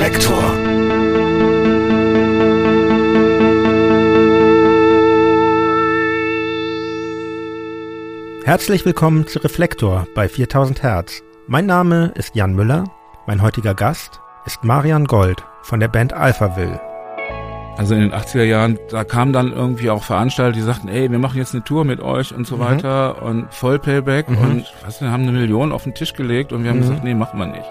Reflektor. Herzlich willkommen zu Reflektor bei 4000 Hertz. Mein Name ist Jan Müller. Mein heutiger Gast ist Marian Gold von der Band Alphaville. Also in den 80er Jahren, da kamen dann irgendwie auch Veranstalter, die sagten, ey, wir machen jetzt eine Tour mit euch und so mhm. weiter und Vollpayback mhm. und was, wir haben eine Million auf den Tisch gelegt und wir haben mhm. gesagt, nee, machen wir nicht.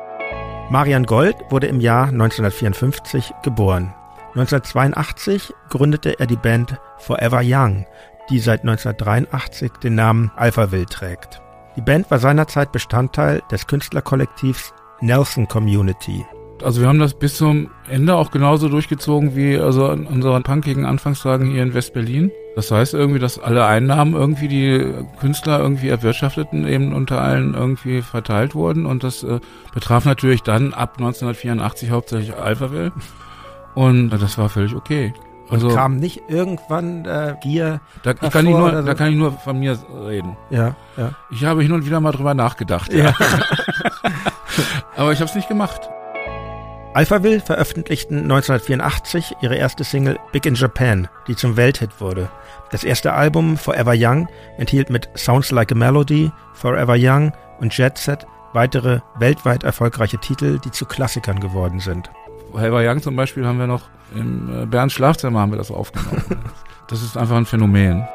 Marian Gold wurde im Jahr 1954 geboren. 1982 gründete er die Band Forever Young, die seit 1983 den Namen Alphaville trägt. Die Band war seinerzeit Bestandteil des Künstlerkollektivs Nelson Community. Also wir haben das bis zum Ende auch genauso durchgezogen wie also an unseren punkigen Anfangstagen hier in West-Berlin. Das heißt irgendwie, dass alle Einnahmen irgendwie die Künstler irgendwie erwirtschafteten eben unter allen irgendwie verteilt wurden und das äh, betraf natürlich dann ab 1984 hauptsächlich Alphaville und das war völlig okay. Und also, kam nicht irgendwann äh, Gier da, ich kann ich nur, so? Da kann ich nur von mir reden. Ja, ja. Ich habe hin und wieder mal drüber nachgedacht. Ja. ja. Aber ich habe es nicht gemacht. Alphaville veröffentlichten 1984 ihre erste Single Big in Japan, die zum Welthit wurde. Das erste Album Forever Young enthielt mit Sounds Like a Melody, Forever Young und Jet Set weitere weltweit erfolgreiche Titel, die zu Klassikern geworden sind. Forever Young zum Beispiel haben wir noch im äh, Bernds Schlafzimmer haben wir das aufgenommen. das ist einfach ein Phänomen.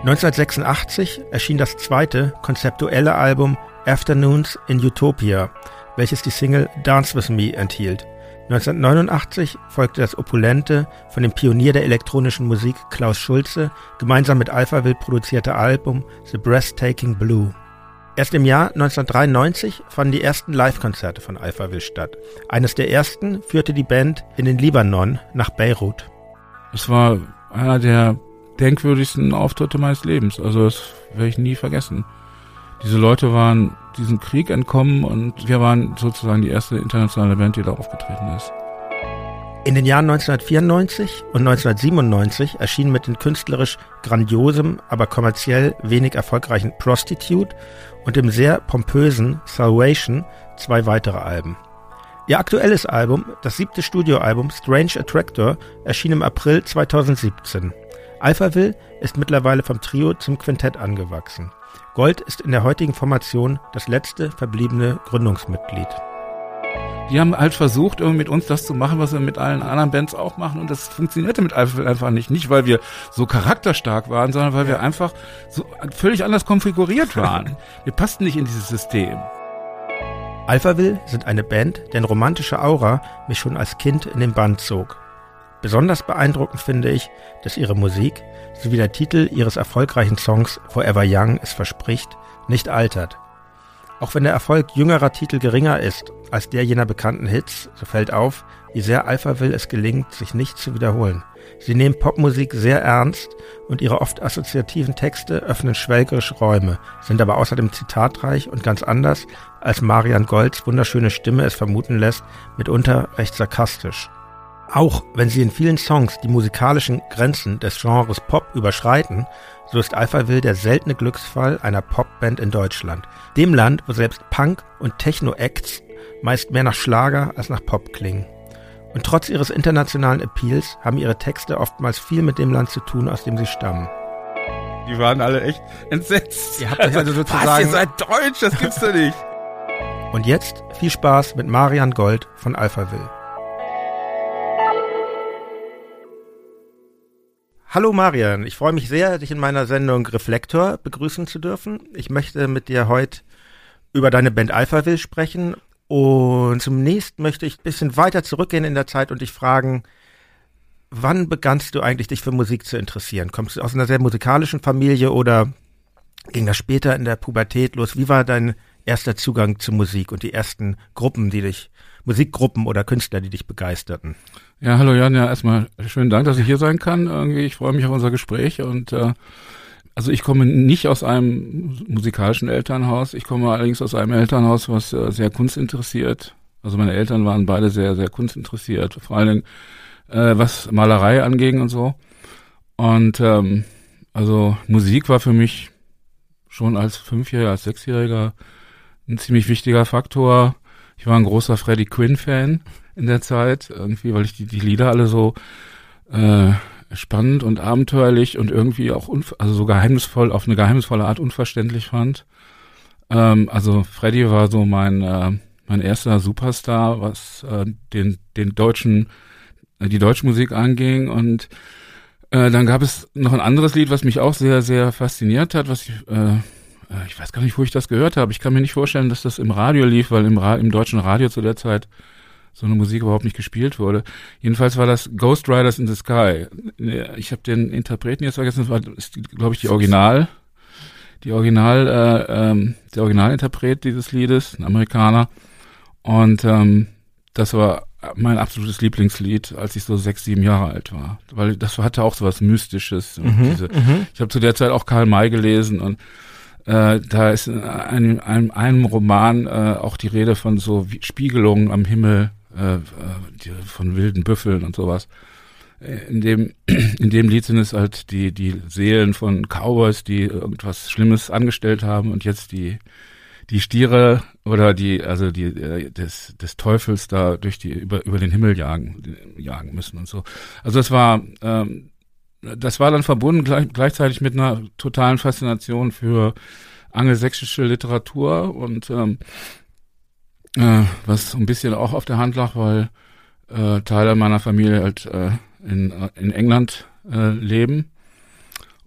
1986 erschien das zweite konzeptuelle Album Afternoons in Utopia, welches die Single Dance With Me enthielt. 1989 folgte das opulente, von dem Pionier der elektronischen Musik Klaus Schulze gemeinsam mit Alphaville produzierte Album The Breathtaking Blue. Erst im Jahr 1993 fanden die ersten Live-Konzerte von Alphaville statt. Eines der ersten führte die Band in den Libanon nach Beirut. Es war einer der denkwürdigsten Auftritte meines Lebens. Also das werde ich nie vergessen. Diese Leute waren diesem Krieg entkommen und wir waren sozusagen die erste internationale Band, die da aufgetreten ist. In den Jahren 1994 und 1997 erschienen mit den künstlerisch grandiosem, aber kommerziell wenig erfolgreichen Prostitute und dem sehr pompösen Salvation zwei weitere Alben. Ihr aktuelles Album, das siebte Studioalbum Strange Attractor, erschien im April 2017. Alphaville ist mittlerweile vom Trio zum Quintett angewachsen. Gold ist in der heutigen Formation das letzte verbliebene Gründungsmitglied. Die haben halt versucht, irgendwie mit uns das zu machen, was wir mit allen anderen Bands auch machen. Und das funktionierte mit Alphaville einfach nicht. Nicht, weil wir so charakterstark waren, sondern weil wir einfach so völlig anders konfiguriert waren. wir passten nicht in dieses System. Alphaville sind eine Band, deren romantische Aura mich schon als Kind in den Band zog. Besonders beeindruckend finde ich, dass ihre Musik, sowie der Titel ihres erfolgreichen Songs Forever Young es verspricht, nicht altert. Auch wenn der Erfolg jüngerer Titel geringer ist als der jener bekannten Hits, so fällt auf, wie sehr Alphaville es gelingt, sich nicht zu wiederholen. Sie nehmen Popmusik sehr ernst und ihre oft assoziativen Texte öffnen schwelgerisch Räume, sind aber außerdem zitatreich und ganz anders, als Marian Golds wunderschöne Stimme es vermuten lässt, mitunter recht sarkastisch. Auch wenn sie in vielen Songs die musikalischen Grenzen des Genres Pop überschreiten, so ist Alphaville der seltene Glücksfall einer Popband in Deutschland, dem Land, wo selbst Punk- und Techno-Acts meist mehr nach Schlager als nach Pop klingen. Und trotz ihres internationalen Appeals haben ihre Texte oftmals viel mit dem Land zu tun, aus dem sie stammen. Die waren alle echt entsetzt. Ihr habt euch also sozusagen... Was, ihr seid deutsch, das gibt's doch nicht. Und jetzt viel Spaß mit Marian Gold von Alphaville. Hallo Marian, ich freue mich sehr, dich in meiner Sendung Reflektor begrüßen zu dürfen. Ich möchte mit dir heute über deine Band Alphaville sprechen und zunächst möchte ich ein bisschen weiter zurückgehen in der Zeit und dich fragen, wann begannst du eigentlich dich für Musik zu interessieren? Kommst du aus einer sehr musikalischen Familie oder ging das später in der Pubertät los? Wie war dein erster Zugang zu Musik und die ersten Gruppen, die dich, Musikgruppen oder Künstler, die dich begeisterten? Ja, hallo Jan, ja, erstmal schönen Dank, dass ich hier sein kann. Irgendwie, ich freue mich auf unser Gespräch und äh, also ich komme nicht aus einem musikalischen Elternhaus, ich komme allerdings aus einem Elternhaus, was äh, sehr kunstinteressiert. Also meine Eltern waren beide sehr, sehr kunstinteressiert, vor allen Dingen äh, was Malerei anging und so. Und ähm, also Musik war für mich schon als Fünfjähriger, als Sechsjähriger ein ziemlich wichtiger Faktor. Ich war ein großer Freddie Quinn-Fan. In der Zeit, irgendwie, weil ich die, die Lieder alle so äh, spannend und abenteuerlich und irgendwie auch also so geheimnisvoll, auf eine geheimnisvolle Art unverständlich fand. Ähm, also Freddy war so mein, äh, mein erster Superstar, was äh, den, den deutschen, äh, die deutsche Musik anging und äh, dann gab es noch ein anderes Lied, was mich auch sehr, sehr fasziniert hat, was ich, äh, äh ich weiß gar nicht, wo ich das gehört habe. Ich kann mir nicht vorstellen, dass das im Radio lief, weil im, Ra im deutschen Radio zu der Zeit so eine Musik überhaupt nicht gespielt wurde. Jedenfalls war das Ghost Riders in the Sky. Ich habe den Interpreten jetzt vergessen, das war, glaube ich, die Original, die Original, äh, ähm, der Originalinterpret dieses Liedes, ein Amerikaner. Und ähm, das war mein absolutes Lieblingslied, als ich so sechs, sieben Jahre alt war. Weil das hatte auch so was Mystisches. Mhm, diese, mhm. ich habe zu der Zeit auch Karl May gelesen und äh, da ist in einem, einem, einem Roman äh, auch die Rede von so Spiegelungen am Himmel äh, die, von wilden Büffeln und sowas. Äh, in dem, in dem Lied sind es halt die, die Seelen von Cowboys, die irgendwas Schlimmes angestellt haben und jetzt die, die Stiere oder die, also die, äh, des, des Teufels da durch die, über, über den Himmel jagen, jagen müssen und so. Also das war, ähm, das war dann verbunden gleich, gleichzeitig mit einer totalen Faszination für angelsächsische Literatur und ähm, äh, was ein bisschen auch auf der Hand lag, weil äh, Teile meiner Familie halt äh, in, in England äh, leben.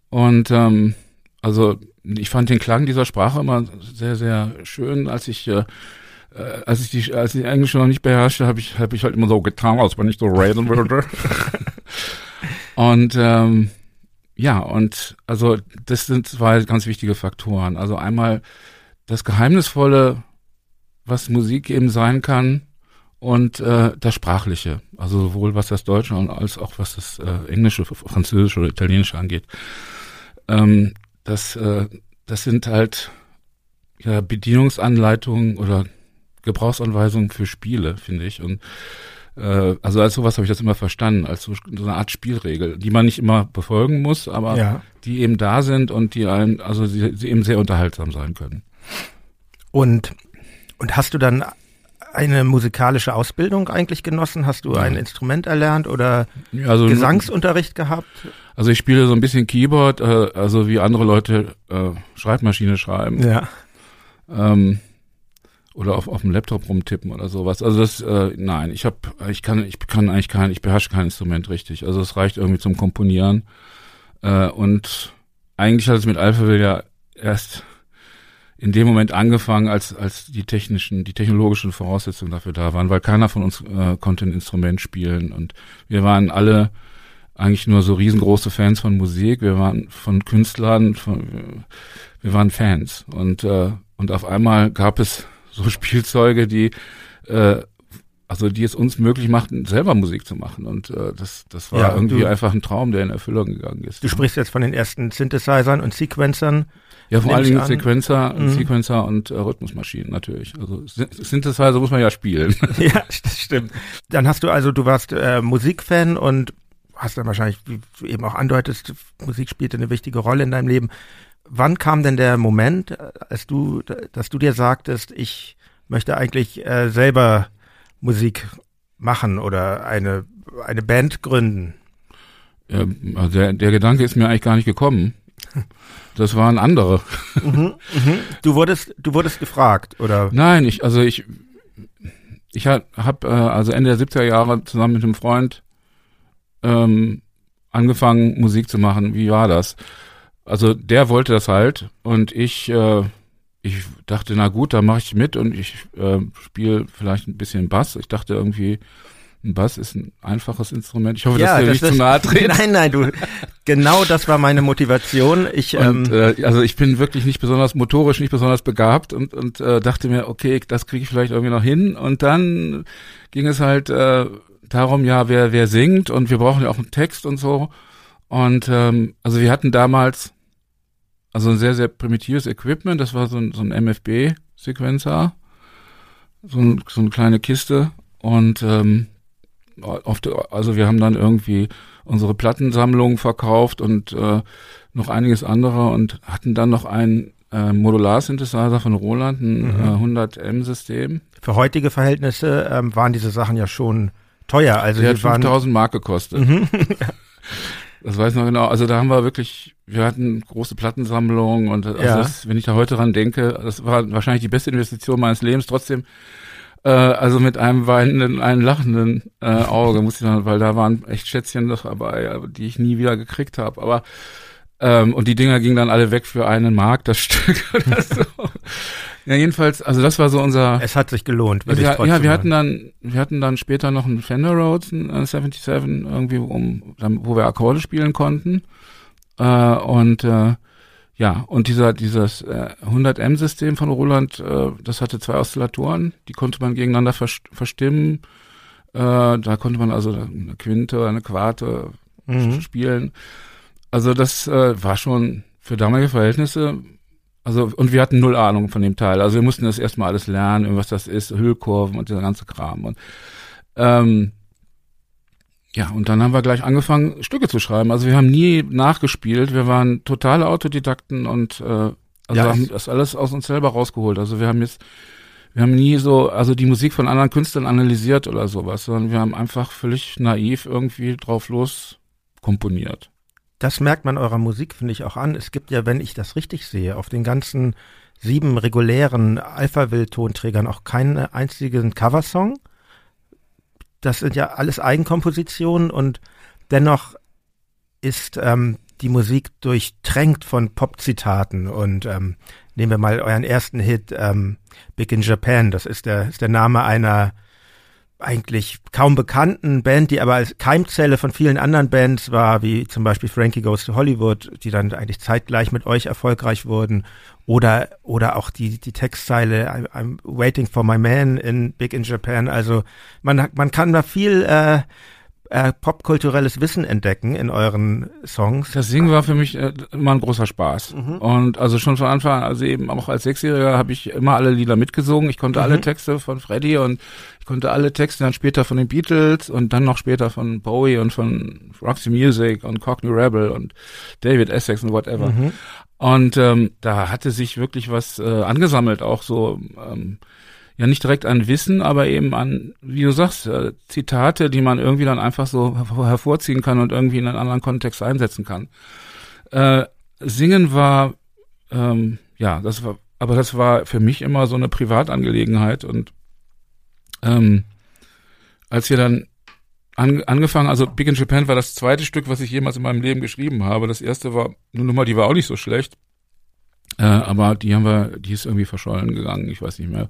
Und ähm, also ich fand den Klang dieser Sprache immer sehr, sehr schön, als ich äh, äh als ich die, als ich Englisch noch nicht beherrschte, habe ich, habe ich halt immer so getan, als wenn ich so reden würde. und ähm, ja, und also das sind zwei ganz wichtige Faktoren. Also einmal das Geheimnisvolle was Musik eben sein kann und äh, das Sprachliche, also sowohl was das Deutsche als auch was das äh, Englische, Französische oder Italienische angeht. Ähm, das, äh, das sind halt ja, Bedienungsanleitungen oder Gebrauchsanweisungen für Spiele, finde ich. Und äh, also als sowas habe ich das immer verstanden, als so, so, eine Art Spielregel, die man nicht immer befolgen muss, aber ja. die eben da sind und die einen, also sie, sie eben sehr unterhaltsam sein können. Und und hast du dann eine musikalische Ausbildung eigentlich genossen? Hast du ein Instrument erlernt oder also, Gesangsunterricht gehabt? Also ich spiele so ein bisschen Keyboard, äh, also wie andere Leute äh, Schreibmaschine schreiben. Ja. Ähm, oder auf, auf dem Laptop rumtippen oder sowas. Also das, äh, nein, ich habe, ich kann, ich kann eigentlich kein, ich beherrsche kein Instrument richtig. Also es reicht irgendwie zum Komponieren. Äh, und eigentlich hat es mit Alphaville ja erst in dem Moment angefangen, als, als die technischen, die technologischen Voraussetzungen dafür da waren, weil keiner von uns äh, konnte ein Instrument spielen und wir waren alle eigentlich nur so riesengroße Fans von Musik, wir waren von Künstlern, von, wir waren Fans und, äh, und auf einmal gab es so Spielzeuge, die äh, also die es uns möglich machten, selber Musik zu machen. Und äh, das, das war ja, irgendwie du, einfach ein Traum, der in Erfüllung gegangen ist. Du sprichst jetzt von den ersten Synthesizern und Sequencern. Ja, vor allen Dingen Sequencer, mhm. Sequencer und äh, Rhythmusmaschinen natürlich. Also Synthesizer muss man ja spielen. ja, das stimmt. Dann hast du also, du warst äh, Musikfan und hast dann wahrscheinlich, wie du eben auch andeutest, Musik spielte eine wichtige Rolle in deinem Leben. Wann kam denn der Moment, als du, dass du dir sagtest, ich möchte eigentlich äh, selber Musik machen oder eine, eine Band gründen? Ja, also der, der Gedanke ist mir eigentlich gar nicht gekommen. Das waren andere. Mhm, mhm. Du wurdest, du wurdest gefragt, oder? Nein, ich, also ich, ich habe äh, also Ende der 70er Jahre zusammen mit einem Freund ähm, angefangen, Musik zu machen. Wie war das? Also der wollte das halt und ich, äh, ich dachte, na gut, da mache ich mit und ich äh, spiele vielleicht ein bisschen Bass. Ich dachte irgendwie, ein Bass ist ein einfaches Instrument. Ich hoffe, ja, dass du das, nicht zu nahe treten. Nein, nein, du. Genau das war meine Motivation. Ich, und, ähm, äh, also ich bin wirklich nicht besonders motorisch, nicht besonders begabt und, und äh, dachte mir, okay, das kriege ich vielleicht irgendwie noch hin. Und dann ging es halt äh, darum, ja, wer, wer singt und wir brauchen ja auch einen Text und so. Und ähm, also wir hatten damals also ein sehr, sehr primitives Equipment. Das war so ein, so ein MFB-Sequencer, so, ein, so eine kleine Kiste. Und ähm, oft, also wir haben dann irgendwie unsere Plattensammlung verkauft und äh, noch einiges andere und hatten dann noch einen äh, Modular-Synthesizer von Roland, ein Mhm. äh, 100M-System. Für heutige Verhältnisse ähm, waren diese Sachen ja schon teuer. Also hat die waren 5000 Mark gekostet. Mhm. Das weiß ich noch genau. Also da haben wir wirklich, wir hatten große Plattensammlungen und also Ja. das, wenn ich da heute dran denke, das war wahrscheinlich die beste Investition meines Lebens. Trotzdem, äh, also mit einem weinenden, einem lachenden äh, Auge muss ich sagen, weil da waren echt Schätzchen dabei, aber die ich nie wieder gekriegt habe. Aber ähm, und die Dinger gingen dann alle weg für einen Mark das Stück oder so. ja, jedenfalls, also das war so unser es hat sich gelohnt. würde ich wir, trotzdem ja, wir hatten dann, wir hatten dann später noch einen Fender Rhodes, einen äh, 77, irgendwie, um, wo wir Akkorde spielen konnten. Äh, und äh, ja, und dieser dieses äh, 100M-System von Roland, äh, das hatte zwei Oszillatoren, die konnte man gegeneinander vers verstimmen. Äh, da konnte man also eine Quinte, eine Quarte Mhm. spielen. Also das äh, war schon für damalige Verhältnisse, also und wir hatten null Ahnung von dem Teil. Also wir mussten das erstmal alles lernen, was das ist, Hüllkurven und dieser ganze Kram. Und ähm, ja, und dann haben wir gleich angefangen, Stücke zu schreiben. Also wir haben nie nachgespielt, wir waren totale Autodidakten und äh, also Ja, haben das alles aus uns selber rausgeholt. Also wir haben jetzt wir haben nie so, also die Musik von anderen Künstlern analysiert oder sowas, sondern wir haben einfach völlig naiv irgendwie drauf los komponiert. Das merkt man eurer Musik, finde ich, auch an. Es gibt ja, wenn ich das richtig sehe, auf den ganzen sieben regulären Alphaville-Tonträgern auch keinen einzigen Coversong. Das sind ja alles Eigenkompositionen und dennoch ist ähm, die Musik durchtränkt von Pop-Zitaten und ähm, nehmen wir mal euren ersten Hit ähm, Big in Japan. Das ist der, ist der Name einer eigentlich kaum bekannten Band, die aber als Keimzelle von vielen anderen Bands war, wie zum Beispiel Frankie Goes to Hollywood, die dann eigentlich zeitgleich mit euch erfolgreich wurden, oder oder auch die die Textzeile I'm, I'm waiting for my man in Big in Japan. Also man man kann da viel äh, äh, popkulturelles Wissen entdecken in euren Songs. Das Singen war für mich äh, immer ein großer Spaß. Und also schon von Anfang an, also eben auch als Sechsjähriger habe ich immer alle Lieder mitgesungen. Ich konnte alle Texte von Freddie und ich konnte alle Texte dann später von den Beatles und dann noch später von Bowie und von Roxy Music und Cockney Rebel und David Essex und whatever. Und ähm, da hatte sich wirklich was äh, angesammelt, auch so ähm, ja nicht direkt an Wissen, aber eben an, wie du sagst, äh, Zitate, die man irgendwie dann einfach so hervor- hervorziehen kann und irgendwie in einen anderen Kontext einsetzen kann. Äh, Singen war, ähm, ja, das war, aber das war für mich immer so eine Privatangelegenheit und ähm, als wir dann an, angefangen, also Big in Japan war das zweite Stück, was ich jemals in meinem Leben geschrieben habe. Das erste war eine Nummer, die war auch nicht so schlecht. Äh, aber die haben wir, die ist irgendwie verschollen gegangen, ich weiß nicht mehr.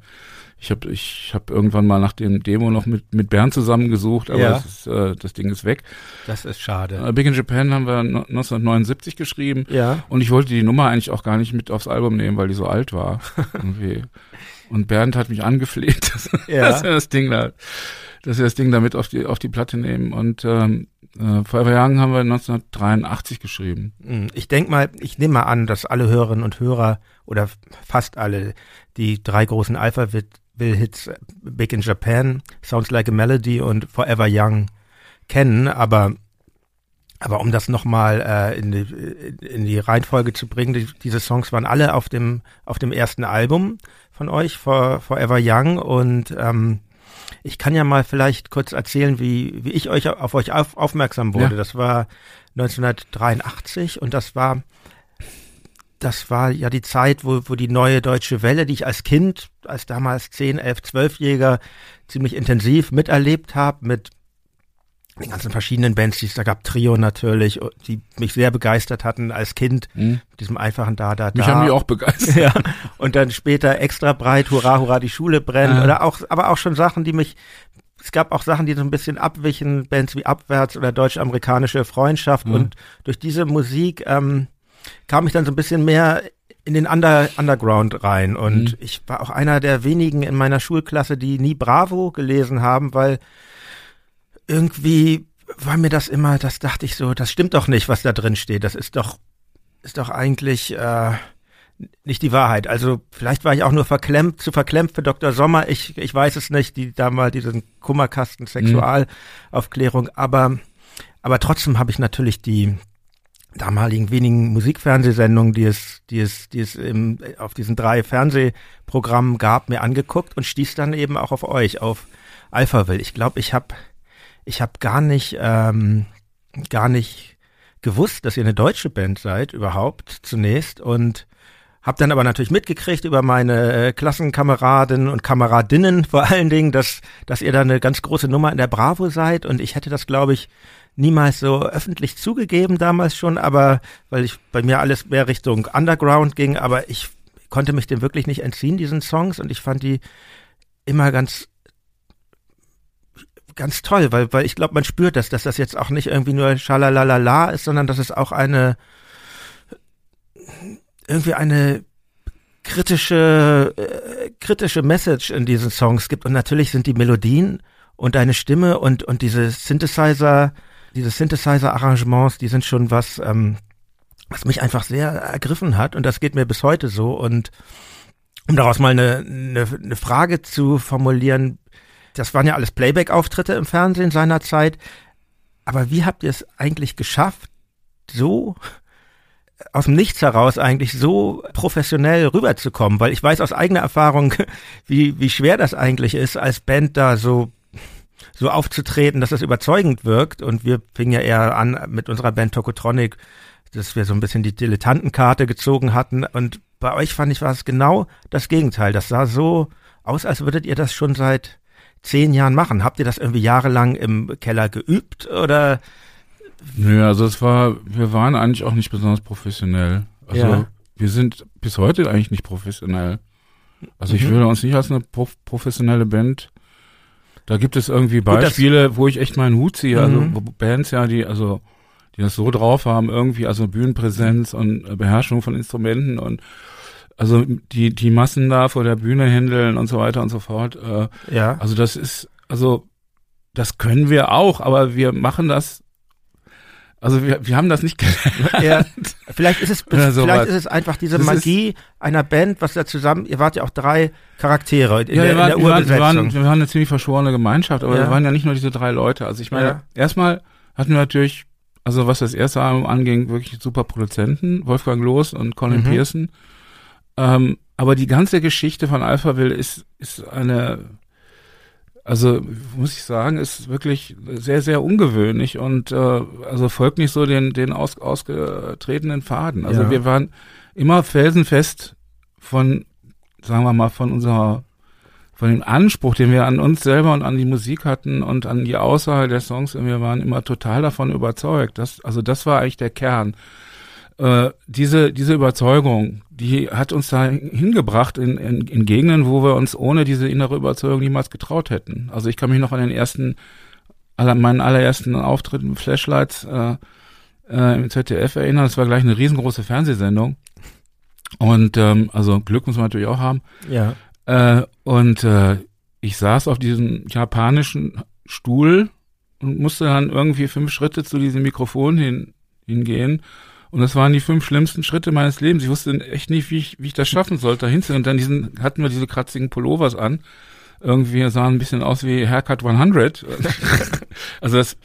Ich habe ich hab irgendwann mal nach dem Demo noch mit, mit Bernd zusammengesucht, aber Ja. das, ist, äh, das Ding ist weg. Das ist schade. Äh, Big in Japan haben wir no- 1979 geschrieben Ja. und ich wollte die Nummer eigentlich auch gar nicht mit aufs Album nehmen, weil die so alt war. Irgendwie. Und Bernd hat mich angefleht, dass, Ja. dass wir das Ding da, dass wir das Ding damit auf die auf die Platte nehmen. Und ähm, äh, Forever Young haben wir 1983 geschrieben. Mm, Ich denke mal, ich nehme mal an, dass alle Hörerinnen und Hörer oder fast alle die drei großen Alphaville-Hits Big in Japan, Sounds Like a Melody und Forever Young kennen, aber aber um das nochmal äh, in, die, in die Reihenfolge zu bringen, die, diese Songs waren alle auf dem auf dem ersten Album von euch, For, Forever Young und ähm, ich kann ja mal vielleicht kurz erzählen, wie, wie ich euch auf euch auf, aufmerksam wurde. Ja. Das war 1983 und das war das war ja die Zeit, wo, wo die neue deutsche Welle, die ich als Kind, als damals 10, 11, 12-Jähriger ziemlich intensiv miterlebt habe, mit den ganzen verschiedenen Bands, die es da gab, Trio natürlich, die mich sehr begeistert hatten als Kind, Hm? mit diesem einfachen Da, Da, Da. Mich haben die auch begeistert. Ja, und dann später extra breit, hurra, hurra, die Schule brennt. Ja. Oder auch, aber auch schon Sachen, die mich, es gab auch Sachen, die so ein bisschen abwichen, Bands wie Abwärts oder deutsch-amerikanische Freundschaft. Mhm. Und durch diese Musik ähm, kam ich dann so ein bisschen mehr in den Under Underground rein. Und Mhm. ich war auch einer der wenigen in meiner Schulklasse, die nie Bravo gelesen haben, weil irgendwie war mir das immer, das dachte ich so, das stimmt doch nicht, was da drin steht. Das ist doch, ist doch eigentlich äh, nicht die Wahrheit. Also vielleicht war ich auch nur verklemmt, zu verklemmt für Dr. Sommer. Ich, ich weiß es nicht, die da mal diesen Kummerkasten Sexualaufklärung, aber aber trotzdem habe ich natürlich die damaligen wenigen Musikfernsehsendungen, die es, die es, die es im, auf diesen drei Fernsehprogrammen gab, mir angeguckt und stieß dann eben auch auf euch, auf Alphaville. Ich glaube, ich habe ich hab gar nicht, ähm, gar nicht gewusst, dass ihr eine deutsche Band seid, überhaupt zunächst. Und hab dann aber natürlich mitgekriegt über meine äh, Klassenkameraden und Kameradinnen vor allen Dingen, dass, dass ihr da eine ganz große Nummer in der Bravo seid. Und ich hätte das, glaube ich, niemals so öffentlich zugegeben damals schon, aber weil ich bei mir alles mehr Richtung Underground ging, aber ich konnte mich dem wirklich nicht entziehen, diesen Songs, und ich fand die immer ganz ganz toll, weil, weil ich glaube, man spürt das, dass das jetzt auch nicht irgendwie nur Schalalalala ist, sondern dass es auch eine irgendwie eine kritische äh, kritische Message in diesen Songs gibt und natürlich sind die Melodien und deine Stimme und und diese Synthesizer diese Synthesizer-Arrangements, die sind schon was, ähm, was mich einfach sehr ergriffen hat und das geht mir bis heute so. Und um daraus mal eine, eine, eine Frage zu formulieren, das waren ja alles Playback-Auftritte im Fernsehen seinerzeit, aber wie habt ihr es eigentlich geschafft, so aus dem Nichts heraus eigentlich so professionell rüberzukommen, weil ich weiß aus eigener Erfahrung, wie, wie schwer das eigentlich ist, als Band da so so aufzutreten, dass das überzeugend wirkt. Und wir fingen ja eher an mit unserer Band Tokotronic, dass wir so ein bisschen die Dilettantenkarte gezogen hatten. Und bei euch fand ich, war es genau das Gegenteil. Das sah so aus, als würdet ihr das schon seit zehn Jahren machen. Habt ihr das irgendwie jahrelang im Keller geübt oder? Nö, also es war, wir waren eigentlich auch nicht besonders professionell. Also ja. wir sind bis heute eigentlich nicht professionell. Also ich mhm. würde uns nicht als eine professionelle Band da gibt es irgendwie Beispiele, Gut, wo ich echt meinen Hut ziehe. Also mhm. Bands ja, die also die das so drauf haben, irgendwie also Bühnenpräsenz und Beherrschung von Instrumenten und also die die Massen da vor der Bühne händeln und so weiter und so fort. Äh, ja. Also das ist also das können wir auch, aber wir machen das also wir, wir haben das nicht gelernt. Ja, vielleicht ist es vielleicht ist es einfach diese das Magie einer Band, was da zusammen. Ihr wart ja auch drei Charaktere in, ja, der, waren, in der Urbesetzung. Wir waren, wir waren eine ziemlich verschworene Gemeinschaft, aber ja. wir waren ja nicht nur diese drei Leute. Also ich meine, ja. erstmal hatten wir natürlich, also was das erste Album anging, wirklich super Produzenten, Wolfgang Loos und Colin mhm. Pearson. Ähm, aber die ganze Geschichte von Alphaville ist ist eine also muss ich sagen, ist wirklich sehr, sehr ungewöhnlich und äh, also folgt nicht so den, den aus, ausgetretenen Faden. Also ja. wir waren immer felsenfest von, sagen wir mal, von unserer, von dem Anspruch, den wir an uns selber und an die Musik hatten und an die Aussage der Songs, und wir waren immer total davon überzeugt. Das, also das war eigentlich der Kern. Äh, diese, diese Überzeugung, die hat uns da hingebracht in, in, in Gegenden, wo wir uns ohne diese innere Überzeugung niemals getraut hätten. Also ich kann mich noch an den ersten, aller, meinen allerersten Auftritt mit Flashlights äh, äh, im ZDF erinnern. Das war gleich eine riesengroße Fernsehsendung. Und ähm, also Glück muss man natürlich auch haben. Ja. Äh, und äh, ich saß auf diesem japanischen Stuhl und musste dann irgendwie fünf Schritte zu diesem Mikrofon hin, hingehen und das waren die fünf schlimmsten Schritte meines Lebens. Ich wusste echt nicht, wie ich, wie ich das schaffen sollte, dahin zu. Und dann diesen, hatten wir diese kratzigen Pullovers an. Irgendwie sahen ein bisschen aus wie Haircut 100. also das,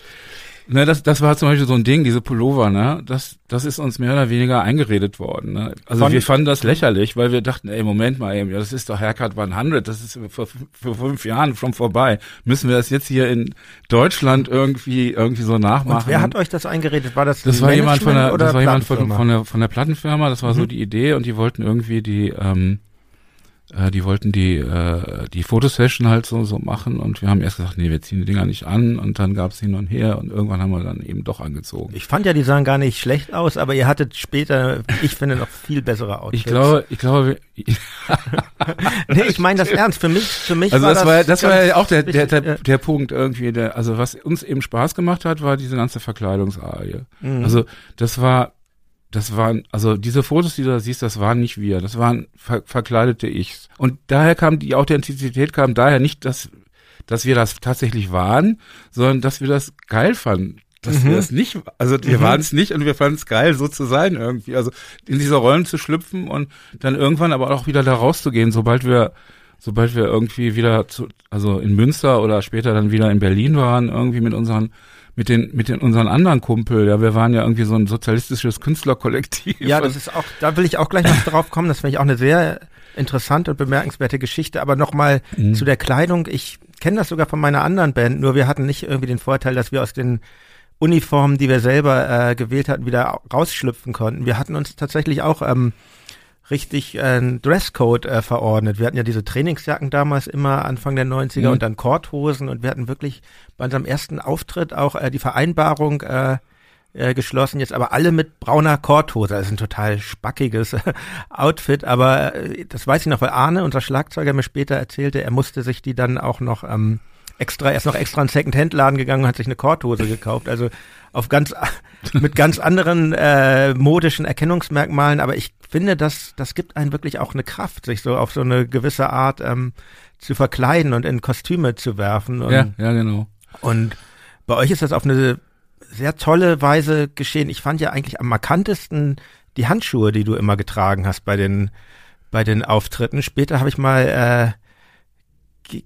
Ne, das, das war zum Beispiel so ein Ding, diese Pullover, ne? Das, das ist uns mehr oder weniger eingeredet worden. Ne? Also Von, wir fanden das lächerlich, weil wir dachten, ey, Moment mal eben, ja, das ist doch Haircut 100, das ist vor, vor fünf Jahren schon vorbei. Müssen wir das jetzt hier in Deutschland irgendwie irgendwie so nachmachen? Und wer hat euch das eingeredet? War das Das war jemand von der, das war jemand von, von der von der Plattenfirma. Das war mhm. so die Idee und die wollten irgendwie die ähm, äh, die wollten die, äh, die Fotosession halt so, so machen und wir haben erst gesagt, nee, wir ziehen die Dinger nicht an und dann gab es hin und her und irgendwann haben wir dann eben doch angezogen. Ich fand ja, die sahen gar nicht schlecht aus, aber ihr hattet später, ich finde, noch viel bessere Outfits. Ich glaube, ich glaube, nee, ich meine das ernst. Für mich, für mich also war das, war, das war ja auch der, der, der, der Punkt irgendwie, der, also was uns eben Spaß gemacht hat, war diese ganze Verkleidungsarie. Mhm. Also das war das waren, also diese Fotos, die du da siehst, das waren nicht wir, das waren ver verkleidete Ichs. Und daher kam die Authentizität kam daher nicht, dass, dass wir das tatsächlich waren, sondern dass wir das geil fanden. Dass mhm. wir das nicht, also wir mhm. waren es nicht und wir fanden es geil, so zu sein irgendwie. Also in diese Rollen zu schlüpfen und dann irgendwann aber auch wieder da rauszugehen, sobald wir, sobald wir irgendwie wieder zu, also in Münster oder später dann wieder in Berlin waren, irgendwie mit unseren mit den mit den unseren anderen Kumpel, ja, wir waren ja irgendwie so ein sozialistisches Künstlerkollektiv. Ja, das ist auch, da will ich auch gleich noch drauf kommen. Das finde ich auch eine sehr interessante und bemerkenswerte Geschichte. Aber nochmal mhm. zu der Kleidung. Ich kenne das sogar von meiner anderen Band, nur wir hatten nicht irgendwie den Vorteil, dass wir aus den Uniformen, die wir selber äh, gewählt hatten, wieder rausschlüpfen konnten. Wir hatten uns tatsächlich auch ähm, richtig einen Dresscode äh, verordnet. Wir hatten ja diese Trainingsjacken damals immer Anfang der 90er mhm. und dann Korthosen und wir hatten wirklich bei unserem ersten Auftritt auch äh, die Vereinbarung äh, äh, geschlossen, jetzt aber alle mit brauner Korthose. Das ist ein total spackiges Outfit, aber äh, das weiß ich noch, weil Arne, unser Schlagzeuger, mir später erzählte, er musste sich die dann auch noch ähm, extra, er ist noch extra in Second-Hand-Laden gegangen und hat sich eine Korthose gekauft. Also auf ganz, mit ganz anderen äh, modischen Erkennungsmerkmalen, aber ich finde, das, das gibt einen wirklich auch eine Kraft, sich so auf so eine gewisse Art ähm, zu verkleiden und in Kostüme zu werfen. Und, ja, ja, genau. Und bei euch ist das auf eine sehr tolle Weise geschehen. Ich fand ja eigentlich am markantesten die Handschuhe, die du immer getragen hast bei den bei den Auftritten. Später habe ich mal äh,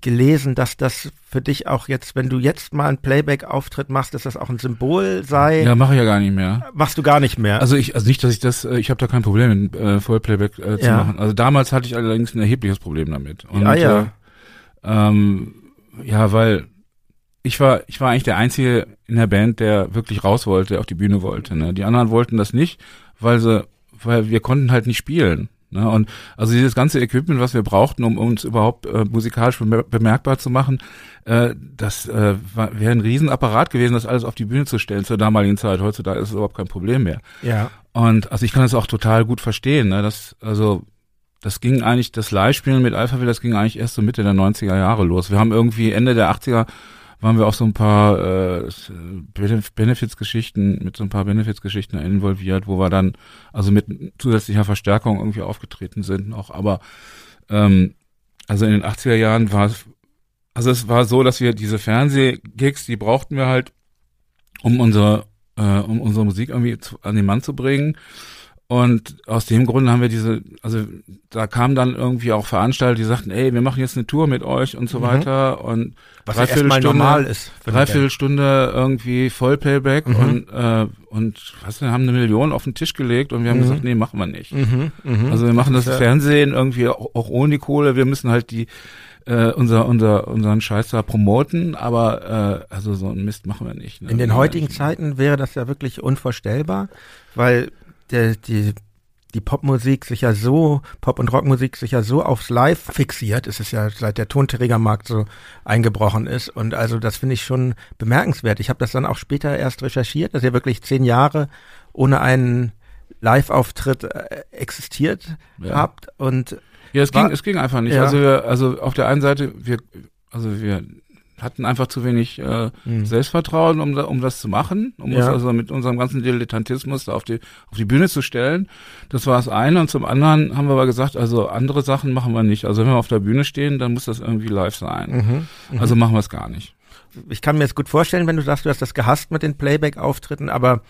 gelesen, dass das für dich auch jetzt, wenn du jetzt mal einen Playback-Auftritt machst, dass das auch ein Symbol sei. Ja, mache ich ja gar nicht mehr. Machst du gar nicht mehr? Also ich, also nicht, dass ich das, äh, ich habe da kein Problem mit äh, Vollplayback äh, zu ja. machen. Also damals hatte ich allerdings ein erhebliches Problem damit. Und, ja, ja. Äh, ähm, ja, weil ich war, ich war eigentlich der Einzige in der Band, der wirklich raus wollte, auf die Bühne wollte. Ne? Die anderen wollten das nicht, weil sie, weil wir konnten halt nicht spielen. Ne? Und also dieses ganze Equipment, was wir brauchten, um uns überhaupt äh, musikalisch bemerkbar zu machen, äh, das äh, wäre ein Riesenapparat gewesen, das alles auf die Bühne zu stellen zur damaligen Zeit. Heutzutage ist es überhaupt kein Problem mehr. Ja. Und also ich kann das auch total gut verstehen. Ne? Das, also das ging eigentlich, das Live-Spielen mit Alphaville, das ging eigentlich erst so Mitte der 90er Jahre los. Wir haben irgendwie Ende der 80er waren wir auch so ein paar äh, Benefits-Geschichten, mit so ein paar Benefits-Geschichten involviert, wo wir dann also mit zusätzlicher Verstärkung irgendwie aufgetreten sind noch. Aber ähm, also in den 80er Jahren war es, also es war so, dass wir diese Fernsehgigs, die brauchten wir halt, um unsere, äh, um unsere Musik irgendwie zu, an den Mann zu bringen. Und aus dem Grund haben wir diese, also da kamen dann irgendwie auch Veranstalter, die sagten, ey, wir machen jetzt eine Tour mit euch und so mhm. weiter. Und was erstmal normal ist. Dreiviertel Stunde irgendwie Vollplayback mhm. und, äh, und was wir haben eine Million auf den Tisch gelegt und wir haben mhm. gesagt, nee, machen wir nicht. Mhm. Mhm. Also wir machen das, das Fernsehen irgendwie auch, auch ohne die Kohle. Wir müssen halt die äh, unser, unser, unseren Scheiß da promoten, aber äh, also so einen Mist machen wir nicht. Ne? In den heutigen Zeiten wäre das ja wirklich unvorstellbar, weil der, die, die Popmusik sich ja so, Pop- und Rockmusik sich ja so aufs Live fixiert. Es ist ja seit der Tonträgermarkt so eingebrochen ist. Und also das finde ich schon bemerkenswert. Ich habe das dann auch später erst recherchiert, dass ihr wirklich zehn Jahre ohne einen Live-Auftritt äh, existiert ja. habt. Und ja, es ging, es ging einfach nicht. Ja. Also, wir, also auf der einen Seite, wir, also wir hatten einfach zu wenig äh, mhm. Selbstvertrauen, um, um das zu machen, um ja. uns also mit unserem ganzen Dilettantismus da auf die, auf die Bühne zu stellen. Das war das eine. Und zum anderen haben wir aber gesagt, also andere Sachen machen wir nicht. Also wenn wir auf der Bühne stehen, dann muss das irgendwie live sein. Mhm. Mhm. Also machen wir es gar nicht. Ich kann mir jetzt gut vorstellen, wenn du sagst, du hast das gehasst mit den Playback-Auftritten, aber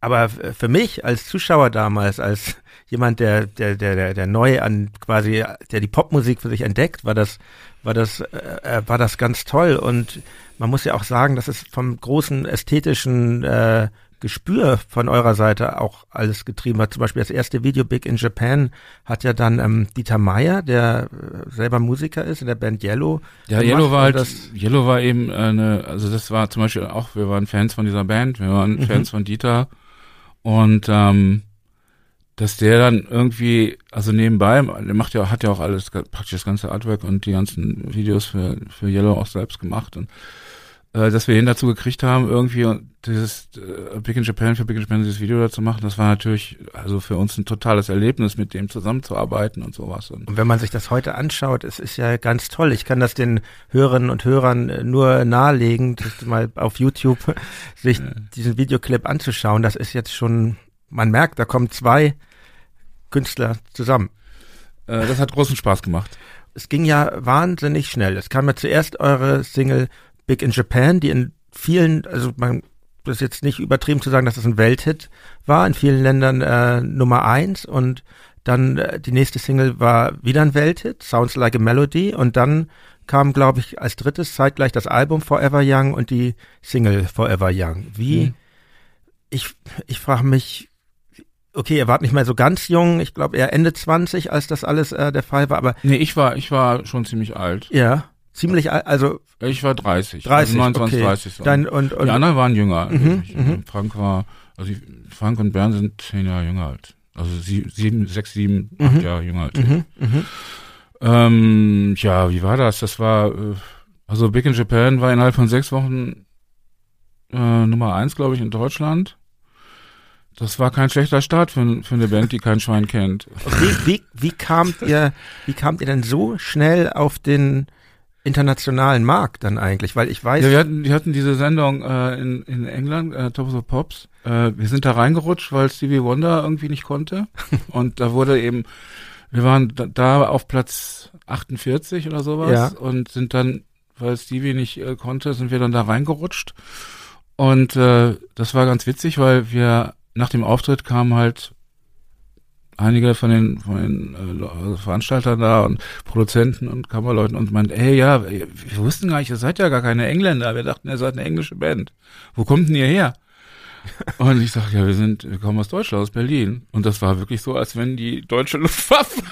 aber für mich als Zuschauer damals, als jemand, der, der, der, der, der neu an quasi, der die Popmusik für sich entdeckt, war das, war das, äh, äh, war das ganz toll. Und man muss ja auch sagen, dass es vom großen ästhetischen äh, Gespür von eurer Seite auch alles getrieben hat. Zum Beispiel das erste Video Big in Japan hat ja dann ähm, Dieter Meyer, der äh, selber Musiker ist in der Band Yellow. Ja, Yellow war halt, Yellow war eben eine, also das war zum Beispiel auch, wir waren Fans von dieser Band, wir waren mhm. Fans von Dieter und ähm, dass der dann irgendwie, also nebenbei, der macht ja, hat ja auch alles, praktisch das ganze Artwork und die ganzen Videos für, für Yellow auch selbst gemacht und äh, dass wir ihn dazu gekriegt haben, irgendwie dieses äh, Big in Japan für Big in Japan dieses Video dazu machen, das war natürlich also für uns ein totales Erlebnis, mit dem zusammenzuarbeiten und sowas. Und, und wenn man sich das heute anschaut, es ist ja ganz toll. Ich kann das den Hörerinnen und Hörern äh, nur nahelegen, mal auf YouTube sich ja. diesen Videoclip anzuschauen. Das ist jetzt schon, man merkt, da kommen zwei Künstler zusammen. Äh, das hat großen Spaß gemacht. Es ging ja wahnsinnig schnell. Es kam ja zuerst eure Single Big in Japan, die in vielen, also man das ist jetzt nicht übertrieben zu sagen, dass es das ein Welthit war, in vielen Ländern äh, Nummer eins und dann äh, die nächste Single war wieder ein Welthit, Sounds Like a Melody und dann kam, glaube ich, als drittes zeitgleich das Album Forever Young und die Single Forever Young. Wie, mhm. ich, ich frage mich, okay, ihr wart nicht mehr so ganz jung, ich glaube eher Ende 20, als das alles äh, der Fall war, aber. Nee, ich war, ich war schon ziemlich alt. Ja. Ziemlich alt, also. Ich war 30. 30, also 29, okay. 30. So. Dein, und, und, die anderen waren jünger. Mhm, ich, mhm. Frank war, also Frank und Bernd sind zehn Jahre jünger alt. Also sie, sieben, sechs, sieben, acht Mhm. Jahre jünger alt. mhm, mhm. Ähm, ja, wie war das? Das war, äh, also Big in Japan war innerhalb von sechs Wochen äh, Nummer eins, glaube ich, in Deutschland. Das war kein schlechter Start für, für eine Band, die kein Schwein kennt. Wie, wie, wie kamt ihr, wie kamt ihr denn so schnell auf den internationalen Markt dann eigentlich? Weil ich weiß. Ja, wir hatten, wir hatten diese Sendung äh, in, in England, äh, Top of the Pops. Äh, wir sind da reingerutscht, weil Stevie Wonder irgendwie nicht konnte. Und da wurde eben, wir waren da, da auf Platz 48 oder sowas Ja. und sind dann, weil Stevie nicht äh, konnte, sind wir dann da reingerutscht. Und äh, das war ganz witzig, weil wir nach dem Auftritt kamen halt einige von den, von den äh, Veranstaltern da und Produzenten und Kammerleuten und meinten, ey, ja, wir wussten gar nicht, ihr seid ja gar keine Engländer. Wir dachten, ihr seid eine englische Band. Wo kommt denn ihr her? Und ich sag, ja, wir sind, wir kommen aus Deutschland, aus Berlin. Und das war wirklich so, als wenn die deutsche Luftwaffe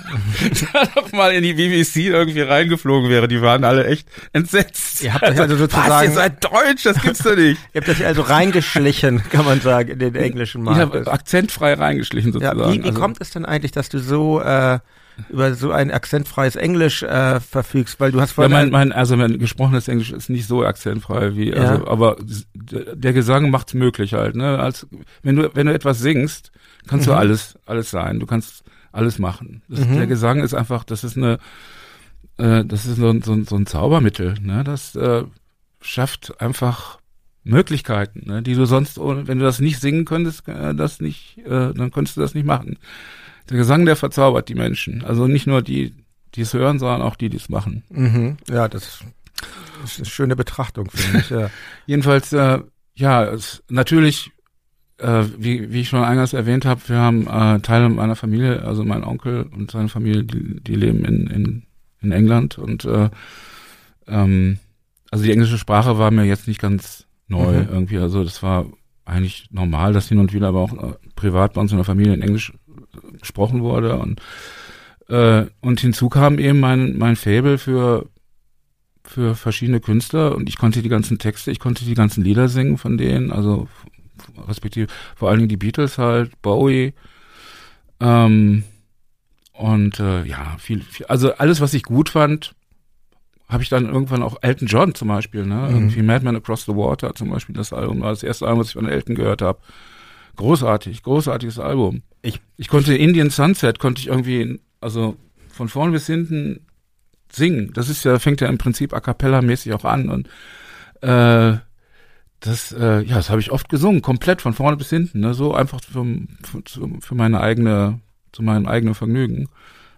mal in die BBC irgendwie reingeflogen wäre. Die waren alle echt entsetzt. Ihr habt euch also Was, sozusagen- ihr seid deutsch, das gibt's doch nicht. Ihr habt das also reingeschlichen, kann man sagen, in den englischen Ich Markt. habe akzentfrei reingeschlichen Ja, sozusagen. wie, wie Also- kommt es denn eigentlich, dass du so äh, über so ein akzentfreies Englisch äh, verfügst? Weil du hast Ja, vorhin mein, ein- mein, also mein gesprochenes Englisch ist nicht so akzentfrei wie, also, Ja. aber s- der Gesang macht's möglich halt, ne? Als, wenn du, wenn du etwas singst, kannst du Mhm. alles, alles sein. Du kannst alles machen. Das, Mhm. Der Gesang ist einfach, das ist eine, äh, das ist so, ein- so, so ein Zaubermittel, ne? Das äh, schafft einfach Möglichkeiten, ne? die du sonst, ohne- wenn du das nicht singen könntest, äh, das nicht, äh, dann könntest du das nicht machen. Der Gesang, der verzaubert die Menschen. Also nicht nur die, die es hören, sondern auch die, die es machen. mhm, ja, das ist eine schöne Betrachtung, finde ich. Ja. Jedenfalls, äh, ja, es, natürlich, äh, wie, wie ich schon eingangs erwähnt habe, wir haben äh, Teile meiner Familie, also mein Onkel und seine Familie, die, die leben in, in, in England und äh, ähm, also die englische Sprache war mir jetzt nicht ganz neu Mhm. irgendwie, also das war eigentlich normal, dass hin und wieder aber auch äh, privat bei uns in der Familie in Englisch gesprochen wurde und äh, und hinzu kam eben mein mein Faible für für verschiedene Künstler und ich konnte die ganzen Texte, ich konnte die ganzen Lieder singen von denen, also respektive vor allen Dingen die Beatles halt, Bowie ähm, und äh, ja, viel, viel, also alles, was ich gut fand, habe ich dann irgendwann auch Elton John zum Beispiel, ne? Mhm. Irgendwie Madman Across the Water zum Beispiel, das Album, war das erste Album, was ich von Elton gehört habe. Großartig, großartiges Album. Ich- ich konnte Indian Sunset, konnte ich irgendwie, also von vorn bis hinten singen. Das ist ja, fängt ja im Prinzip a cappella mäßig auch an und äh, das, äh, ja, das habe ich oft gesungen, komplett von vorne bis hinten, ne? so einfach für, für, für meine eigene, zu meinem eigenen Vergnügen,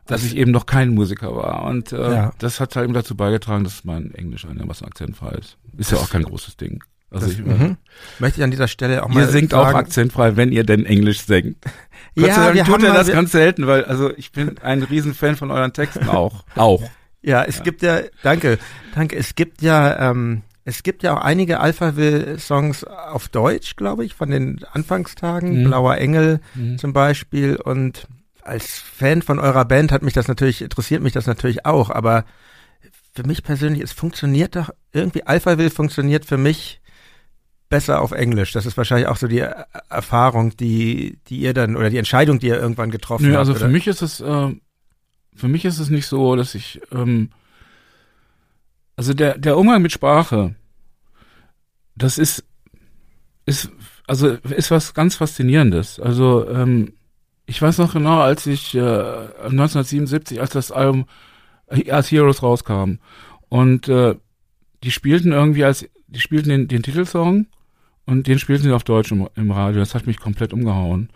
dass ich eben noch kein Musiker war und äh, Ja. das hat halt eben dazu beigetragen, dass mein Englisch einigermaßen akzentfrei ist. Ist ja auch kein großes Ding. Also Das, ich, mhm. Möchte ich an dieser Stelle auch mal Ihr singt auch sagen, akzentfrei, wenn ihr denn Englisch singt. Gott sei Ja, Dank wir tut haben ihr das wir, ganz selten, weil also ich bin ein Riesenfan von euren Texten auch. Auch. ja, es gibt ja, danke, danke, es gibt ja, ähm, es gibt ja auch einige Alphaville-Songs auf Deutsch, glaube ich, von den Anfangstagen, Mhm. Blauer Engel Mhm. zum Beispiel und als Fan von eurer Band hat mich das natürlich, interessiert mich das natürlich auch, aber für mich persönlich, es funktioniert doch, irgendwie Alphaville funktioniert für mich besser auf Englisch. Das ist wahrscheinlich auch so die Er- Erfahrung, die, die ihr dann, oder die Entscheidung, die ihr irgendwann getroffen Nö, habt. also oder? für mich ist es, äh, für mich ist es nicht so, dass ich, ähm, also der, der Umgang mit Sprache, das ist, ist, also ist was ganz Faszinierendes. Also ähm, ich weiß noch genau, als ich äh, 1977, als das Album als Heroes rauskam und äh, die spielten irgendwie als, die spielten den, den Titelsong und den spielten sie auf Deutsch im, im Radio. Das hat mich komplett umgehauen.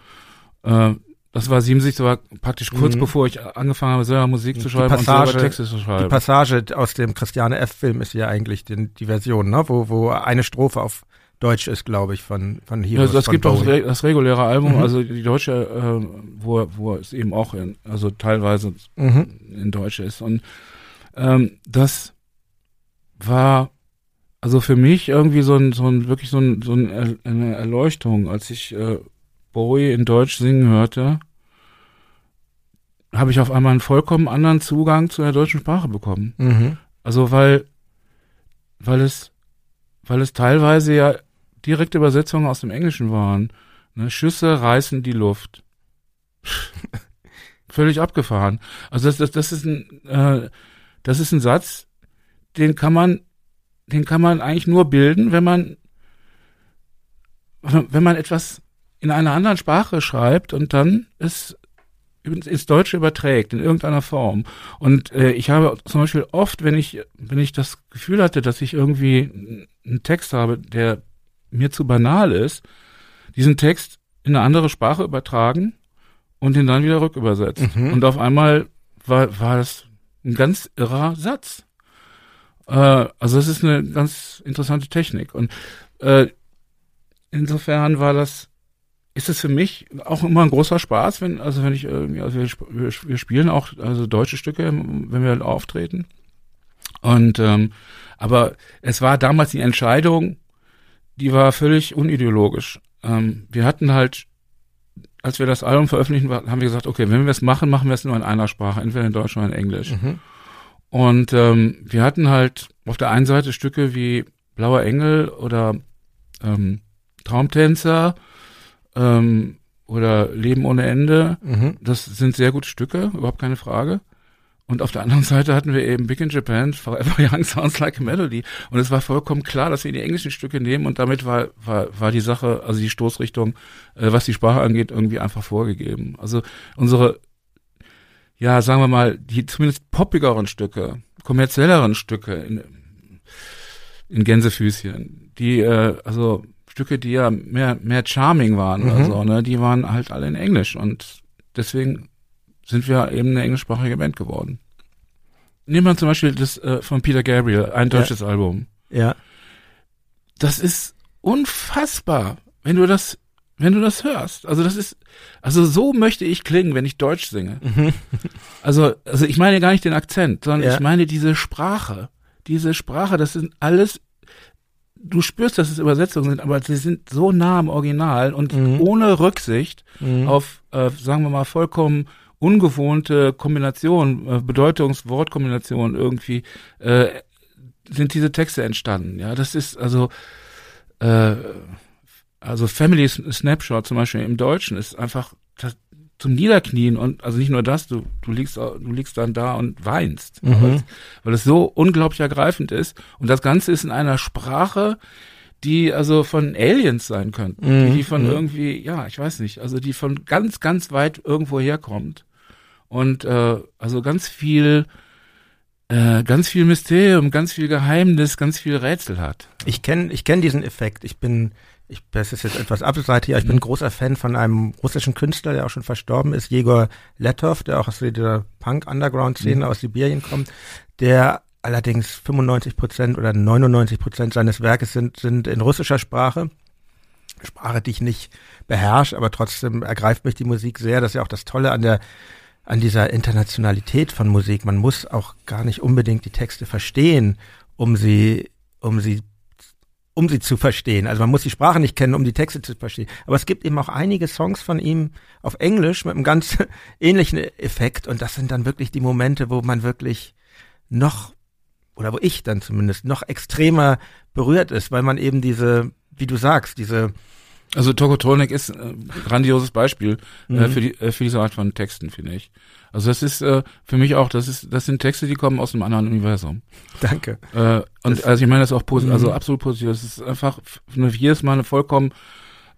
Äh, das war 77, das war praktisch kurz Mhm. bevor ich angefangen habe, selber Musik Die zu schreiben Passage- und selber Texte zu Die schreiben. Passage aus dem Christiane F-Film ist ja eigentlich den, die Version, ne? wo, wo eine Strophe auf Deutsch ist, glaube ich, von, von Heroes. also es gibt auch das, Bowie. re- das reguläre Album, Mhm. also die deutsche, äh, wo, wo es eben auch in, also teilweise Mhm. in Deutsch ist. Und ähm, das, war also für mich irgendwie so ein, so ein wirklich so, ein, so ein, eine Erleuchtung, als ich äh, Bowie in Deutsch singen hörte, habe ich auf einmal einen vollkommen anderen Zugang zu der deutschen Sprache bekommen. Mhm. Also weil, weil es, weil es teilweise ja direkte Übersetzungen aus dem Englischen waren. Ne? Schüsse reißen die Luft. Völlig abgefahren. Also das, das, das ist ein, äh, das ist ein Satz, den kann man, den kann man eigentlich nur bilden, wenn man, wenn man etwas in einer anderen Sprache schreibt und dann es ins Deutsche überträgt in irgendeiner Form. Und äh, ich habe zum Beispiel oft, wenn ich, wenn ich das Gefühl hatte, dass ich irgendwie einen Text habe, der mir zu banal ist, diesen Text in eine andere Sprache übertragen und ihn dann wieder rückübersetzt. Mhm. Und auf einmal war, war das ein ganz irrer Satz. Äh, also es ist eine ganz interessante Technik. Und äh, insofern war das ist es für mich auch immer ein großer Spaß, wenn, also wenn ich irgendwie, also wir, wir spielen auch also deutsche Stücke, wenn wir auftreten. Und ähm, aber es war damals die Entscheidung, die war völlig unideologisch. Ähm, wir hatten halt, als wir das Album veröffentlichen, haben wir gesagt, okay, wenn wir es machen, machen wir es nur in einer Sprache, entweder in Deutsch oder in Englisch. Mhm. Und ähm, wir hatten halt auf der einen Seite Stücke wie Blauer Engel oder ähm, Traumtänzer ähm, oder Leben ohne Ende. Mhm. Das sind sehr gute Stücke, überhaupt keine Frage. Und auf der anderen Seite hatten wir eben Big in Japan, Forever Young Sounds Like a Melody. Und es war vollkommen klar, dass wir die englischen Stücke nehmen und damit war, war, war die Sache, also die Stoßrichtung, äh, was die Sprache angeht, irgendwie einfach vorgegeben. Also unsere, ja, sagen wir mal, die zumindest poppigeren Stücke, kommerzielleren Stücke in, in Gänsefüßchen, die, äh, also Stücke, die ja mehr, mehr charming waren mhm. oder so, ne, die waren halt alle in Englisch und deswegen sind wir eben eine englischsprachige Band geworden. Nehmen wir zum Beispiel das äh, von Peter Gabriel, ein deutsches ja. Album. Ja. Das ist unfassbar, wenn du das, wenn du das hörst. Also das ist, also so möchte ich klingen, wenn ich Deutsch singe. Mhm. Also, also ich meine gar nicht den Akzent, sondern ja. ich meine diese Sprache. Diese Sprache, das sind alles du spürst, dass es Übersetzungen sind, aber sie sind so nah am Original und mhm. ohne Rücksicht mhm. auf, äh, sagen wir mal, vollkommen ungewohnte Kombination, äh, Bedeutungswortkombination irgendwie, äh, sind diese Texte entstanden. Ja, das ist also, äh, also Family Snapshot zum Beispiel im Deutschen ist einfach das, zum Niederknien und also nicht nur das, du, du liegst, du liegst dann da und weinst, mhm. weil, es, weil es so unglaublich ergreifend ist. Und das Ganze ist in einer Sprache, die also von Aliens sein könnten, mhm. die, die von mhm. irgendwie, ja, ich weiß nicht, also die von ganz, ganz weit irgendwo herkommt. Und äh, also ganz viel, äh, ganz viel Mysterium, ganz viel Geheimnis, ganz viel Rätsel hat. Ich kenne ich kenn diesen Effekt. Ich bin ich, das ist jetzt etwas abseitig, aber ich bin ein großer Fan von einem russischen Künstler, der auch schon verstorben ist, Jegor Letov, der auch aus dieser Punk-Underground-Szene mhm. aus Sibirien kommt, der allerdings 95 Prozent oder 99 Prozent seines Werkes sind, sind in russischer Sprache. Sprache, die ich nicht beherrsche, aber trotzdem ergreift mich die Musik sehr. Das ist ja auch das Tolle an der an dieser Internationalität von Musik. Man muss auch gar nicht unbedingt die Texte verstehen, um sie um sie um sie zu verstehen. Also man muss die Sprache nicht kennen, um die Texte zu verstehen. Aber es gibt eben auch einige Songs von ihm auf Englisch mit einem ganz ähnlichen Effekt. Und das sind dann wirklich die Momente, wo man wirklich noch, oder wo ich dann zumindest noch extremer berührt ist, weil man eben diese, wie du sagst, diese also Tokotronic ist ein grandioses Beispiel äh, mhm. äh, für, die, äh, für diese Art von Texten, finde ich. Also das ist äh, für mich auch, das ist, das sind Texte, die kommen aus einem anderen Universum. Danke. Äh, und das, also ich meine das auch positiv, also mhm. absolut positiv. Das ist einfach jedes Mal eine vollkommen,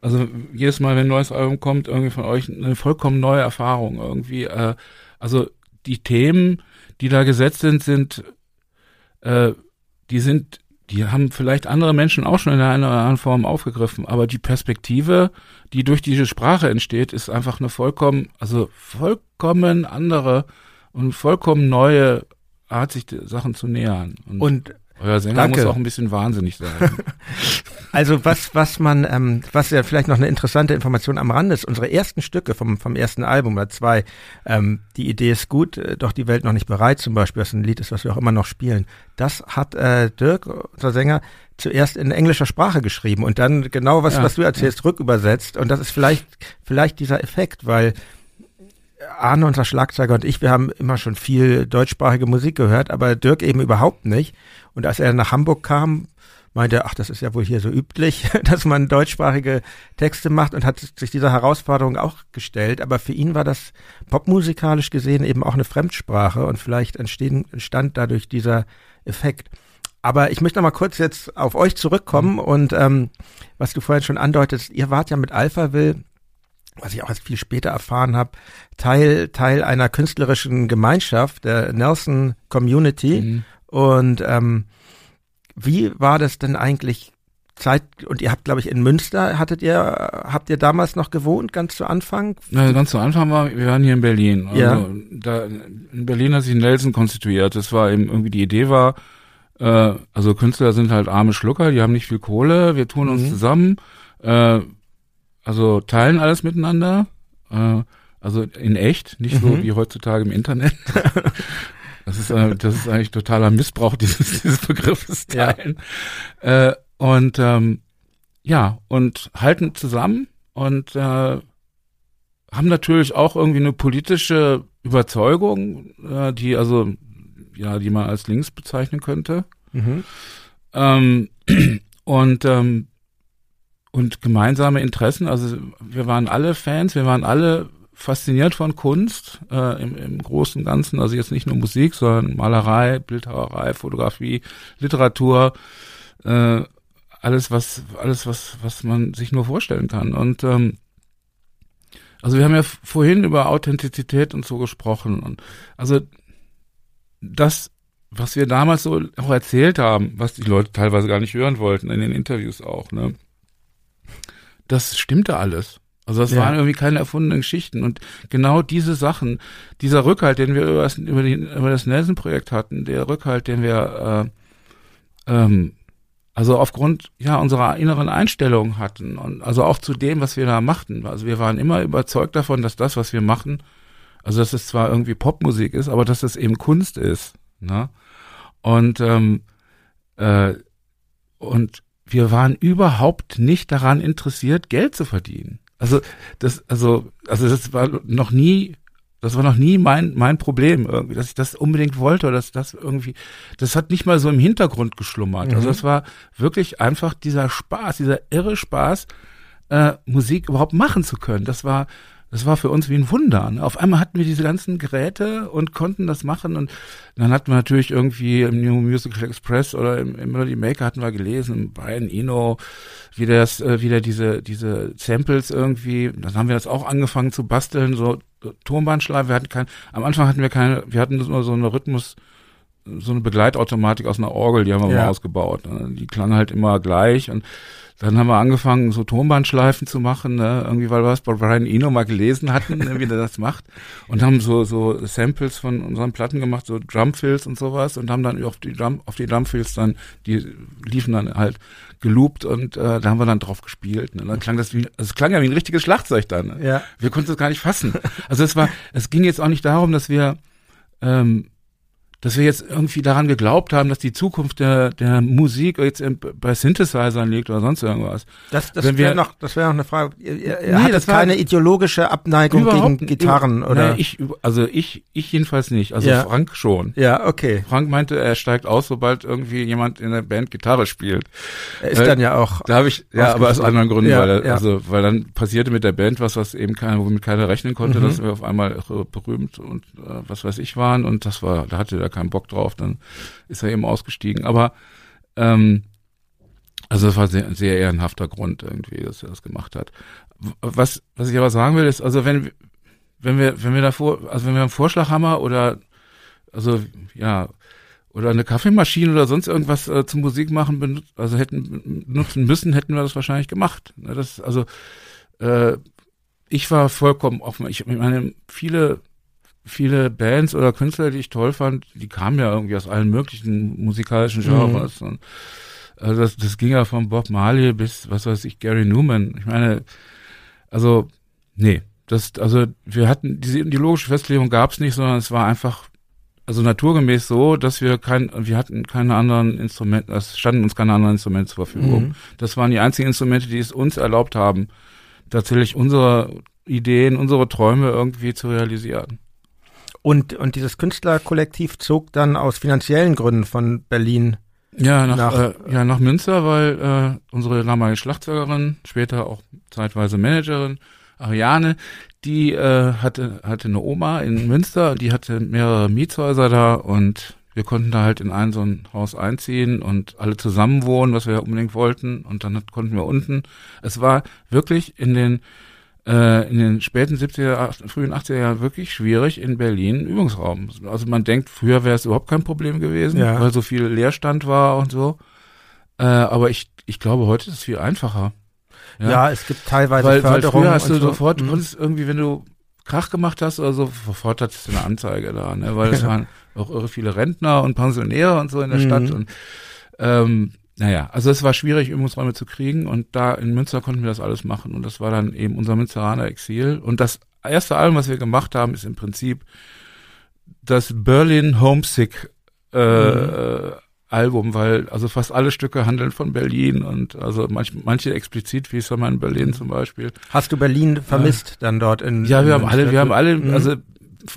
also jedes Mal, wenn ein neues Album kommt, irgendwie von euch eine vollkommen neue Erfahrung irgendwie. Äh, also die Themen, die da gesetzt sind, sind, äh, die sind die haben vielleicht andere Menschen auch schon in einer oder anderen Form aufgegriffen, aber die Perspektive, die durch diese Sprache entsteht, ist einfach eine vollkommen, also vollkommen andere und vollkommen neue Art, sich Sachen zu nähern. Und, und euer Sänger danke. muss auch ein bisschen wahnsinnig sein. Also was, was man, ähm, was ja vielleicht noch eine interessante Information am Rande ist, unsere ersten Stücke vom, vom ersten Album oder zwei, ähm, die Idee ist gut, äh, doch die Welt noch nicht bereit zum Beispiel, was ein Lied ist, was wir auch immer noch spielen. Das hat äh, Dirk, unser Sänger, zuerst in englischer Sprache geschrieben und dann genau was, ja, was du erzählst, ja. rückübersetzt. Und das ist vielleicht, vielleicht dieser Effekt, weil Arne, unser Schlagzeuger und ich, wir haben immer schon viel deutschsprachige Musik gehört, aber Dirk eben überhaupt nicht. Und als er nach Hamburg kam, meinte, ach, das ist ja wohl hier so üblich, dass man deutschsprachige Texte macht und hat sich dieser Herausforderung auch gestellt. Aber für ihn war das popmusikalisch gesehen eben auch eine Fremdsprache und vielleicht entstehen, entstand dadurch dieser Effekt. Aber ich möchte noch mal kurz jetzt auf euch zurückkommen mhm. und ähm, was du vorhin schon andeutest, ihr wart ja mit Alphaville was ich auch erst viel später erfahren habe, Teil, Teil einer künstlerischen Gemeinschaft, der Nelson Community. Mhm. Und ähm, wie war das denn eigentlich Zeit, und ihr habt, glaube ich, in Münster, hattet ihr, habt ihr damals noch gewohnt, ganz zu Anfang? Ja, ganz zu Anfang war, wir waren hier in Berlin. Also ja. da, in Berlin hat sich Nelson konstituiert. Das war eben irgendwie, die Idee war, äh, also Künstler sind halt arme Schlucker, die haben nicht viel Kohle, wir tun uns mhm. zusammen, äh, also teilen alles miteinander, äh, also in echt, nicht mhm. so wie heutzutage im Internet. das ist, äh, das ist eigentlich totaler Missbrauch dieses, dieses Begriffes teilen. Ja. Äh, und ähm, ja, und halten zusammen und äh, haben natürlich auch irgendwie eine politische Überzeugung, äh, die also ja, die man als links bezeichnen könnte. Mhm. Ähm, und ähm, und gemeinsame Interessen. Also wir waren alle Fans, wir waren alle fasziniert von Kunst äh, im, im Großen Ganzen. Also jetzt nicht nur Musik, sondern Malerei, Bildhauerei, Fotografie, Literatur, äh, alles was alles was was man sich nur vorstellen kann. Und ähm, also wir haben ja vorhin über Authentizität und so gesprochen und also das was wir damals so auch erzählt haben, was die Leute teilweise gar nicht hören wollten in den Interviews auch, ne? das stimmte alles. Also das ja. waren irgendwie keine erfundenen Geschichten. Und genau diese Sachen, dieser Rückhalt, den wir über das, über, die, über das Nelson-Projekt hatten, der Rückhalt, den wir äh, ähm, also aufgrund ja unserer inneren Einstellung hatten und also auch zu dem, was wir da machten. Also wir waren immer überzeugt davon, dass das, was wir machen, also dass es zwar irgendwie Popmusik ist, aber dass es eben Kunst ist. Ne? Und ähm, äh, und wir waren überhaupt nicht daran interessiert, Geld zu verdienen. Also das, also, also das war noch nie, das war noch nie mein mein Problem irgendwie, dass ich das unbedingt wollte oder dass das irgendwie, das hat nicht mal so im Hintergrund geschlummert. Also mhm. Also es war wirklich einfach dieser Spaß, dieser irre Spaß, äh, Musik überhaupt machen zu können. Das war das war für uns wie ein Wunder. Ne? Auf einmal hatten wir diese ganzen Geräte und konnten das machen und dann hatten wir natürlich irgendwie im New Musical Express oder im, im Melody Maker hatten wir gelesen, Brian Eno, wie das, äh, wie der diese, diese Samples irgendwie, dann haben wir das auch angefangen zu basteln, so Tonbandschleife, wir hatten kein, am Anfang hatten wir keine, wir hatten nur so eine Rhythmus, so eine Begleitautomatik aus einer Orgel, die haben wir ja. mal ausgebaut. Ne? Die klang halt immer gleich und dann haben wir angefangen, so Tonbandschleifen zu machen, ne? irgendwie, weil wir es bei Brian Eno mal gelesen hatten, ne, wie der das macht. Und haben so, so Samples von unseren Platten gemacht, so Drumfills und sowas und haben dann auf die Drum, auf die Drumfills dann, die liefen dann halt geloopt und äh, da haben wir dann drauf gespielt. Ne? Dann klang das wie, also es klang ja wie ein richtiges Schlagzeug dann. Ne? Ja. Wir konnten es gar nicht fassen. Also es war, es ging jetzt auch nicht darum, dass wir ähm, dass wir jetzt irgendwie daran geglaubt haben, dass die Zukunft der, der Musik jetzt bei Synthesizern liegt oder sonst irgendwas. Das, das wäre noch, das wäre noch eine Frage. Ihr, ihr nee, hattet keine ideologische Abneigung gegen Gitarren oder? Nee, ich, also ich, ich jedenfalls nicht. Also ja. Frank schon. Ja, okay. Frank meinte, er steigt aus, sobald irgendwie jemand in der Band Gitarre spielt. Er ist äh, dann ja auch. Da habe ich, ja, aber aus anderen Gründen, ja, weil, er, ja. also, weil dann passierte mit der Band was, was eben keiner, womit keiner rechnen konnte, mhm. dass wir auf einmal berühmt und äh, was weiß ich waren und das war, da hatte er da keinen Bock drauf, dann ist er eben ausgestiegen. Aber ähm, also das war sehr, sehr ehrenhafter Grund irgendwie, dass er das gemacht hat. Was, was ich aber sagen will, ist, also wenn, wenn wir, wenn wir davor, also wenn wir einen Vorschlaghammer oder, also, ja, oder eine Kaffeemaschine oder sonst irgendwas äh, zum Musik machen, also hätten nutzen müssen, hätten wir das wahrscheinlich gemacht. Ne, das, also, äh, ich war vollkommen offen. Ich meine, viele viele Bands oder Künstler, die ich toll fand, die kamen ja irgendwie aus allen möglichen musikalischen mhm. Genres. Mhm. Und, Also das, das ging ja von Bob Marley bis, was weiß ich, Gary Newman. Ich meine, also, nee, das, also wir hatten, diese ideologische Festlegung gab es nicht, sondern es war einfach, also naturgemäß so, dass wir kein, wir hatten keine anderen Instrumente, es standen uns keine anderen Instrumente zur Verfügung. Mhm. Das waren die einzigen Instrumente, die es uns erlaubt haben, tatsächlich unsere Ideen, unsere Träume irgendwie zu realisieren. Und, und dieses Künstlerkollektiv zog dann aus finanziellen Gründen von Berlin ja, nach, nach, äh, ja, nach Münster, weil äh, unsere damalige Schlagzeugerin, später auch zeitweise Managerin, Ariane, die äh, hatte, hatte eine Oma in Münster, die hatte mehrere Mietshäuser da und wir konnten da halt in ein so ein Haus einziehen und alle zusammen wohnen, was wir unbedingt wollten. Und dann konnten wir unten. Es war wirklich in den äh, in den späten 70er, frühen 80er Jahren wirklich schwierig in Berlin Übungsraum. Also man denkt, früher wäre es überhaupt kein Problem gewesen, ja. weil so viel Leerstand war und so. Äh, aber ich, ich glaube, heute ist es viel einfacher. Ja, ja es gibt teilweise weil, Förderung. Weil früher hast du so. sofort, mhm. irgendwie, wenn du Krach gemacht hast oder so, sofort hattest du eine Anzeige da, ne? weil es waren auch irre viele Rentner und Pensionäre und so in der mhm. Stadt und ähm, naja, also es war schwierig, Übungsräume zu kriegen und da in Münster konnten wir das alles machen und das war dann eben unser Münsteraner Exil und das erste Album, was wir gemacht haben, ist im Prinzip das Berlin Homesick äh, mhm. Album, weil also fast alle Stücke handeln von Berlin und also manch, manche explizit, wie Sommer in Berlin zum Beispiel. Hast du Berlin vermisst äh, dann dort in? Ja, wir in haben alle, wir haben alle, mhm. also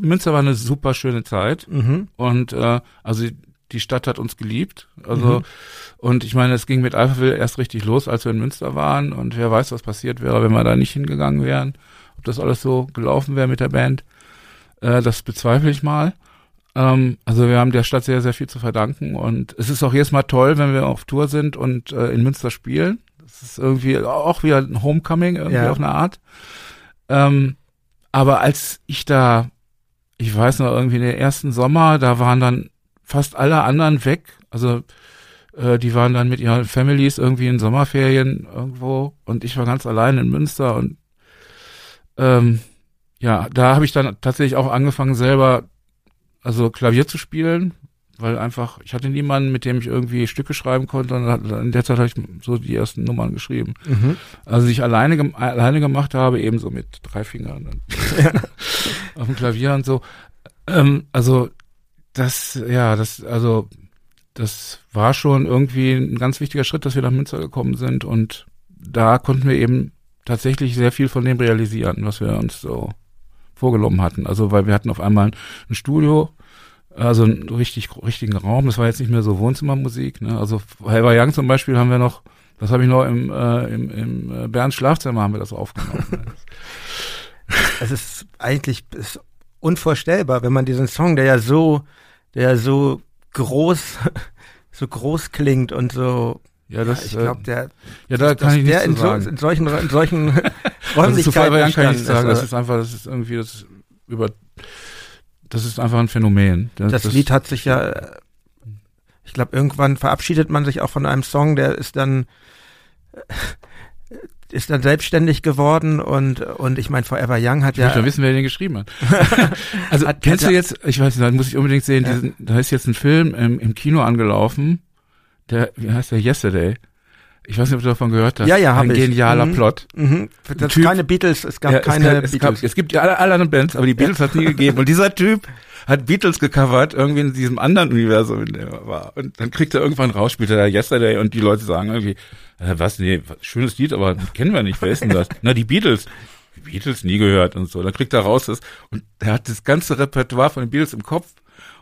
Münster war eine super schöne Zeit mhm. und äh, also die Stadt hat uns geliebt. Also mhm. und ich meine, es ging mit Alphaville erst richtig los, als wir in Münster waren und wer weiß, was passiert wäre, wenn wir da nicht hingegangen wären, ob das alles so gelaufen wäre mit der Band. Äh, das bezweifle ich mal. Ähm, also wir haben der Stadt sehr, sehr viel zu verdanken und es ist auch jedes Mal toll, wenn wir auf Tour sind und äh, in Münster spielen. Das ist irgendwie auch wieder ein Homecoming irgendwie ja. auf eine Art. Ähm, aber als ich da, ich weiß noch, irgendwie in den ersten Sommer, da waren dann fast alle anderen weg. Also äh, die waren dann mit ihren Families irgendwie in Sommerferien irgendwo und ich war ganz allein in Münster und ähm, ja, da habe ich dann tatsächlich auch angefangen selber also Klavier zu spielen, weil einfach ich hatte niemanden, mit dem ich irgendwie Stücke schreiben konnte und in der Zeit habe ich so die ersten Nummern geschrieben. Mhm. Also die ich alleine alleine gemacht habe, ebenso mit drei Fingern auf dem Klavier und so. Ähm, also das, ja, das, also, das war schon irgendwie ein ganz wichtiger Schritt, dass wir nach Münster gekommen sind und da konnten wir eben tatsächlich sehr viel von dem realisieren, was wir uns so vorgenommen hatten. Also, weil wir hatten auf einmal ein Studio, also einen richtig, richtigen Raum. Das war jetzt nicht mehr so Wohnzimmermusik. Ne? Also Helva Young zum Beispiel haben wir noch, das habe ich noch im, äh, im, im äh, Bernds Schlafzimmer haben wir das aufgenommen. es ist eigentlich ist unvorstellbar, wenn man diesen Song, der ja so der so groß, so groß klingt und so. Ja, das, ich glaube, der, ja, da kann ich der in, so, in, solchen, in solchen Räumlichkeiten also kann ich nicht sagen. Ist, das ist einfach, das ist irgendwie, das über, das ist einfach ein Phänomen. Das, das, das Lied hat sich ja, ich glaube, irgendwann verabschiedet man sich auch von einem Song, der ist dann, ist dann selbstständig geworden und und ich meine Forever Young hat ich ja möchte wissen wer den geschrieben hat also hat, kennst hat du jetzt ich weiß nicht da muss ich unbedingt sehen diesen, da ist jetzt ein Film im, im Kino angelaufen der wie heißt der Yesterday ich weiß nicht, ob du davon gehört hast. Ja, ja, Ein genialer mhm. Plot. Mhm. Das typ, keine Beatles, es gab ja, keine es, gab, es Beatles. Gab, es gibt ja alle, alle anderen Bands, aber die Beatles ja. hat es nie gegeben. Und dieser Typ hat Beatles gecovert, irgendwie in diesem anderen Universum, in dem er war. Und dann kriegt er irgendwann raus, spielt er da Yesterday und die Leute sagen irgendwie, äh, was, nee, schönes Lied, aber kennen wir nicht, wer ist denn das? Na, die Beatles. Die Beatles nie gehört und so. Dann kriegt er raus das und er hat das ganze Repertoire von den Beatles im Kopf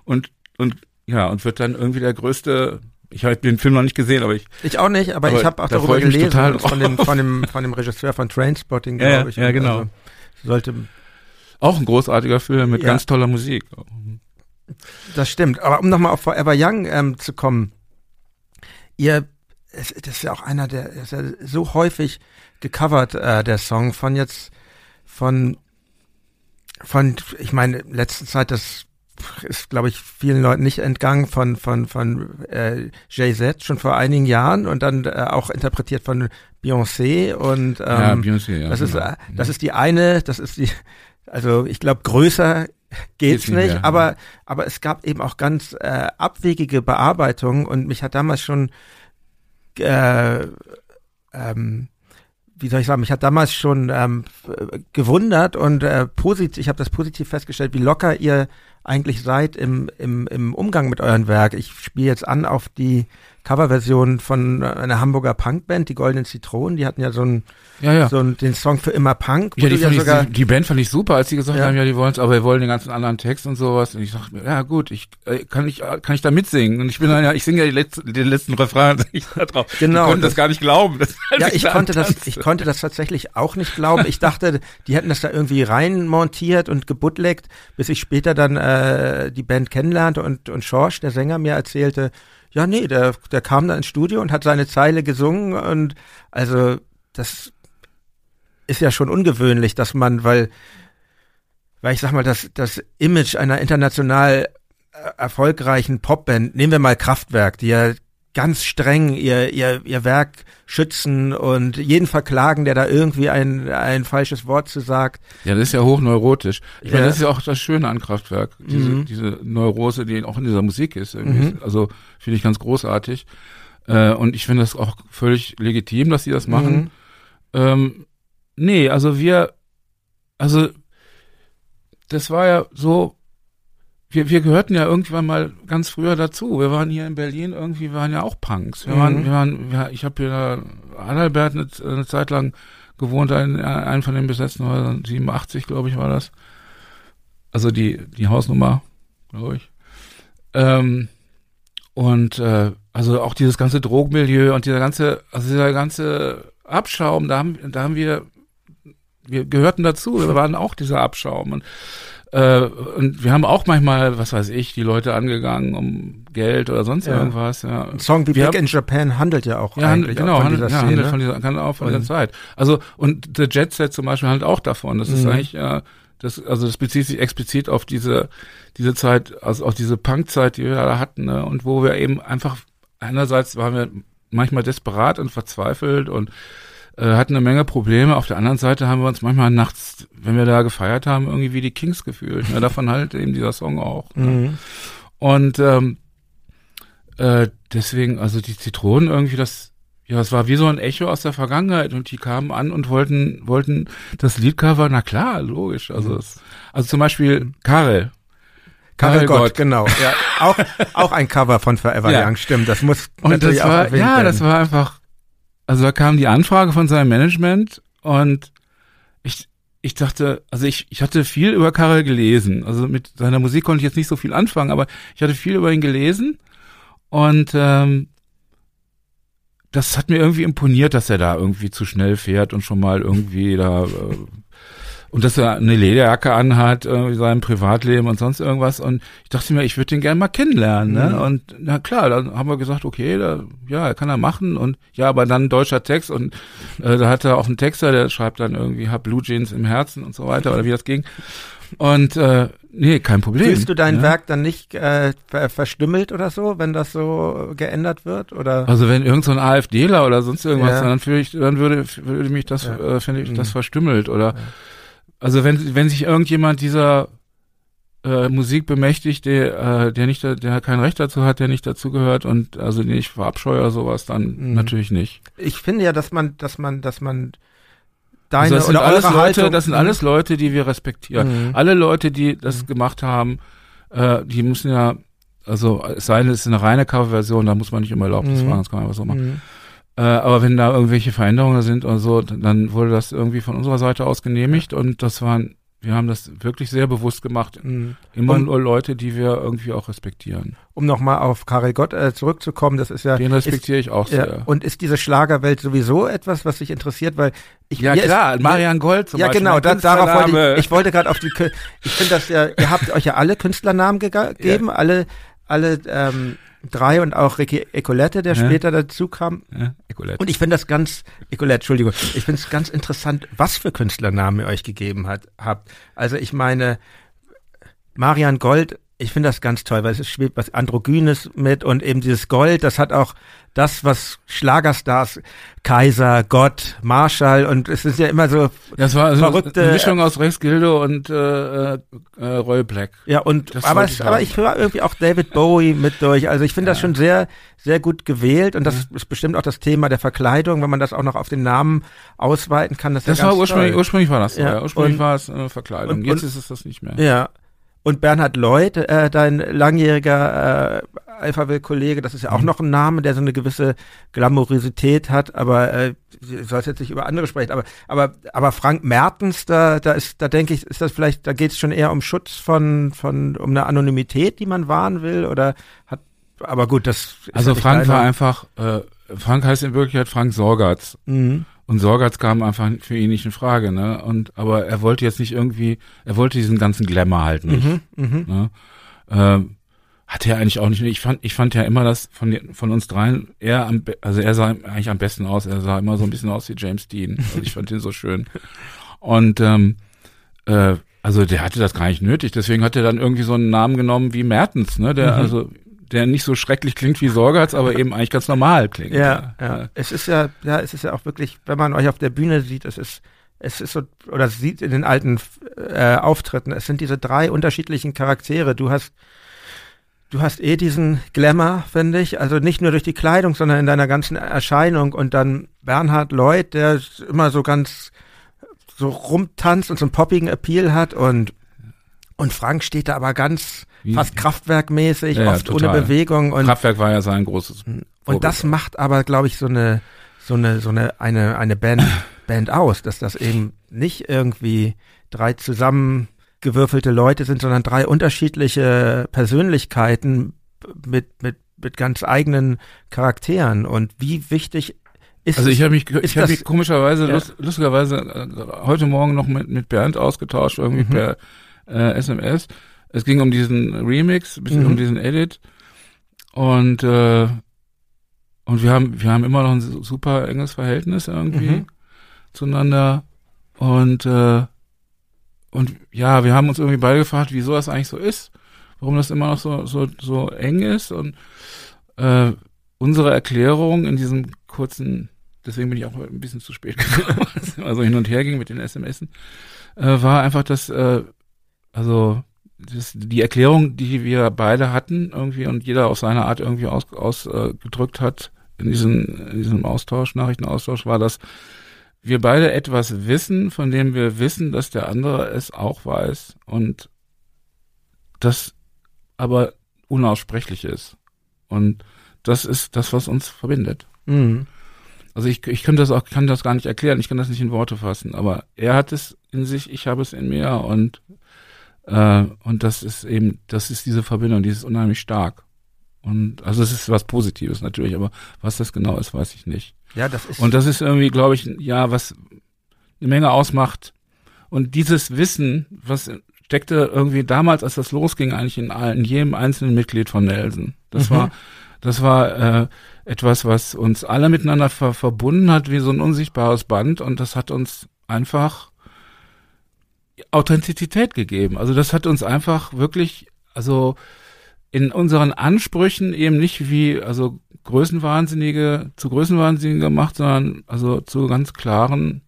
und, und, ja, und wird dann irgendwie der größte ich habe den Film noch nicht gesehen, aber ich. Ich auch nicht, aber, aber ich habe auch darüber gelesen von dem, von dem, von dem Regisseur von Trainspotting, glaube ja, ich. Ja, genau. Also sollte. Auch ein großartiger Film mit ja. ganz toller Musik. Das stimmt. Aber um nochmal auf Forever Young ähm, zu kommen, ihr, das ist ja auch einer, der ist ja so häufig gecovert, äh, der Song von jetzt, von, von, ich meine, letzte Zeit das ist, glaube ich, vielen Leuten nicht entgangen von von von äh, Jay-Z schon vor einigen Jahren und dann äh, auch interpretiert von Beyoncé und ähm, ja, Beyoncé, ja, das ist genau. äh, das ist die eine, das ist die also ich glaube größer geht's nicht, nicht mehr, aber ja. aber es gab eben auch ganz äh, abwegige Bearbeitungen und mich hat damals schon äh, ähm, wie soll ich sagen, mich hat damals schon ähm, gewundert und äh, positiv, ich habe das positiv festgestellt, wie locker ihr eigentlich seid im, im, im Umgang mit euren Werk. Ich spiele jetzt an auf die Coverversion von einer Hamburger Punkband, die Goldenen Zitronen. Die hatten ja so einen, ja, ja. so den Song für immer Punk. Ja, die, ja sogar, ich, die Band fand ich super, als sie gesagt ja. haben, ja, die wollen es, aber wir wollen den ganzen anderen Text und sowas. Und ich dachte mir, ja gut, ich äh, kann ich kann ich da mitsingen. Und ich bin dann ja, ich singe ja die letzten, den letzten Refrain ich da drauf. Genau. Ich konnte das, das gar nicht glauben. Ja, ich konnte das, ich konnte das tatsächlich auch nicht glauben. Ich dachte, die hätten das da irgendwie rein montiert und gebutleckt, bis ich später dann äh, die Band kennenlernte und und Schorsch, der Sänger, mir erzählte, ja, nee, der, der kam da ins Studio und hat seine Zeile gesungen und also das ist ja schon ungewöhnlich, dass man, weil, weil ich sag mal, das, das Image einer international äh, erfolgreichen Popband, nehmen wir mal Kraftwerk, die ja ganz streng ihr, ihr, ihr Werk schützen und jeden verklagen, der da irgendwie ein, ein falsches Wort zu sagt. Ja, das ist ja hochneurotisch. Ich ja. meine, das ist ja auch das Schöne an Kraftwerk, diese, mhm. diese Neurose, die auch in dieser Musik ist. Mhm. Also finde ich ganz großartig. Äh, und ich finde das auch völlig legitim, dass sie das machen. Mhm. Ähm, nee, also wir, also das war ja so, wir, wir gehörten ja irgendwann mal ganz früher dazu. Wir waren hier in Berlin irgendwie, wir waren ja auch Punks. Wir mhm. waren, wir waren, wir, ich habe hier Adalbert eine, eine Zeit lang gewohnt, ein, ein von den besetzten Häusern, 87, glaube ich, war das. Also die, die Hausnummer, glaube ich. Ähm, und äh, also auch dieses ganze Drogenmilieu und dieser ganze, also dieser ganze Abschaum, da haben, da haben wir, wir gehörten dazu, wir waren auch dieser Abschaum. Und äh, und wir haben auch manchmal, was weiß ich, die Leute angegangen um Geld oder sonst ja. irgendwas. Ja. Ein Song wie wir Big haben, in Japan handelt ja auch ja, eigentlich genau, von dieser Szene. Ja, handelt von dieser, kann auch von der Zeit. Also und The Jet Set zum Beispiel handelt auch davon. Das ist mhm. eigentlich ja das, also das bezieht sich explizit auf diese diese Zeit, also auf diese Punkzeit, die wir da hatten, ne? und wo wir eben einfach einerseits waren wir manchmal desperat und verzweifelt und äh, hatten eine Menge Probleme. Auf der anderen Seite haben wir uns manchmal nachts, wenn wir da gefeiert haben, irgendwie wie die Kings gefühlt. Ne? Davon halt eben dieser Song auch. Ne? Mhm. Und ähm, äh, deswegen, also die Zitronen irgendwie, das, ja, es war wie so ein Echo aus der Vergangenheit und die kamen an und wollten, wollten das Liedcover, na klar, logisch. Also, mhm. es, also zum Beispiel Karel. Karel Gott, Gott, genau. Ja, auch, auch ein Cover von Forever ja. Young, stimmt. Das muss und das war, Ja, werden. das war einfach, also da kam die Anfrage von seinem Management und ich, ich dachte, also ich, ich hatte viel über Karel gelesen. Also mit seiner Musik konnte ich jetzt nicht so viel anfangen, aber ich hatte viel über ihn gelesen und ähm, das hat mir irgendwie imponiert, dass er da irgendwie zu schnell fährt und schon mal irgendwie da äh, und dass er eine Lederjacke anhat, irgendwie sein Privatleben und sonst irgendwas. Und ich dachte mir, ich würde den gerne mal kennenlernen. Ne? Mhm. Und na klar, dann haben wir gesagt, okay, da, ja, kann er machen. Und ja, aber dann deutscher Text und äh, da hat er auch einen Texter, der schreibt dann irgendwie, hab Blue Jeans im Herzen und so weiter oder wie das ging. Und äh, nee, kein Problem. Fühlst du dein ja? Werk dann nicht äh, ver verstümmelt oder so, wenn das so geändert wird? Oder? Also wenn irgend so ein AfDler oder sonst irgendwas, ja. dann fühle ich, dann würde, würde mich das, ja. äh, finde ich, das mhm. verstümmelt. Oder also wenn, wenn sich irgendjemand dieser äh, Musik bemächtigt, der, äh, der nicht, der kein Recht dazu hat, der nicht dazugehört und also den ich verabscheue sowas, dann mhm. natürlich nicht. Ich finde ja, dass man, dass man, dass man deine also das sind oder alles Leute, Haltung, das sind alles Leute, die wir respektieren. Mhm. Alle Leute, die das mhm. gemacht haben, äh, die müssen ja, also es sei denn, es ist eine reine Coverversion, da muss man nicht immer Erlaubnis mhm. fragen, das kann man einfach so machen. Äh, aber wenn da irgendwelche Veränderungen sind oder so, dann wurde das irgendwie von unserer Seite aus genehmigt und das waren, wir haben das wirklich sehr bewusst gemacht. Mhm. Immer um, nur Leute, die wir irgendwie auch respektieren. Um nochmal auf Karel Gott äh, zurückzukommen, das ist ja. Den respektiere ist, ich auch sehr. Ja, und ist diese Schlagerwelt sowieso etwas, was sich interessiert, weil ich. Ja klar, ist, Marian Gold zum ja, Beispiel. Ja genau, da, darauf wollte ich, ich wollte gerade auf die, ich finde das ja, ihr habt euch ja alle Künstlernamen gegeben, ja. alle, alle, ähm, drei und auch Ricky Ecolette, der ja. später dazu kam. Ja, Ecolette. Und ich finde das ganz, Ecolette, Entschuldigung, ich finde es ganz interessant, was für Künstlernamen ihr euch gegeben hat, habt. Also ich meine, Marian Gold ich finde das ganz toll, weil es schwebt was Androgynes mit und eben dieses Gold, das hat auch das, was Schlagerstars, Kaiser, Gott, Marshall und es ist ja immer so Das war also verrückte eine Mischung aus Rex Gildo und äh, äh, Roy Black. Ja, und Das aber, es, ich aber ich höre irgendwie auch David Bowie mit durch. Also ich finde das Ja. schon sehr, sehr gut gewählt und das ist bestimmt auch das Thema der Verkleidung, wenn man das auch noch auf den Namen ausweiten kann. Das, Das ja war ursprünglich, toll. ursprünglich war das. Ja, Ja, ursprünglich und- war es eine Verkleidung. und- Jetzt und- ist es das nicht mehr. Ja. Und Bernhard Lloyd, äh, dein langjähriger äh, Alphaville-Kollege, das ist ja auch Mhm. noch ein Name, der so eine gewisse Glamourosität hat, aber äh, du sollst jetzt nicht über andere sprechen, aber aber aber Frank Mertens, da da ist, da denke ich, ist das vielleicht, da geht es schon eher um Schutz von von um eine Anonymität, die man wahren will, oder hat, aber gut, das ist Also Frank war einfach, äh, Frank heißt in Wirklichkeit Frank Sorgatz. Mhm. Und Sorgatz kam einfach für ihn nicht in Frage, ne? Und aber er wollte jetzt nicht irgendwie, er wollte diesen ganzen Glamour halt nicht. Mhm. Mhm. Ne? Ähm, hat er eigentlich auch nicht. Ich fand, ich fand ja immer, dass von, von uns dreien er am, also er sah eigentlich am besten aus. Er sah immer so ein bisschen aus wie James Dean. Also ich fand ihn so schön. Und ähm, äh, also der hatte das gar nicht nötig. Deswegen hat er dann irgendwie so einen Namen genommen wie Mertens, ne? Der Mhm. also der nicht so schrecklich klingt wie Sorgatz, aber eben eigentlich ganz normal klingt. Ja, ja. Es ist ja, ja, es ist ja auch wirklich, wenn man euch auf der Bühne sieht, es ist, es ist so, oder sieht in den alten äh, Auftritten, es sind diese drei unterschiedlichen Charaktere. Du hast, du hast eh diesen Glamour, finde ich, also nicht nur durch die Kleidung, sondern in deiner ganzen Erscheinung und dann Bernhard Lloyd, der immer so ganz so rumtanzt und so einen poppigen Appeal hat und und Frank steht da aber ganz fast kraftwerkmäßig, Ja, oft ohne total. Bewegung und Kraftwerk war ja sein großes. und das macht aber, glaube ich, so eine, so eine, so eine, eine, eine Band, Band aus, dass das eben nicht irgendwie drei zusammengewürfelte Leute sind, sondern drei unterschiedliche Persönlichkeiten mit, mit, mit ganz eigenen Charakteren. Und wie wichtig ist Also ich habe mich, ich habe mich komischerweise, Ja. lust, lustigerweise äh, heute Morgen noch mit, mit Bernd ausgetauscht, irgendwie Mhm. per äh, SMS. Es ging um diesen Remix, bisschen Mhm. um diesen Edit. Und äh, und wir haben wir haben immer noch ein su- super enges Verhältnis irgendwie Mhm. zueinander. Und äh, und ja, wir haben uns irgendwie beide gefragt, wieso das eigentlich so ist, warum das immer noch so so so eng ist und äh, unsere Erklärung in diesem kurzen, deswegen bin ich auch ein bisschen zu spät gekommen, weil es immer so hin und her ging mit den SMSen, äh, war einfach, dass, äh, also das, die Erklärung, die wir beide hatten irgendwie und jeder auf seine Art irgendwie ausgedrückt aus, äh, hat in, diesen, in diesem Austausch, Nachrichtenaustausch, war, dass wir beide etwas wissen, von dem wir wissen, dass der andere es auch weiß und das aber unaussprechlich ist. Und das ist das, was uns verbindet. Mhm. Also ich, ich kann das auch, kann das gar nicht erklären, ich kann das nicht in Worte fassen, aber er hat es in sich, ich habe es in mir und äh, und das ist eben, das ist diese Verbindung, die ist unheimlich stark. Und also es ist was Positives natürlich, aber was das genau ist, weiß ich nicht. Ja, das ist. Und das ist irgendwie, glaube ich, ja, was eine Menge ausmacht. Und dieses Wissen, was steckte irgendwie damals, als das losging, eigentlich in, in jedem einzelnen Mitglied von Nelson. Das Mhm. war, das war äh, etwas, was uns alle miteinander ver verbunden hat, wie so ein unsichtbares Band. Und das hat uns einfach Authentizität gegeben. Also das hat uns einfach wirklich, also in unseren Ansprüchen eben nicht wie, also Größenwahnsinnige zu Größenwahnsinnigen gemacht, sondern also zu ganz klaren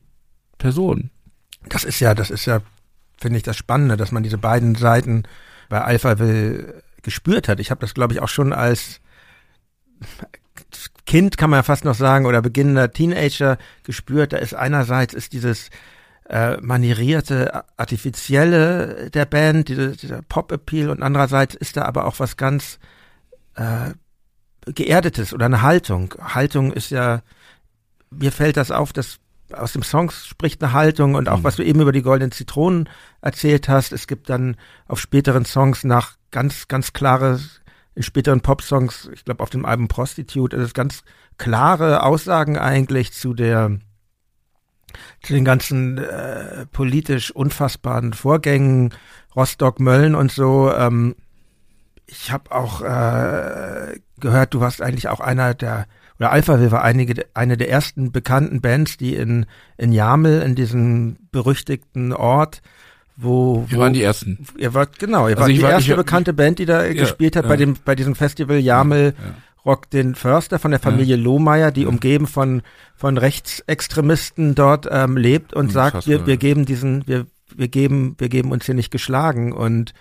Personen. Das ist ja, das ist ja, finde ich, das Spannende, dass man diese beiden Seiten bei Alphaville gespürt hat. Ich habe das, glaube ich, auch schon als Kind, kann man ja fast noch sagen, oder beginnender Teenager gespürt. Da ist einerseits ist dieses äh, manierierte, artifizielle der Band, diese, dieser Pop-Appeal und andererseits ist da aber auch was ganz äh, geerdetes oder eine Haltung. Haltung ist ja, mir fällt das auf, dass aus dem Song spricht eine Haltung und auch Mhm. was du eben über die goldenen Zitronen erzählt hast. Es gibt dann auf späteren Songs nach ganz, ganz klare, in späteren Pop-Songs, ich glaube auf dem Album Prostitute, ist es ganz klare Aussagen eigentlich zu der, zu den ganzen äh, politisch unfassbaren Vorgängen, Rostock, Mölln und so. Ähm, ich habe auch äh, gehört, du warst eigentlich auch einer der oder Alphaville war einige, eine der ersten bekannten Bands, die in, in Jamel, in diesem berüchtigten Ort wo, Wir waren die ersten. Ihr wart genau, ihr Also wart die war- erste ich- bekannte Band, die da Ja, gespielt hat ja. bei dem bei diesem Festival Jamel Ja. Rock den Förster von der Familie Lohmeier, die umgeben von von Rechtsextremisten dort ähm, lebt und sagt, Unfassbar, wir wir ja. geben diesen wir wir geben wir geben uns hier nicht geschlagen und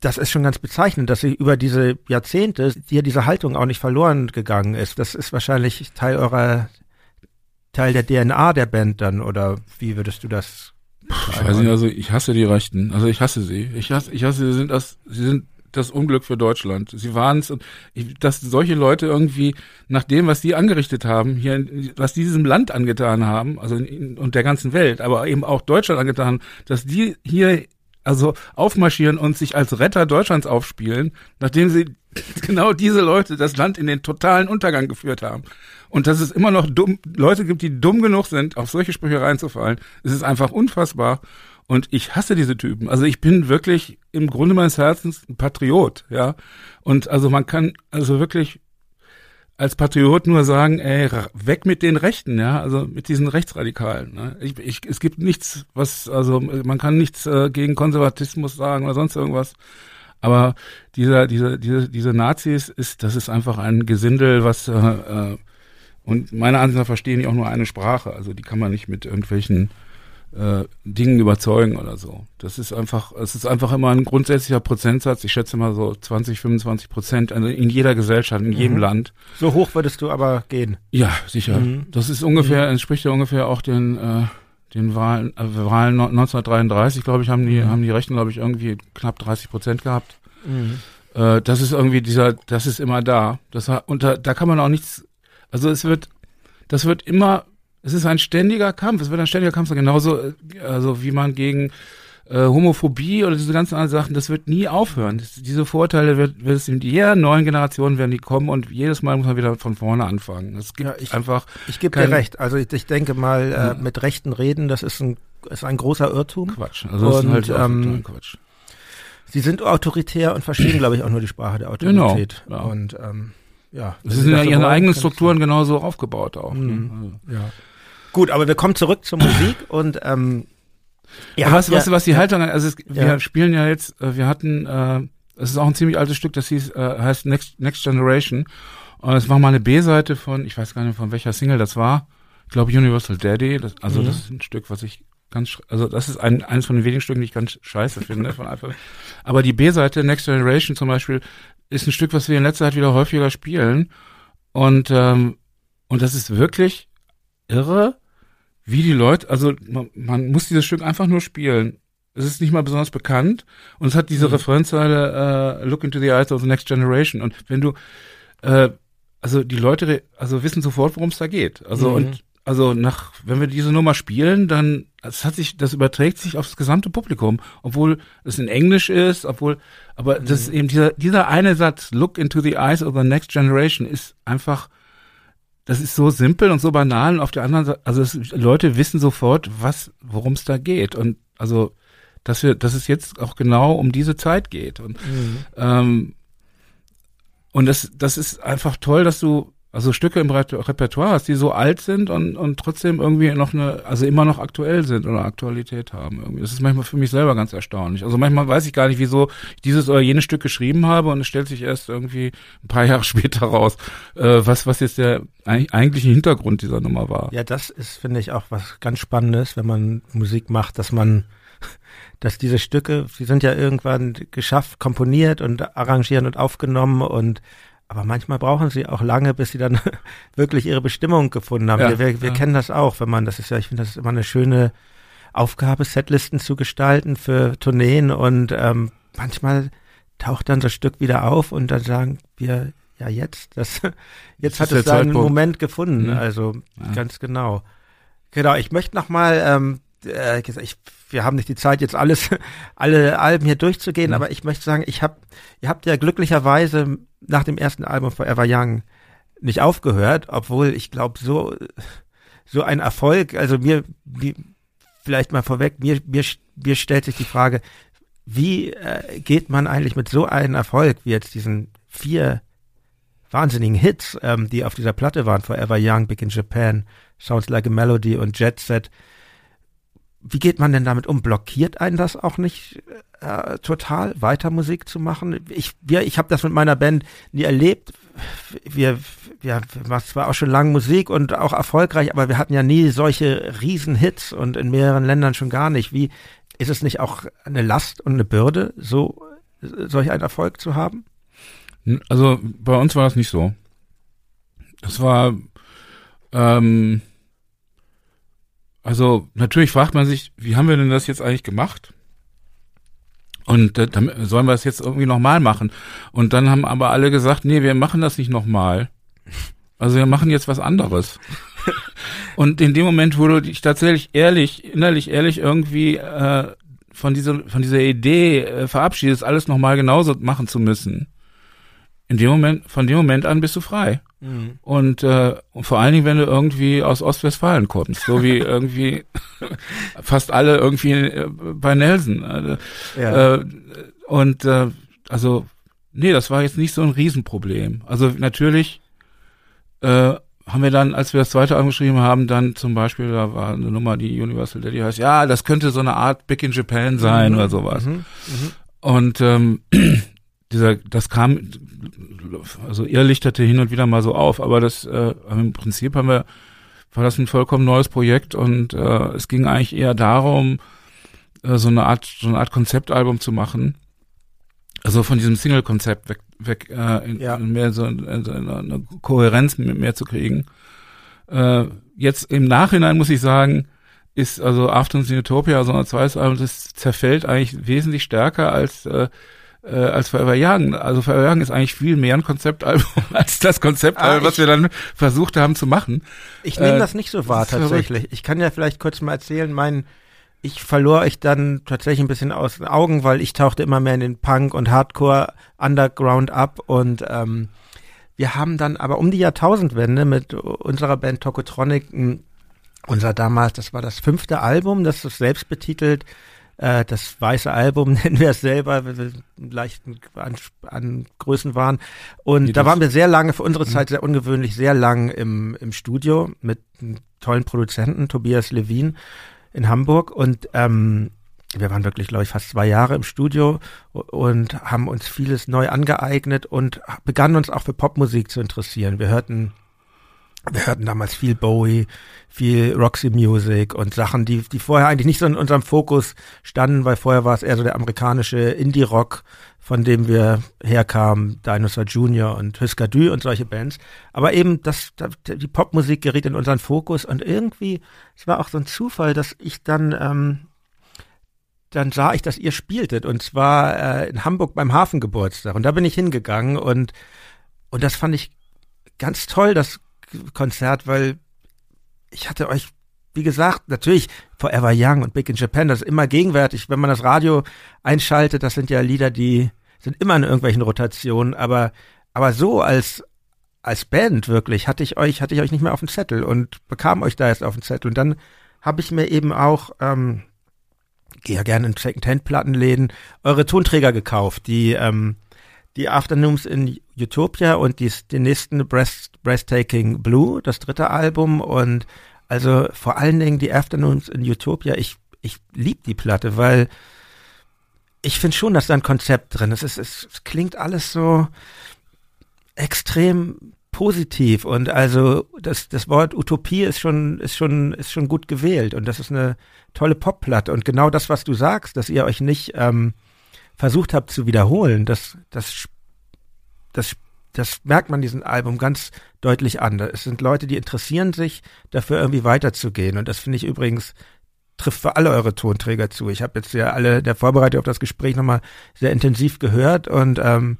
das ist schon ganz bezeichnend, dass sie über diese Jahrzehnte hier diese Haltung auch nicht verloren gegangen ist. Das ist wahrscheinlich Teil eurer Teil der DNA der Band dann oder wie würdest du das? Ich weiß nicht, also ich hasse die Rechten. Also ich hasse sie. Ich hasse, ich hasse, sie sind das, sie sind das Unglück für Deutschland. Sie waren es dass solche Leute irgendwie nach dem, was die angerichtet haben, hier, was die diesem Land angetan haben, also in, und der ganzen Welt, aber eben auch Deutschland angetan, dass die hier also aufmarschieren und sich als Retter Deutschlands aufspielen, nachdem sie genau diese Leute das Land in den totalen Untergang geführt haben. Und dass es immer noch dumm, Leute gibt, die dumm genug sind, auf solche Sprüche reinzufallen, es ist einfach unfassbar. Und ich hasse diese Typen. Also ich bin wirklich im Grunde meines Herzens ein Patriot, ja. Und also man kann also wirklich als Patriot nur sagen, ey, weg mit den Rechten, ja, also mit diesen Rechtsradikalen. Ne? Ich, ich, es gibt nichts, was, also man kann nichts äh, gegen Konservatismus sagen oder sonst irgendwas. Aber dieser, diese, diese, diese Nazis ist, das ist einfach ein Gesindel, was äh, äh, und meiner Ansicht nach verstehen die auch nur eine Sprache. Also die kann man nicht mit irgendwelchen äh, Dingen überzeugen oder so. Das ist einfach, es ist einfach immer ein grundsätzlicher Prozentsatz. Ich schätze mal so 20, 25 Prozent also in jeder Gesellschaft, in jedem Mhm. Land. So hoch würdest du aber gehen. Ja, sicher. Mhm. Das ist ungefähr, entspricht ja ungefähr auch den, äh, den Wahlen, äh, Wahlen 1933, glaube ich, haben die, Mhm. haben die Rechten, glaube ich, irgendwie knapp 30 Prozent gehabt. Äh, das ist irgendwie dieser, das ist immer da. Das und da, da kann man auch nichts, also es wird, das wird immer, es ist ein ständiger Kampf, es wird ein ständiger Kampf sein, genauso, äh, also wie man gegen äh, Homophobie oder diese ganzen anderen Sachen, das wird nie aufhören. Das, diese Vorteile wird, wird es in jeder neuen Generation werden die kommen und jedes Mal muss man wieder von vorne anfangen. Es gibt Ja, ich- einfach, Ich gebe dir recht. Also ich, ich denke mal, Ja. äh, mit Rechten reden, das ist ein, ist ein großer Irrtum. Quatsch. Also das Und, ist halt auch ähm, Quatsch. Sie sind autoritär und verstehen, glaube ich, auch nur die Sprache der Genau, Autorität. ja. Und ähm, ja. Wenn sind Sie ja ihre eigenen Sie- Strukturen genauso aufgebaut auch. Mhm. Ne? Also. Ja. Gut, aber wir kommen zurück zur Musik und ähm, habt was, was, ja- was die Haltung, also es, wir Ja. spielen ja jetzt, äh, wir hatten, äh, es ist auch ein ziemlich altes Stück, das hieß, äh, heißt Next, Next Generation. Und es war mal eine B-Seite von, ich weiß gar nicht von welcher Single das war. Ich glaube Universal Daddy. Das, also Mhm. das ist ein Stück, was ich ganz, also das ist ein, eines von den wenigen Stücken, die ich ganz scheiße finde. Von Alpha. Aber die B-Seite Next Generation zum Beispiel ist ein Stück, was wir in letzter Zeit wieder häufiger spielen. Und ähm, und das ist wirklich irre, wie die Leute, also man, man muss dieses Stück einfach nur spielen. Es ist nicht mal besonders bekannt und es hat diese Mhm. Referenzzeile äh, Look into the eyes of the next generation. Und wenn du, äh, also die Leute, also wissen sofort, worum es da geht. Also Mhm. und also nach, wenn wir diese Nummer spielen, dann es hat sich, das überträgt sich aufs gesamte Publikum, obwohl es in Englisch ist, obwohl, aber das ist eben dieser dieser eine Satz Look into the eyes of the next generation ist einfach das ist so simpel und so banal und auf der anderen Seite, also es, Leute wissen sofort, was, worum es da geht und also, dass wir, dass es jetzt auch genau um diese Zeit geht und Mhm. ähm, und das, das ist einfach toll, dass du also Stücke im Reper- Repertoire hast, die so alt sind und, und trotzdem irgendwie noch eine, also immer noch aktuell sind oder Aktualität haben. Irgendwie. Das ist manchmal für mich selber ganz erstaunlich. Also manchmal weiß ich gar nicht, wieso ich dieses oder jenes Stück geschrieben habe und es stellt sich erst irgendwie ein paar Jahre später raus, äh, was, was jetzt der eig- eigentliche Hintergrund dieser Nummer war. Ja, das ist, finde ich, auch was ganz Spannendes, wenn man Musik macht, dass man, dass diese Stücke, sie sind ja irgendwann geschafft, komponiert und arrangiert und aufgenommen und aber manchmal brauchen sie auch lange, bis sie dann wirklich ihre Bestimmung gefunden haben. Ja, wir wir, wir ja. kennen das auch, wenn man, das ist ja, ich finde, das ist immer eine schöne Aufgabe, Setlisten zu gestalten für Tourneen und ähm, manchmal taucht dann das Stück wieder auf und dann sagen wir, ja jetzt, das jetzt Das hat es seinen Zeitpunkt. Moment gefunden. Mhm. Also Ja. ganz genau. Genau, ich möchte noch mal, ähm, äh, ich, wir haben nicht die Zeit, jetzt alles, alle Alben hier durchzugehen, Mhm. aber ich möchte sagen, ich habe, ihr habt ja glücklicherweise nach dem ersten Album Forever Young nicht aufgehört, obwohl ich glaube, so, so ein Erfolg, also mir, mir vielleicht mal vorweg, mir, mir, mir stellt sich die Frage, wie äh, geht man eigentlich mit so einem Erfolg wie jetzt diesen vier wahnsinnigen Hits, ähm, die auf dieser Platte waren, Forever Young, Big in Japan, Sounds Like a Melody und Jet Set. Wie geht man denn damit um? Blockiert einen das auch nicht äh, total, weiter Musik zu machen? Ich, wir, ich habe das mit meiner Band nie erlebt. Wir, wir, wir machen zwar auch schon lange Musik und auch erfolgreich, aber wir hatten ja nie solche Riesenhits und in mehreren Ländern schon gar nicht. Wie ist es nicht auch eine Last und eine Bürde, so solch einen Erfolg zu haben? Also bei uns war das nicht so. Das war ähm, also natürlich fragt man sich, wie haben wir denn das jetzt eigentlich gemacht? Und äh, dann sollen wir es jetzt irgendwie nochmal machen. Und dann haben aber alle gesagt, nee, wir machen das nicht nochmal. Also wir machen jetzt was anderes. Und in dem Moment, wo du dich tatsächlich ehrlich, innerlich ehrlich irgendwie äh, von dieser von dieser Idee äh, verabschiedest, alles nochmal genauso machen zu müssen, in dem Moment, von dem Moment an bist du frei. Mhm. Und, äh, und vor allen Dingen, wenn du irgendwie aus Ostwestfalen kommst, so wie irgendwie fast alle irgendwie äh, bei Nelson. Also, ja. Äh, und äh, also, nee, das war jetzt nicht so ein Riesenproblem. Also natürlich äh, haben wir dann, als wir das zweite angeschrieben haben, dann zum Beispiel, da war eine Nummer, die Universal Daddy heißt, ja, das könnte so eine Art Big in Japan sein mhm. oder sowas. Mhm. Mhm. Und ähm, dieser, das kam, also irrlichterte hin und wieder mal so auf, aber das äh, im Prinzip haben wir, war das ein vollkommen neues Projekt und äh, es ging eigentlich eher darum, äh, so eine Art, so eine Art Konzeptalbum zu machen. Also von diesem Single-Konzept weg, weg äh, in, ja. in mehr so in, in eine Kohärenz mehr zu kriegen. Äh, jetzt im Nachhinein muss ich sagen, ist also Afternoons in Utopia, also ein zweites Album, das zerfällt eigentlich wesentlich stärker als äh, äh, als Forever Young. Also Forever Young ist eigentlich viel mehr ein Konzeptalbum als das Konzeptalbum, ah, was wir dann versucht haben zu machen. Ich nehme äh, das nicht so wahr tatsächlich. Verrückt. Ich kann ja vielleicht kurz mal erzählen, mein ich verlor euch dann tatsächlich ein bisschen aus den Augen, weil ich tauchte immer mehr in den Punk und Hardcore Underground ab und ähm, wir haben dann aber um die Jahrtausendwende mit unserer Band Tokotronic unser damals, das war das fünfte Album, das ist selbst betitelt, äh, das weiße Album nennen wir es selber, leichten an, an Größen waren. Und Wie da waren wir sehr lange, für unsere mhm. Zeit sehr ungewöhnlich, sehr lang im, im Studio mit einem tollen Produzenten, Tobias Levin in Hamburg. Und ähm, wir waren wirklich, glaube ich, fast zwei Jahre im Studio und haben uns vieles neu angeeignet und begannen uns auch für Popmusik zu interessieren. Wir hörten wir hörten damals viel Bowie, viel Roxy Music und Sachen, die, die vorher eigentlich nicht so in unserem Fokus standen, weil vorher war es eher so der amerikanische Indie-Rock, von dem wir herkamen, Dinosaur Jr. und Husker Du und solche Bands. Aber eben, das, die Popmusik geriet in unseren Fokus und irgendwie, es war auch so ein Zufall, dass ich dann, ähm, dann sah ich, dass ihr spieltet und zwar äh, in Hamburg beim Hafengeburtstag und da bin ich hingegangen und, und das fand ich ganz toll, das Konzert, weil ich hatte euch, wie gesagt, natürlich Forever Young und Big in Japan, das ist immer gegenwärtig. Wenn man das Radio einschaltet, das sind ja Lieder, die sind immer in irgendwelchen Rotationen, aber, aber so als, als Band wirklich hatte ich euch, hatte ich euch nicht mehr auf dem Zettel und bekam euch da jetzt auf den Zettel. Und dann habe ich mir eben auch, ähm, gehe ja gerne in Second-Hand-Plattenläden, eure Tonträger gekauft, die, ähm, die Afternoons in Utopia und die, den nächsten Breast, Breathtaking Blue, das dritte Album und also vor allen Dingen die Afternoons in Utopia. Ich, ich lieb die Platte, weil ich finde schon, dass da ein Konzept drin ist. Es, es, es klingt alles so extrem positiv und also das, das Wort Utopie ist schon, ist schon, ist schon gut gewählt und das ist eine tolle Popplatte und genau das, was du sagst, dass ihr euch nicht ähm, versucht habt zu wiederholen, das, das, das, das merkt man diesem Album ganz deutlich an. Es sind Leute, die interessieren sich dafür irgendwie weiterzugehen. Und das finde ich übrigens trifft für alle eure Tonträger zu. Ich habe jetzt ja alle der Vorbereitung auf das Gespräch nochmal sehr intensiv gehört und ähm,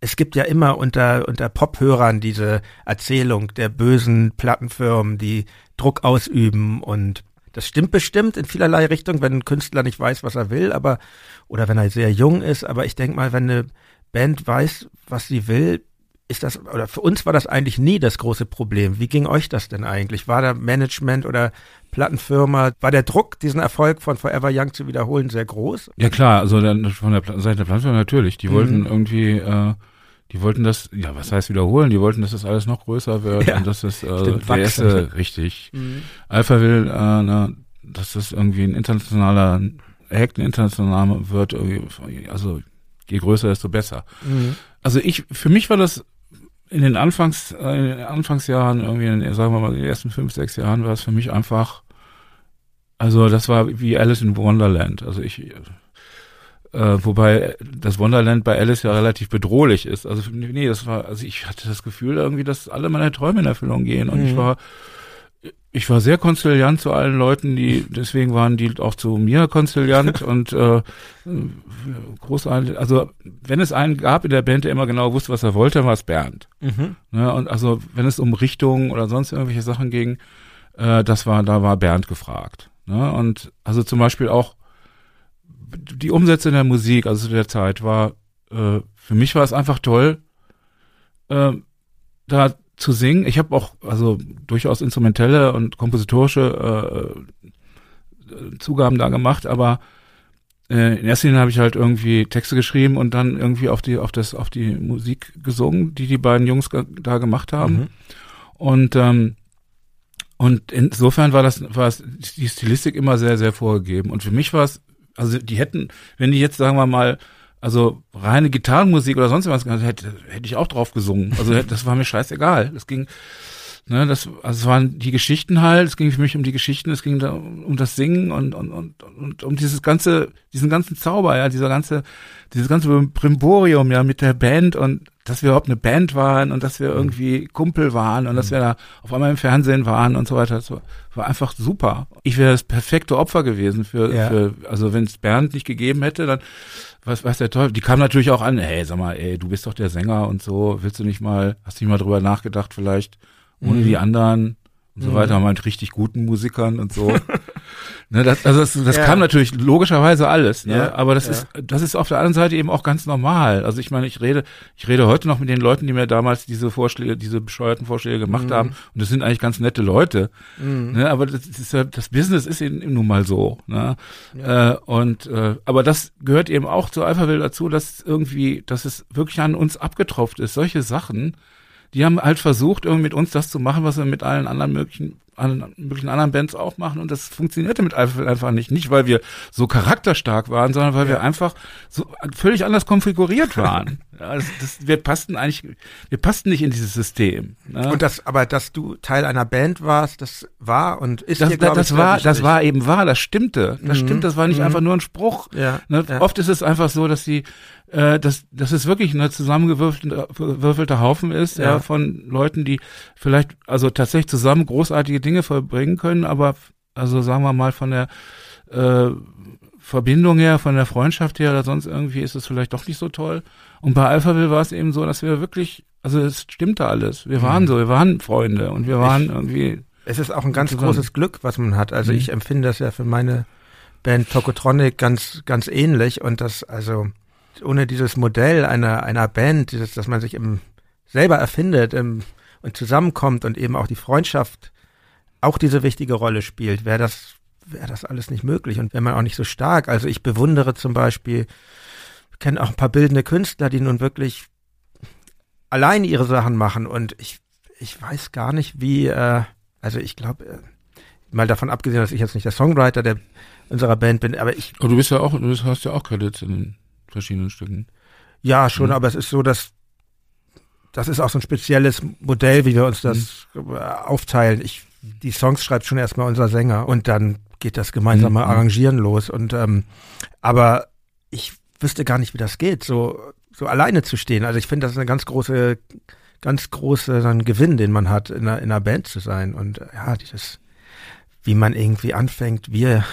es gibt ja immer unter, unter Pop-Hörern diese Erzählung der bösen Plattenfirmen, die Druck ausüben und das stimmt bestimmt in vielerlei Richtung, wenn ein Künstler nicht weiß, was er will, aber oder wenn er sehr jung ist, aber ich denke mal, wenn eine Band weiß, was sie will, ist das, oder für uns war das eigentlich nie das große Problem. Wie ging euch das denn eigentlich? War da Management oder Plattenfirma, war der Druck, diesen Erfolg von Forever Young zu wiederholen, sehr groß? Ja klar, also von der Seite der Plattenfirma natürlich. Die mhm. wollten irgendwie äh, die wollten das, ja, was heißt wiederholen? Die wollten, dass das alles noch größer wird ja, und dass es äh, stimmt, der erste, richtig. Mhm. Alpha will, äh, na, dass das irgendwie ein internationaler Act, ein internationaler wird, also je größer, desto besser. Mhm. Also ich, für mich war das in den Anfangs, äh, in den Anfangsjahren, irgendwie, in, sagen wir mal, in den ersten fünf, sechs Jahren war es für mich einfach, also das war wie Alice in Wonderland. Also ich, äh, wobei das Wonderland bei Alice ja relativ bedrohlich ist. Also nee, das war, also ich hatte das Gefühl irgendwie, dass alle meine Träume in Erfüllung gehen und mhm. ich war ich war sehr konziliant zu allen Leuten, die deswegen waren die auch zu mir konziliant und äh, großartig. Also wenn es einen gab in der Band, der immer genau wusste, was er wollte, war es Bernd. Mhm. Ja, und also wenn es um Richtung oder sonst irgendwelche Sachen ging, äh, das war da war Bernd gefragt. Ne? Und also zum Beispiel auch die Umsätze in der Musik, also zu der Zeit war äh, für mich war es einfach toll, äh, da zu singen. Ich habe auch also durchaus instrumentelle und kompositorische äh, Zugaben da gemacht, aber äh, in erster Linie habe ich halt irgendwie Texte geschrieben und dann irgendwie auf die auf das auf die Musik gesungen, die die beiden Jungs da gemacht haben. Mhm. Und ähm, und insofern war das war es die Stilistik immer sehr sehr vorgegeben und für mich war es also die hätten, wenn die jetzt sagen wir mal also reine Gitarrenmusik oder sonst was hätte, hätte ich auch drauf gesungen. Also das war mir scheißegal. Das ging, ne, das, also es waren die Geschichten halt, es ging für mich um die Geschichten, es ging da um das Singen und, und, und, und um dieses ganze, diesen ganzen Zauber, ja, dieser ganze, dieses ganze Primborium, ja, mit der Band und dass wir überhaupt eine Band waren und dass wir irgendwie Kumpel waren und dass wir da auf einmal im Fernsehen waren und so weiter. Das war, war einfach super. Ich wäre das perfekte Opfer gewesen für, ja. für also wenn es Bernd nicht gegeben hätte, dann was, was der Teufel, die kam natürlich auch an, hey, sag mal, ey, du bist doch der Sänger und so, willst du nicht mal, hast du nicht mal drüber nachgedacht, vielleicht ohne mhm. die anderen und so mhm. weiter, mit richtig guten Musikern und so. ne, das, also das, das ja. kam natürlich logischerweise alles, ne? Ja, aber das ja. ist das ist auf der anderen Seite eben auch ganz normal. Also ich meine, ich rede ich rede heute noch mit den Leuten, die mir damals diese Vorschläge, diese bescheuerten Vorschläge gemacht mhm. haben und das sind eigentlich ganz nette Leute. Mhm. Ne? Aber das ist ja, das Business ist eben nun mal so. Ne? Äh, und äh, aber das gehört eben auch zu Alphaville dazu, dass irgendwie, dass es wirklich an uns abgetropft ist. Solche Sachen die haben halt versucht, irgendwie mit uns das zu machen, was wir mit allen anderen möglichen, allen möglichen anderen Bands auch machen. Und das funktionierte mit Eiffel einfach nicht. Nicht, weil wir so charakterstark waren, sondern weil ja. wir einfach so völlig anders konfiguriert waren. ja, das, das, wir passten eigentlich, wir passten nicht in dieses System. Ne? Und das, aber dass du Teil einer Band warst, das war und ist das, dir, das, das war, das war eben wahr, das stimmte. Das mhm. stimmt, das war nicht mhm. einfach nur ein Spruch. Ja. Ne? Oft ist es einfach so, dass die äh, dass, dass es wirklich eine zusammengewürfelte Haufen ist, ja, von Leuten, die vielleicht also tatsächlich zusammen großartige Dinge vollbringen können, aber also sagen wir mal von der äh, Verbindung her, von der Freundschaft her oder sonst irgendwie ist es vielleicht doch nicht so toll. Und bei Alphaville war es eben so, dass wir wirklich, also es stimmte alles. Wir waren mhm. so, wir waren Freunde und wir waren ich, irgendwie. Es ist auch ein ganz zusammen. großes Glück, was man hat. Also mhm. ich empfinde das ja für meine Band Tokotronic ganz, ganz ähnlich und das, also ohne dieses Modell einer, einer Band, dieses, dass man sich eben selber erfindet im, und zusammenkommt und eben auch die Freundschaft auch diese wichtige Rolle spielt, wäre das, wäre das alles nicht möglich und wäre man auch nicht so stark. Also ich bewundere zum Beispiel, kenne auch ein paar bildende Künstler, die nun wirklich allein ihre Sachen machen und ich, ich weiß gar nicht, wie, äh, also ich glaube, äh, mal davon abgesehen, dass ich jetzt nicht der Songwriter der unserer Band bin, aber ich. Aber du bist ja auch, du hast ja auch Credits in den verschiedenen Stücken. Ja, schon, mhm. aber es ist so, dass das ist auch so ein spezielles Modell, wie wir uns das mhm. aufteilen. Ich, die Songs schreibt schon erstmal unser Sänger und dann geht das gemeinsame mhm. Arrangieren los. Und ähm, aber ich wüsste gar nicht, wie das geht, so so alleine zu stehen. Also ich finde, das ist eine ganz große, ganz große ein Gewinn, den man hat, in einer, in einer Band zu sein. Und ja, dieses, wie man irgendwie anfängt, wir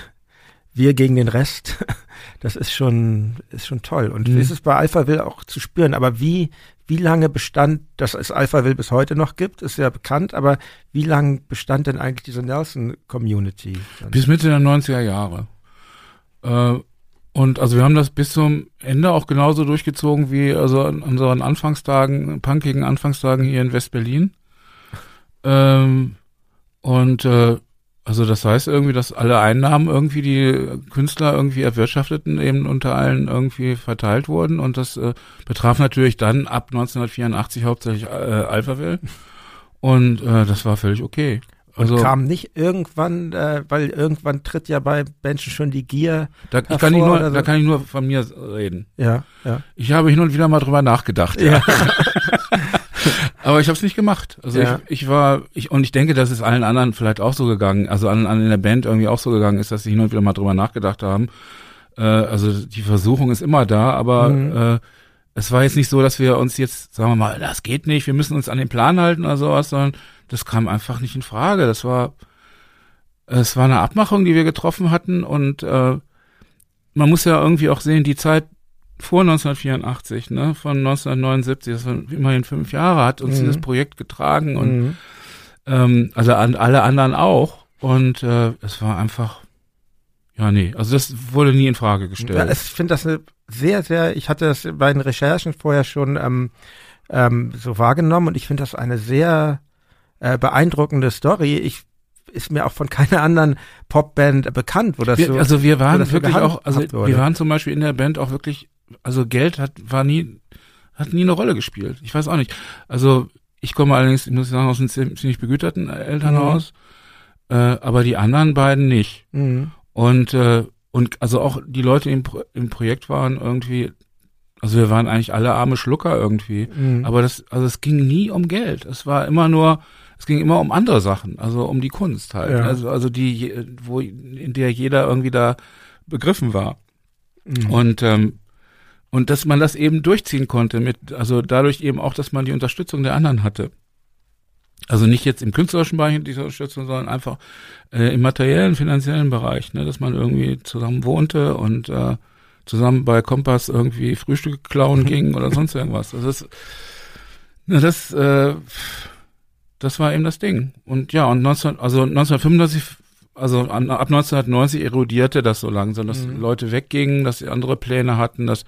wir gegen den Rest, das ist schon, ist schon toll. Und mhm. ist es bei Alpha Will auch zu spüren. Aber wie, wie lange bestand, dass es Alpha Will bis heute noch gibt, ist ja bekannt, aber wie lange bestand denn eigentlich diese Nelson-Community? Bis Mitte der 90er Jahre. Äh, und also wir haben das bis zum Ende auch genauso durchgezogen wie also an unseren Anfangstagen, punkigen Anfangstagen hier in West-Berlin. Ähm, und äh, also das heißt irgendwie, dass alle Einnahmen irgendwie die Künstler irgendwie erwirtschafteten eben unter allen irgendwie verteilt wurden und das äh, betraf natürlich dann ab 1984 hauptsächlich äh, Alphaville und äh, das war völlig okay. Also, und kam nicht irgendwann, äh, weil irgendwann tritt ja bei Menschen schon die Gier. Da, ich kann ich nur, so. da kann ich nur von mir reden. Ja, ja. Ich habe hin und wieder mal drüber nachgedacht. Ja. Aber ich habe es nicht gemacht. Also ja. ich, ich war, ich und ich denke, dass es allen anderen vielleicht auch so gegangen, also allen anderen in der Band irgendwie auch so gegangen ist, dass sie hin und wieder mal drüber nachgedacht haben. Äh, also die Versuchung ist immer da, aber mhm. äh, es war jetzt nicht so, dass wir uns jetzt, sagen wir mal, das geht nicht, wir müssen uns an den Plan halten oder sowas, sondern das kam einfach nicht in Frage. Das war, es war eine Abmachung, die wir getroffen hatten und äh, man muss ja irgendwie auch sehen, die Zeit vor 1984, ne, von 1979, das waren immerhin fünf Jahre, hat uns mhm. dieses Projekt getragen und mhm. ähm, also an alle anderen auch. Und äh, es war einfach, ja, nee, also das wurde nie in Frage gestellt. Ja, ich finde das eine sehr, sehr, ich hatte das bei den Recherchen vorher schon ähm, ähm, so wahrgenommen und ich finde das eine sehr äh, beeindruckende Story. Ich ist mir auch von keiner anderen Popband bekannt, wo das wir, so. Also wir waren wirklich auch, also wir waren zum Beispiel in der Band auch wirklich, also Geld hat war nie hat nie eine Rolle gespielt. Ich weiß auch nicht. Also ich komme allerdings, ich muss sagen, aus einem ziemlich begüterten Elternhaus, mhm. äh, aber die anderen beiden nicht. Mhm. Und äh, und also auch die Leute im, Pro im Projekt waren irgendwie, also wir waren eigentlich alle arme Schlucker irgendwie. Mhm. Aber das, also es ging nie um Geld. Es war immer nur, es ging immer um andere Sachen, also um die Kunst halt. Ja. Also, also die, wo, in der jeder irgendwie da begriffen war. Mhm. Und, ähm, und dass man das eben durchziehen konnte mit, also dadurch eben auch, dass man die Unterstützung der anderen hatte. Also nicht jetzt im künstlerischen Bereich dieser Unterstützung, sondern einfach äh, im materiellen, finanziellen Bereich, ne, dass man irgendwie zusammen wohnte und äh, zusammen bei Kompass irgendwie Frühstücke klauen ging oder sonst irgendwas. Das, na, das, äh, das war eben das Ding. Und ja, und 19, also 1935, also an, ab 1990 erodierte das so langsam, dass mhm. Leute weggingen, dass sie andere Pläne hatten, dass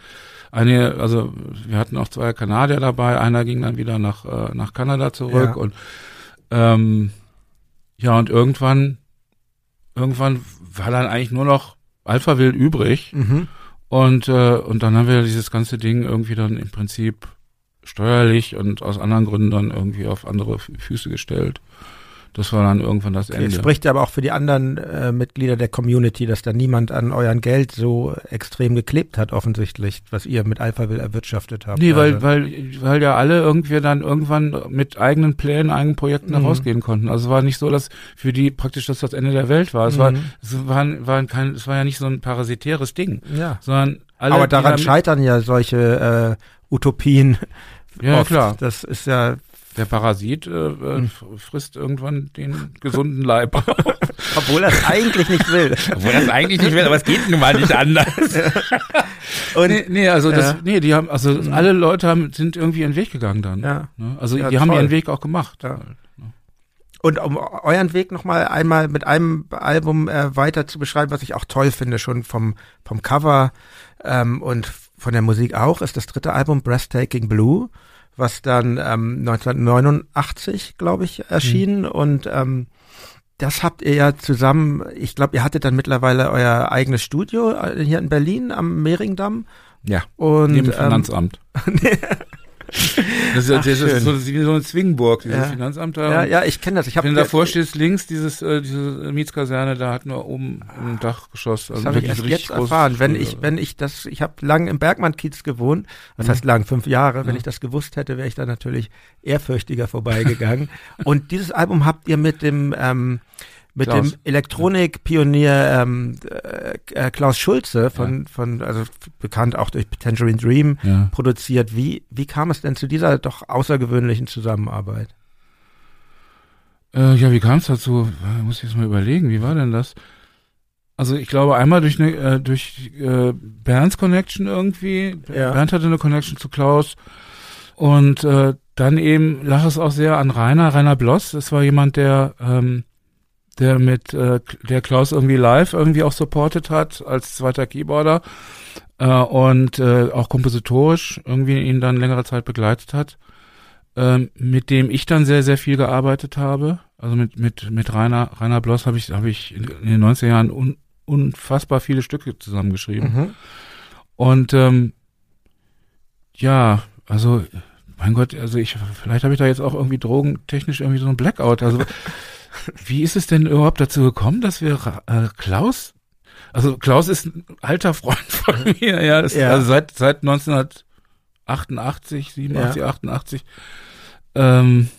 eine, also wir hatten auch zwei Kanadier dabei, einer ging dann wieder nach, äh, nach Kanada zurück ja. und ähm, ja, und irgendwann, irgendwann war dann eigentlich nur noch Alpha Wild übrig. Mhm. Und, äh, und dann haben wir dieses ganze Ding irgendwie dann im Prinzip steuerlich und aus anderen Gründen dann irgendwie auf andere Füße gestellt. Das war dann irgendwann das okay, Ende. Spricht aber auch für die anderen äh, Mitglieder der Community, dass da niemand an euren Geld so extrem geklebt hat, offensichtlich, was ihr mit Alphaville erwirtschaftet habt. Nee, weil, also. weil, weil ja alle irgendwie dann irgendwann mit eigenen Plänen, eigenen Projekten mhm. rausgehen konnten. Also es war nicht so, dass für die praktisch das das Ende der Welt war. Es mhm. war, es war, war kein, es war ja nicht so ein parasitäres Ding. Ja. Sondern alle, aber daran scheitern ja solche äh, Utopien. Ja, oft. klar. Das ist ja der Parasit äh, hm. frisst irgendwann den gesunden Leib. Obwohl er es eigentlich nicht will. Obwohl er es eigentlich nicht will, aber es geht nun mal nicht anders. Und, nee, nee, also das, ja. nee, die haben, also mhm. alle Leute haben, sind irgendwie ihren Weg gegangen dann. Ja. Ne? Also ja, die toll. haben ihren Weg auch gemacht. Ja. Halt, ne? Und um euren Weg nochmal einmal mit einem Album äh, weiter zu beschreiben, was ich auch toll finde, schon vom, vom Cover ähm, und von der Musik auch, ist das dritte Album Breathtaking Blue was dann ähm, 1989, glaube ich, erschien. Mhm. Und ähm, das habt ihr ja zusammen, ich glaube, ihr hattet dann mittlerweile euer eigenes Studio äh, hier in Berlin am Mehringdamm. Ja, und, neben ähm, Finanzamt. Das ist, Ach, das ist so, wie so eine Zwingenburg, dieses ja. Finanzamt da. Ja, ja, ich kenne das. Ich hab, Wenn du davor stehst, links dieses, äh, diese Mietskaserne, da hatten wir oben ein Dachgeschoss. Also das habe ich erst jetzt erfahren. Wenn ich, wenn ich das, ich habe lang im Bergmann-Kiez gewohnt, das mhm. heißt lang, fünf Jahre. Wenn ja. ich das gewusst hätte, wäre ich da natürlich ehrfürchtiger vorbeigegangen. Und dieses Album habt ihr mit dem ähm, mit Klaus. dem Elektronikpionier ähm, äh, äh, Klaus Schulze von, ja. von, also bekannt auch durch Tangerine Dream ja. produziert. Wie, wie kam es denn zu dieser doch außergewöhnlichen Zusammenarbeit? Äh, ja, wie kam es dazu? Muss ich jetzt mal überlegen, wie war denn das? Also ich glaube einmal durch eine, äh, durch äh, Bernds Connection irgendwie. Ja. Bernd hatte eine Connection zu Klaus und äh, dann eben lag es auch sehr an Rainer, Rainer Bloss. Das war jemand, der ähm, der mit äh, der Klaus irgendwie live irgendwie auch supportet hat als zweiter Keyboarder äh, und äh, auch kompositorisch irgendwie ihn dann längere Zeit begleitet hat, äh, mit dem ich dann sehr sehr viel gearbeitet habe. Also mit mit mit Rainer Rainer Bloss habe ich habe ich in, den 90er Jahren un, unfassbar viele Stücke zusammengeschrieben. Mhm. Und ähm, ja, also mein Gott, also ich vielleicht habe ich da jetzt auch irgendwie drogentechnisch irgendwie so ein Blackout. Also wie ist es denn überhaupt dazu gekommen, dass wir äh, Klaus, also Klaus ist ein alter Freund von mir, ja, das, Ja. also seit seit 1988, 87, Ja. 88. Ähm,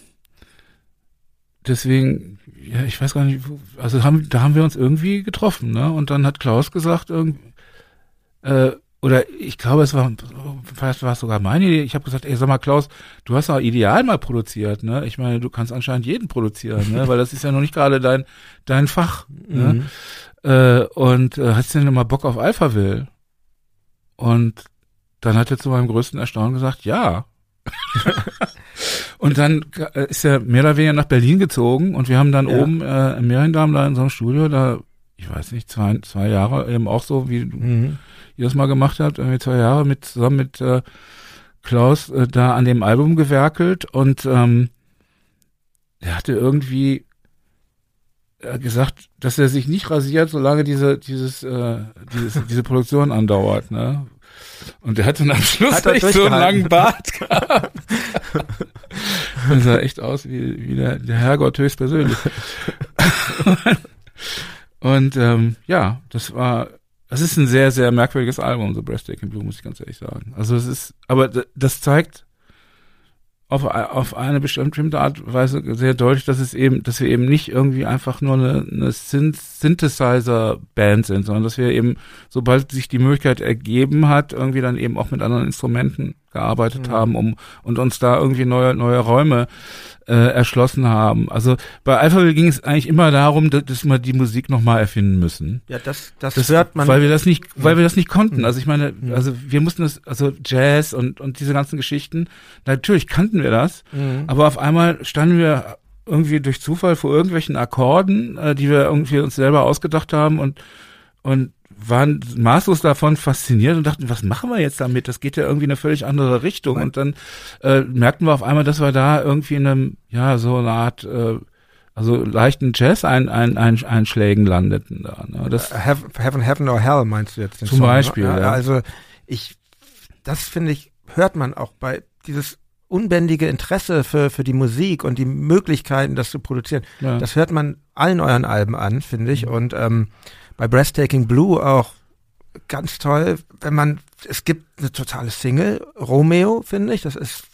deswegen, ja, ich weiß gar nicht, wo- also haben, da haben wir uns irgendwie getroffen, ne? Und dann hat Klaus gesagt, irgendwie, äh, oder ich glaube, es war, vielleicht war es sogar meine Idee. Ich habe gesagt, ey, sag mal, Klaus, du hast doch ideal mal produziert, ne? Ich meine, du kannst anscheinend jeden produzieren, ne? Weil das ist ja noch nicht gerade dein, dein Fach. Ne? Mhm. Äh, und äh, hast du denn mal Bock auf Alphaville? Und dann hat er zu meinem größten Erstaunen gesagt, ja. und dann äh, ist er mehr oder weniger nach Berlin gezogen und wir haben dann Ja. oben äh, im Meriendam da in so einem Studio, da, ich weiß nicht, zwei, zwei Jahre eben auch so, wie Mhm. ihr das mal gemacht habt, irgendwie zwei Jahre mit zusammen mit äh, Klaus äh, da an dem Album gewerkelt und ähm, er hatte irgendwie äh, gesagt, dass er sich nicht rasiert, solange diese dieses, äh, dieses diese Produktion andauert, ne? Und er hatte dann am Schluss Hat er echt so einen langen Bart gehabt. und sah echt aus wie, wie der, der Herrgott höchstpersönlich. Und ähm, ja, das war, das ist ein sehr, sehr merkwürdiges Album, The Breathtaking Blue, muss ich ganz ehrlich sagen. Also es ist, aber das zeigt auf, auf eine bestimmte Art und Weise sehr deutlich, dass es eben, dass wir eben nicht irgendwie einfach nur eine, eine Synth Synthesizer-Band sind, sondern dass wir eben, sobald sich die Möglichkeit ergeben hat, irgendwie dann eben auch mit anderen Instrumenten gearbeitet Mhm. haben, um und uns da irgendwie neue neue Räume äh, erschlossen haben. Also bei Alphaville ging es eigentlich immer darum, dass, dass wir die Musik nochmal erfinden müssen. Ja, das, das, Das, hört man. weil wir das nicht, weil wir das nicht konnten. Mhm. Also ich meine, Mhm. also wir mussten das, also Jazz und und diese ganzen Geschichten. Natürlich kannten wir das, Mhm. aber auf einmal standen wir irgendwie durch Zufall vor irgendwelchen Akkorden, äh, die wir irgendwie uns selber ausgedacht haben und und waren maßlos davon fasziniert und dachten, was machen wir jetzt damit? Das geht ja irgendwie in eine völlig andere Richtung. Und dann äh, merkten wir auf einmal, dass wir da irgendwie in einem, ja, so eine Art, äh, also leichten Jazz-Einschlägen landeten da. Ne? Das, Heaven, Heaven, Heaven or Hell meinst du jetzt? Den Zum Song, ne? Beispiel, ja. Also ich, das finde ich, hört man auch bei dieses unbändige Interesse für, für die Musik und die Möglichkeiten, das zu produzieren. ja. Das hört man allen euren Alben an, finde ich. Mhm. Und ähm, bei Breathtaking Blue auch ganz toll, wenn man, es gibt eine totale Single, Romeo, finde ich, das ist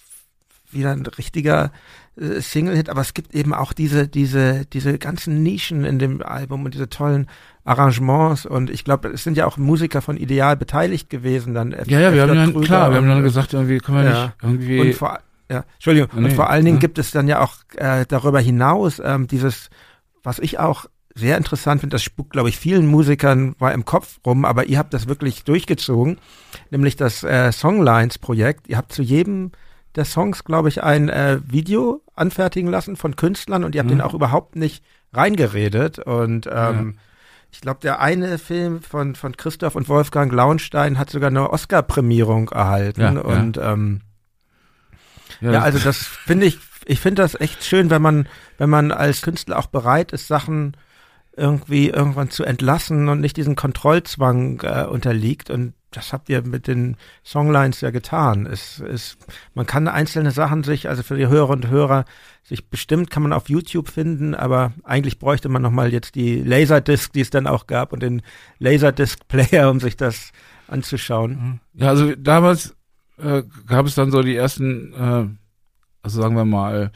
wieder ein richtiger äh, Single-Hit, aber es gibt eben auch diese, diese, diese ganzen Nischen in dem Album und diese tollen Arrangements und ich glaube, es sind ja auch Musiker von Ideal beteiligt gewesen dann. F- ja, ja, wir F. haben dann, Krüger klar, wir haben dann gesagt, irgendwie können wir Ja. nicht irgendwie. und vor, ja, Entschuldigung, Nee, und vor allen Dingen ja. gibt es dann ja auch äh, darüber hinaus ähm, dieses, was ich auch sehr interessant finde, das spukt, glaube ich, vielen Musikern war im Kopf rum, aber ihr habt das wirklich durchgezogen, nämlich das äh, Songlines-Projekt. Ihr habt zu jedem der Songs, glaube ich, ein äh, Video anfertigen lassen von Künstlern und ihr habt Mhm. den auch überhaupt nicht reingeredet. Und ähm, ich glaube, der eine Film von, von Christoph und Wolfgang Launstein hat sogar eine Oscar-Prämierung erhalten. Ja, ja. und ähm, ja, ja, also das finde ich, ich finde das echt schön, wenn man, wenn man als Künstler auch bereit ist, Sachen irgendwie irgendwann zu entlassen und nicht diesen Kontrollzwang äh, unterliegt. Und das habt ihr mit den Songlines ja getan. Es ist, man kann einzelne Sachen sich, also für die Hörerinnen und Hörer, sich bestimmt kann man auf YouTube finden, aber eigentlich bräuchte man nochmal jetzt die Laserdisc, die es dann auch gab und den Laserdisc-Player, um sich das anzuschauen. Ja, also damals äh, gab es dann so die ersten, äh, also sagen wir mal,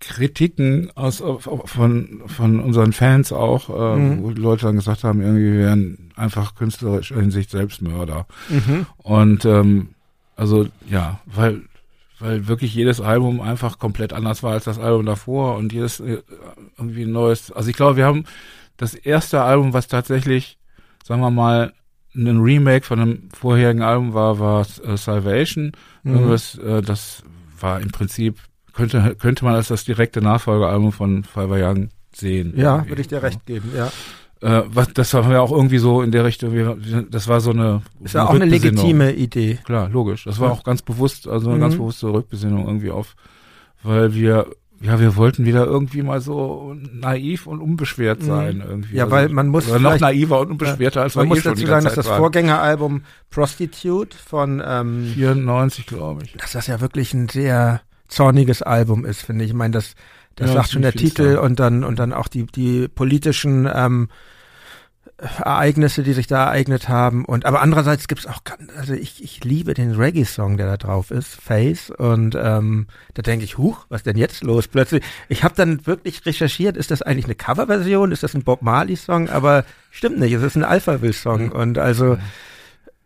Kritiken aus von von unseren Fans auch, äh, Mhm. wo die Leute dann gesagt haben, irgendwie wären einfach künstlerisch in sich Selbstmörder. Mhm. Und ähm, also ja, weil weil wirklich jedes Album einfach komplett anders war als das Album davor und jedes äh, irgendwie ein neues. Also ich glaube, wir haben das erste Album, was tatsächlich, sagen wir mal, ein Remake von einem vorherigen Album war, war äh, Salvation. Mhm. Irgendwas, äh, das war im Prinzip könnte könnte man als das direkte Nachfolgealbum von Fiverr Young sehen. Ja, würde ich dir recht geben, ja. Äh, was, das haben wir auch irgendwie so in der Richtung. Das war so eine. Ist ja auch eine legitime Idee. Klar, logisch. Das war Ja. auch ganz bewusst, also eine Mhm. ganz bewusste Rückbesinnung irgendwie auf, weil wir, ja, wir wollten wieder irgendwie mal so naiv und unbeschwert Mhm. sein irgendwie. Ja, Also, weil man muss oder noch naiver und unbeschwerter als Man wir muss eh schon dazu sagen, dass das. Vorgängeralbum Prostitute von, ähm, 94, glaube ich. dass das ja wirklich ein sehr zorniges Album ist, finde ich. Ich meine, das, Das ja, sagt schon der Titel und dann und dann auch die die politischen ähm, Ereignisse, die sich da ereignet haben. Und aber andererseits gibt's auch, also ich, ich liebe den Reggae-Song, der da drauf ist, Face. Und ähm, da denke ich, huch, was denn jetzt los? Plötzlich. Ich habe dann wirklich recherchiert, ist das eigentlich eine Coverversion? Ist das ein Bob Marley-Song? Aber stimmt nicht, es ist ein Alphaville-Song. Mhm. Und also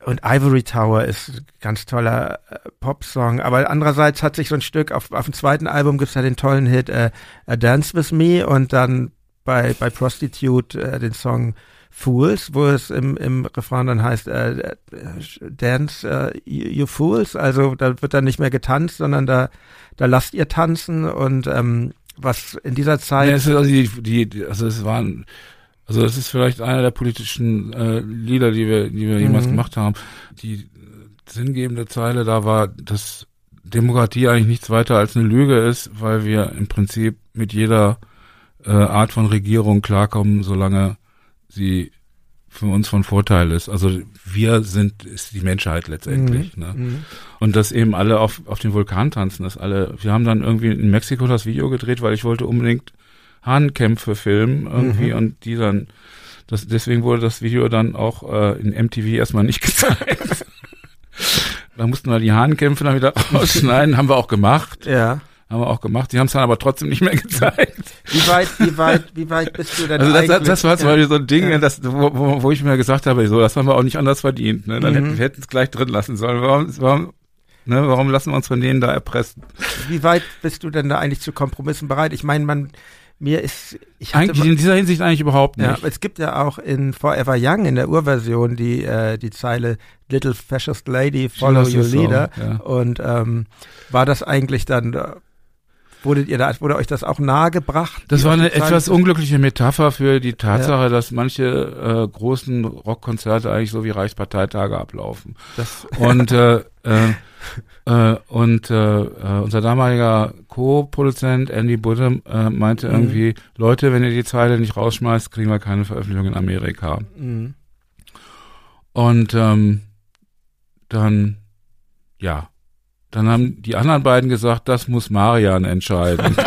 und Ivory Tower ist ein ganz toller äh, Pop-Song. Aber andererseits hat sich so ein Stück auf, auf dem zweiten Album gibt's ja den tollen Hit äh, A Dance with Me und dann bei bei Prostitute äh, den Song Fools, wo es im, im Refrain dann heißt, äh, Dance, äh, you Fools, also da wird dann nicht mehr getanzt, sondern da, da lasst ihr tanzen und ähm, was in dieser Zeit. Ja, es ist also, die, die, also es waren, also das ist vielleicht einer der politischen äh, Lieder, die wir, die wir jemals mhm. gemacht haben. Die sinngebende Zeile da war, dass Demokratie eigentlich nichts weiter als eine Lüge ist, weil wir im Prinzip mit jeder äh, Art von Regierung klarkommen, solange sie für uns von Vorteil ist. Also wir sind ist die Menschheit letztendlich. Mhm. Ne? Mhm. Und dass eben alle auf, auf den Vulkan tanzen, dass alle, wir haben dann irgendwie in Mexiko das Video gedreht, weil ich wollte unbedingt Hahnkämpfe filmen irgendwie mhm. und die dann, das, deswegen wurde das Video dann auch äh, in MTV erstmal nicht gezeigt. da mussten wir die Hahnkämpfe dann wieder rausschneiden, haben wir auch gemacht. Ja haben wir auch gemacht. Die haben es dann aber trotzdem nicht mehr gezeigt. Wie weit, wie weit, wie weit bist du denn Also das, das, war zum Beispiel so ein Ding, ja. das, wo, wo, wo ich mir gesagt habe, so, das haben wir auch nicht anders verdient. Ne? Dann mhm. hätten wir hätten es gleich drin lassen sollen. Warum, warum, ne, warum lassen wir uns von denen da erpressen? Wie weit bist du denn da eigentlich zu Kompromissen bereit? Ich meine, man mir ist ich eigentlich in dieser Hinsicht eigentlich überhaupt nicht. Ja, es gibt ja auch in Forever Young in der Urversion die äh, die Zeile Little Fascist Lady Follow Your Leader so, ja. und ähm, war das eigentlich dann Wurdet ihr da, wurde euch das auch nahegebracht? Das war eine etwas unglückliche Metapher für die Tatsache, ja. dass manche äh, großen Rockkonzerte eigentlich so wie Reichsparteitage ablaufen. Das und äh, äh, äh, und äh, äh, unser damaliger Co-Produzent Andy Budde äh, meinte mhm. irgendwie, Leute, wenn ihr die Zeile nicht rausschmeißt, kriegen wir keine Veröffentlichung in Amerika. Mhm. Und ähm, dann, ja, dann haben die anderen beiden gesagt, das muss Marian entscheiden.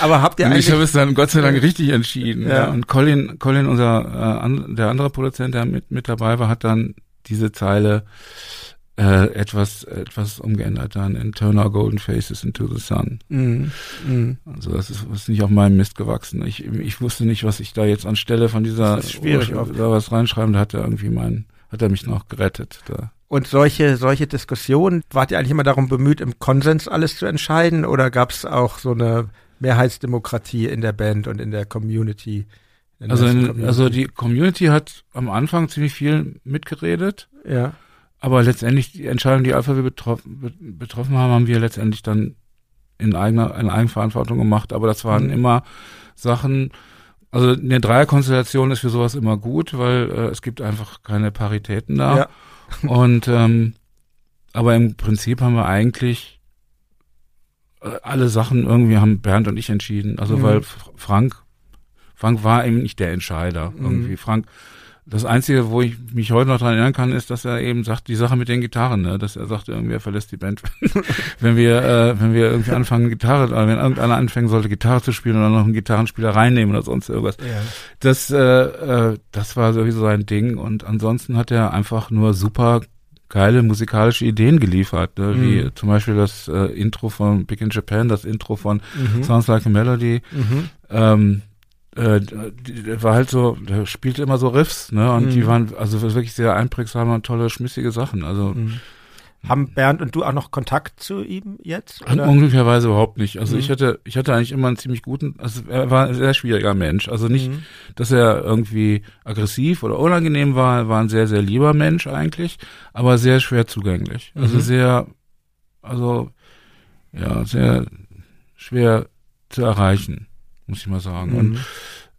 Aber habt ihr eigentlich? Ich habe es dann Gott sei Dank richtig entschieden. Ja. ja. Und Colin, Colin, unser äh, an, der andere Produzent, der mit mit dabei war, hat dann diese Zeile äh, etwas etwas umgeändert dann in Turn Our Golden Faces into the Sun. Mm, mm. Also das ist, ist nicht auf meinem Mist gewachsen. Ich ich wusste nicht, was ich da jetzt anstelle von dieser da was reinschreiben. Da hat er irgendwie mein hat er mich noch gerettet. Da. Und solche, solche Diskussionen, wart ihr eigentlich immer darum bemüht, im Konsens alles zu entscheiden oder gab es auch so eine Mehrheitsdemokratie in der Band und in der Community? In also, in, Community? also die Community hat am Anfang ziemlich viel mitgeredet. Ja. Aber letztendlich die Entscheidung, die Alpha wir betroff, betroffen haben, haben wir letztendlich dann in eigener, in Eigenverantwortung gemacht. Aber das waren mhm. immer Sachen, also eine Dreierkonstellation ist für sowas immer gut, weil äh, es gibt einfach keine Paritäten da. Ja. Und ähm, aber im Prinzip haben wir eigentlich äh, alle Sachen irgendwie haben Bernd und ich entschieden. Also mhm. weil Frank, Frank war eben nicht der Entscheider. Mhm. Irgendwie Frank das Einzige, wo ich mich heute noch dran erinnern kann, ist, dass er eben sagt, die Sache mit den Gitarren, ne? dass er sagt, irgendwie er verlässt die Band, wenn wir, äh, wenn wir irgendwie anfangen, Gitarre, oder wenn irgendeiner anfangen sollte, Gitarre zu spielen oder noch einen Gitarrenspieler reinnehmen oder sonst irgendwas. Ja. Das, äh, äh, das war sowieso sein Ding und ansonsten hat er einfach nur super geile musikalische Ideen geliefert, ne? wie mhm. zum Beispiel das äh, Intro von Big in Japan, das Intro von mhm. Sounds Like a Melody. Mhm. Ähm, äh, der war halt so, der spielte immer so Riffs, ne? Und mhm. die waren also wirklich sehr einprägsame und tolle, schmissige Sachen. Also mhm. haben Bernd und du auch noch Kontakt zu ihm jetzt? Oder? Unglücklicherweise überhaupt nicht. Also mhm. ich hatte, ich hatte eigentlich immer einen ziemlich guten, also er war ein sehr schwieriger Mensch. Also nicht, mhm. dass er irgendwie aggressiv oder unangenehm war, er war ein sehr, sehr lieber Mensch eigentlich, aber sehr schwer zugänglich. Also mhm. sehr, also ja, sehr schwer zu erreichen muss ich mal sagen. Mhm. Und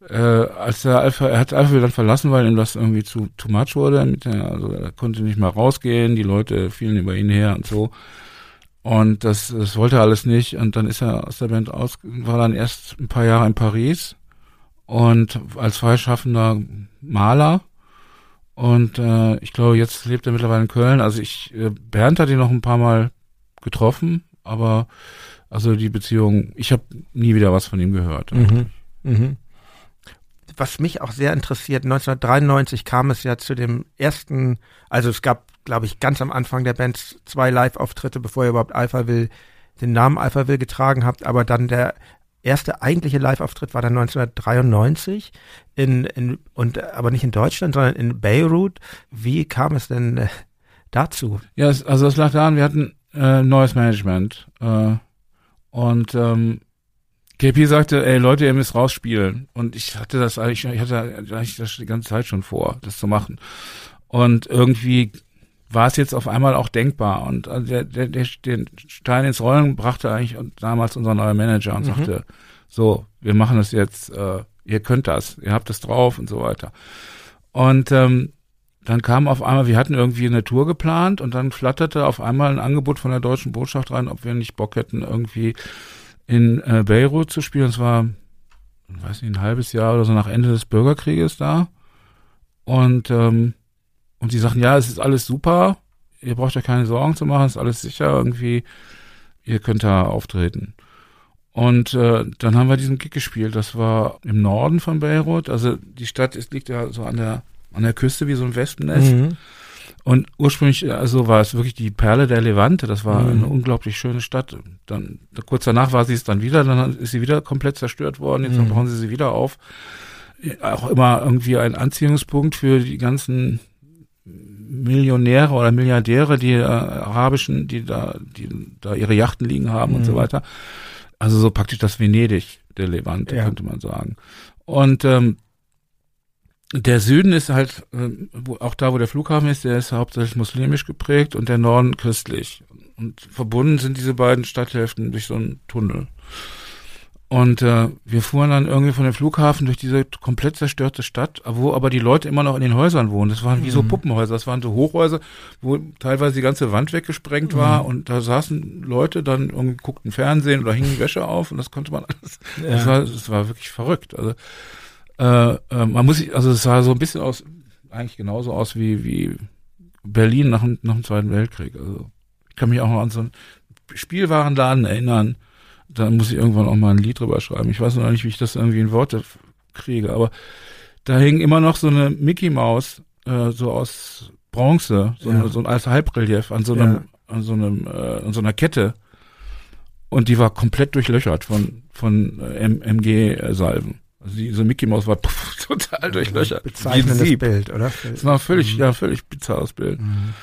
äh, als der Alpha, er hat Alpha dann verlassen, weil ihm das irgendwie zu too much wurde. Mit der, also er konnte nicht mehr rausgehen, die Leute fielen über ihn her und so. Und das, das wollte er alles nicht. Und dann ist er aus der Band aus, war dann erst ein paar Jahre in Paris und als freischaffender Maler. Und äh, ich glaube, jetzt lebt er mittlerweile in Köln. Also ich, äh, Bernd hat ihn noch ein paar Mal getroffen, aber Also die Beziehung, ich habe nie wieder was von ihm gehört. Mhm. Mhm. Was mich auch sehr interessiert, 1993 kam es ja zu dem ersten, also es gab, glaube ich, ganz am Anfang der Band zwei Live-Auftritte, bevor ihr überhaupt Alpha Will, den Namen Alpha Will getragen habt, aber dann der erste eigentliche Live-Auftritt war dann 1993 in, in und aber nicht in Deutschland, sondern in Beirut. Wie kam es denn äh, dazu? Ja, es, also es lag daran, wir hatten äh, neues Management äh, und ähm, KP sagte, ey Leute, ihr müsst rausspielen und ich hatte das eigentlich, ich hatte eigentlich das die ganze Zeit schon vor, das zu machen und irgendwie war es jetzt auf einmal auch denkbar. Und äh, der, der, der, den Stein ins Rollen brachte eigentlich damals unser neuer Manager und mhm. sagte, so, wir machen das jetzt, äh, ihr könnt das, ihr habt das drauf und so weiter. Und ähm, dann kam auf einmal, wir hatten irgendwie eine Tour geplant und dann flatterte auf einmal ein Angebot von der deutschen Botschaft rein, ob wir nicht Bock hätten, irgendwie in äh, Beirut zu spielen. Es war, weiß nicht, ein halbes Jahr oder so nach Ende des Bürgerkrieges da. Und ähm, und die sagten, ja, es ist alles super, ihr braucht euch keine Sorgen zu machen, es ist alles sicher, irgendwie, ihr könnt da auftreten. Und äh, dann haben wir diesen Gig gespielt. Das war im Norden von Beirut. Also die Stadt ist, liegt ja so an der an der Küste wie so ein Wespennest. Mhm. Und ursprünglich, also war es wirklich die Perle der Levante. Das war mhm. eine unglaublich schöne Stadt. Dann kurz danach war sie es dann wieder. Dann ist sie wieder komplett zerstört worden. Jetzt mhm. bauen sie sie wieder auf. Auch immer irgendwie ein Anziehungspunkt für die ganzen Millionäre oder Milliardäre, die äh, arabischen, die da, die da ihre Yachten liegen haben mhm. und so mhm. weiter. Also so praktisch das Venedig der Levante, ja. könnte man sagen. Und ähm, der Süden ist halt, äh, wo, auch da, wo der Flughafen ist, der ist hauptsächlich muslimisch geprägt und der Norden christlich. Und verbunden sind diese beiden Stadthälften durch so einen Tunnel. Und äh, wir fuhren dann irgendwie von dem Flughafen durch diese komplett zerstörte Stadt, wo aber die Leute immer noch in den Häusern wohnen. Das waren wie so mhm. Puppenhäuser. Das waren so Hochhäuser, wo teilweise die ganze Wand weggesprengt war mhm. und da saßen Leute dann irgendwie guckten Fernsehen oder hingen Wäsche auf und das konnte man alles. Ja. Das, war, das war wirklich verrückt. Also äh, äh, man muss sich, also es sah so ein bisschen aus, eigentlich genauso aus wie wie Berlin nach, nach dem Zweiten Weltkrieg. Also ich kann mich auch noch an so einen Spielwarenladen erinnern da muss ich irgendwann auch mal ein Lied drüber schreiben. Ich weiß noch nicht, wie ich das irgendwie in Worte kriege, aber da hing immer noch so eine Mickey Maus, äh, so aus Bronze, so, ja. eine, so ein als Halbrelief an so einem, ja. an so einem, äh, an so einer Kette. Und die war komplett durchlöchert von, von äh, MG-Salven. Diese Mickey Maus war pff, total durchlöchert. Bezeichnendes Bild, oder? Das war völlig, mhm. ja, völlig bizarres Bild. Mhm.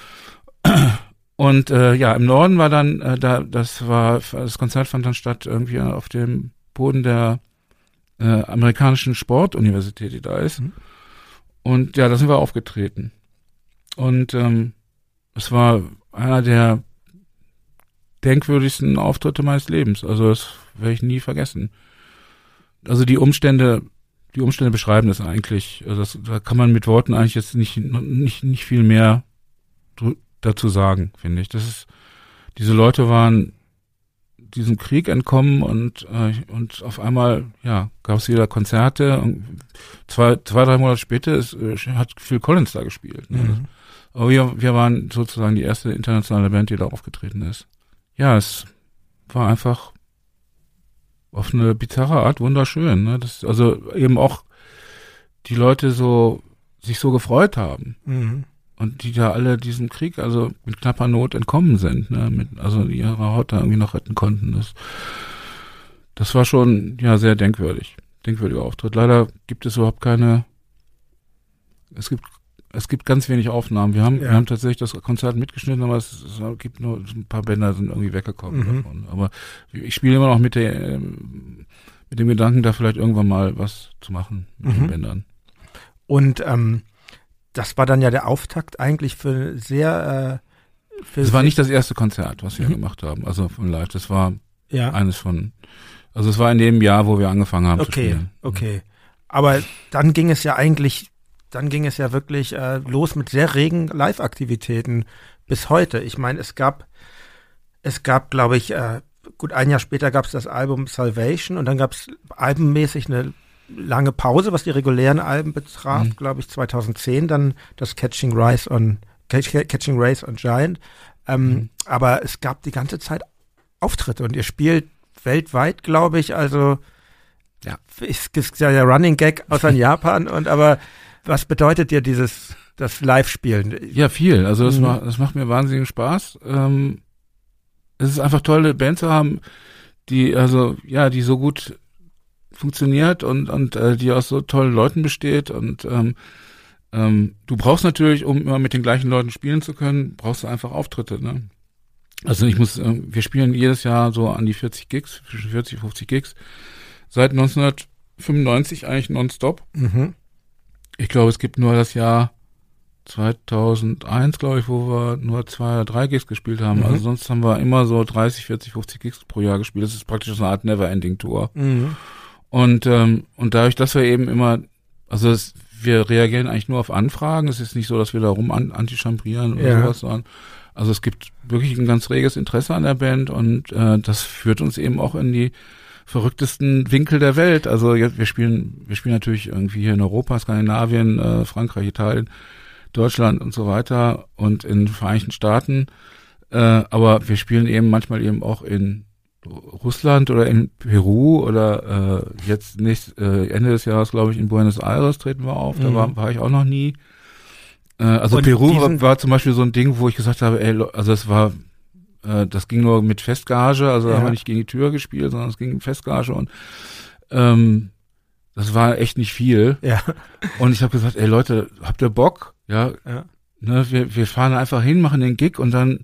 Und äh, ja, im Norden war dann, äh, da, das war, das Konzert fand dann statt irgendwie auf dem Boden der äh, amerikanischen Sportuniversität, die da ist. Mhm. Und ja, da sind wir aufgetreten. Und ähm, es war einer der denkwürdigsten Auftritte meines Lebens. Also das werde ich nie vergessen. Also die Umstände, die Umstände beschreiben das eigentlich. Also das, da kann man mit Worten eigentlich jetzt nicht nicht nicht viel mehr dazu sagen, finde ich. Das ist, diese Leute waren diesem Krieg entkommen und äh, und auf einmal ja gab es wieder Konzerte und zwei zwei drei Monate später ist, äh, hat Phil Collins da gespielt. Ne? Mhm. Aber wir wir waren sozusagen die erste internationale Band, die da aufgetreten ist. Ja, es war einfach auf eine bizarre Art wunderschön. Ne? Das also eben auch die Leute so sich so gefreut haben. Mhm und die da alle diesem Krieg also mit knapper Not entkommen sind, ne, mit, also ihre Haut da irgendwie noch retten konnten. Das, das war schon ja sehr denkwürdig, denkwürdiger Auftritt. Leider gibt es überhaupt keine. Es gibt es gibt ganz wenig Aufnahmen. Wir haben, ja. wir haben tatsächlich das Konzert mitgeschnitten, aber es, es gibt nur ein paar Bänder sind irgendwie weggekommen mhm. davon. Aber ich spiele immer noch mit der ähm, mit dem Gedanken, da vielleicht irgendwann mal was zu machen mit mhm. den Bändern. Und ähm, das war dann ja der Auftakt eigentlich für sehr. Äh, für das war nicht das erste Konzert, was wir mhm. gemacht haben, also von Live. Das war ja. eines von. Also es war in dem Jahr, wo wir angefangen haben okay, zu spielen. Okay, aber dann ging es ja eigentlich, dann ging es ja wirklich äh, los mit sehr regen Live-Aktivitäten bis heute. Ich meine, es gab, es gab, glaube ich, äh, gut ein Jahr später gab es das Album Salvation und dann gab es albummäßig eine lange Pause, was die regulären Alben betraf, mhm. glaube ich, 2010 dann das Catching Rise on Catching Race on Giant. Ähm, mhm. Aber es gab die ganze Zeit Auftritte und ihr spielt weltweit, glaube ich. Also ja, ist, ist ja der Running Gag aus Japan. Und aber was bedeutet dir dieses das Live-Spielen? Ja, viel. Also das, mhm. macht, das macht mir wahnsinnigen Spaß. Ähm, es ist einfach toll, eine Band zu haben, die also ja, die so gut funktioniert und und äh, die aus so tollen Leuten besteht und ähm, ähm, du brauchst natürlich, um immer mit den gleichen Leuten spielen zu können, brauchst du einfach Auftritte. Ne? Also ich muss, äh, wir spielen jedes Jahr so an die 40 Gigs, zwischen 40 und 50 Gigs. Seit 1995 eigentlich nonstop. Mhm. Ich glaube, es gibt nur das Jahr 2001, glaube ich, wo wir nur zwei oder drei Gigs gespielt haben. Mhm. Also sonst haben wir immer so 30, 40, 50 Gigs pro Jahr gespielt. Das ist praktisch so eine Art Never-Ending-Tour. Mhm. Und, ähm, und dadurch, dass wir eben immer, also es, wir reagieren eigentlich nur auf Anfragen. Es ist nicht so, dass wir da rum an, antichambrieren oder ja. sowas, sondern also es gibt wirklich ein ganz reges Interesse an der Band und äh, das führt uns eben auch in die verrücktesten Winkel der Welt. Also wir spielen, wir spielen natürlich irgendwie hier in Europa, Skandinavien, äh, Frankreich, Italien, Deutschland und so weiter und in den Vereinigten Staaten. Äh, aber wir spielen eben manchmal eben auch in Russland oder in Peru oder äh, jetzt nächst, äh, Ende des Jahres, glaube ich, in Buenos Aires treten wir auf. Da mhm. war, war ich auch noch nie. Äh, also Und Peru war, war, zum Beispiel so ein Ding, wo ich gesagt habe, ey, also es war, äh, das ging nur mit Festgage, also ja. da haben wir nicht gegen die Tür gespielt, sondern es ging mit Festgage und ähm, das war echt nicht viel. Ja. Und ich habe gesagt, ey Leute, habt ihr Bock? Ja. ja. Ne, wir, wir fahren einfach hin, machen den Gig und dann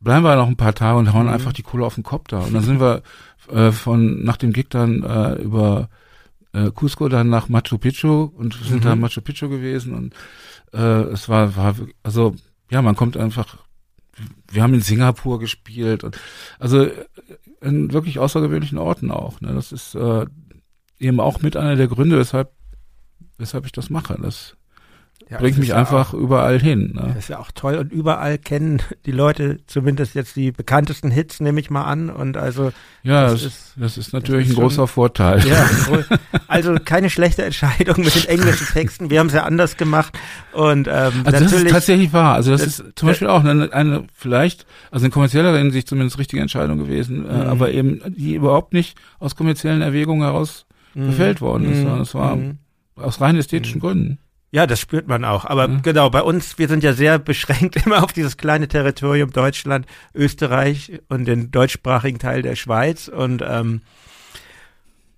bleiben wir noch ein paar Tage und hauen mhm. einfach die Kohle auf den Kopf da. Und dann sind wir äh, von nach dem Gig dann äh, über äh, Cusco dann nach Machu Picchu und sind mhm. da in Machu Picchu gewesen und äh, es war, war also ja, man kommt einfach. Wir haben in Singapur gespielt und also in wirklich außergewöhnlichen Orten auch. Ne? Das ist äh, eben auch mit einer der Gründe, weshalb weshalb ich das mache. Das ja, bringt mich einfach auch, überall hin. Ne? Das ist ja auch toll und überall kennen die Leute zumindest jetzt die bekanntesten Hits, nehme ich mal an. Und also ja, das, das ist, das ist natürlich das ist ein großer Vorteil. Ja, also keine schlechte Entscheidung mit den englischen Texten. Wir haben es ja anders gemacht und ähm, also das ist tatsächlich wahr. Also das, das ist zum Beispiel auch eine, eine vielleicht also in kommerzieller Hinsicht zumindest richtige Entscheidung gewesen, äh, mhm. aber eben die überhaupt nicht aus kommerziellen Erwägungen heraus mhm. gefällt worden ist. Mhm. Das war aus rein ästhetischen mhm. Gründen. Ja, das spürt man auch. Aber mhm. genau, bei uns, wir sind ja sehr beschränkt immer auf dieses kleine Territorium Deutschland, Österreich und den deutschsprachigen Teil der Schweiz. Und ähm,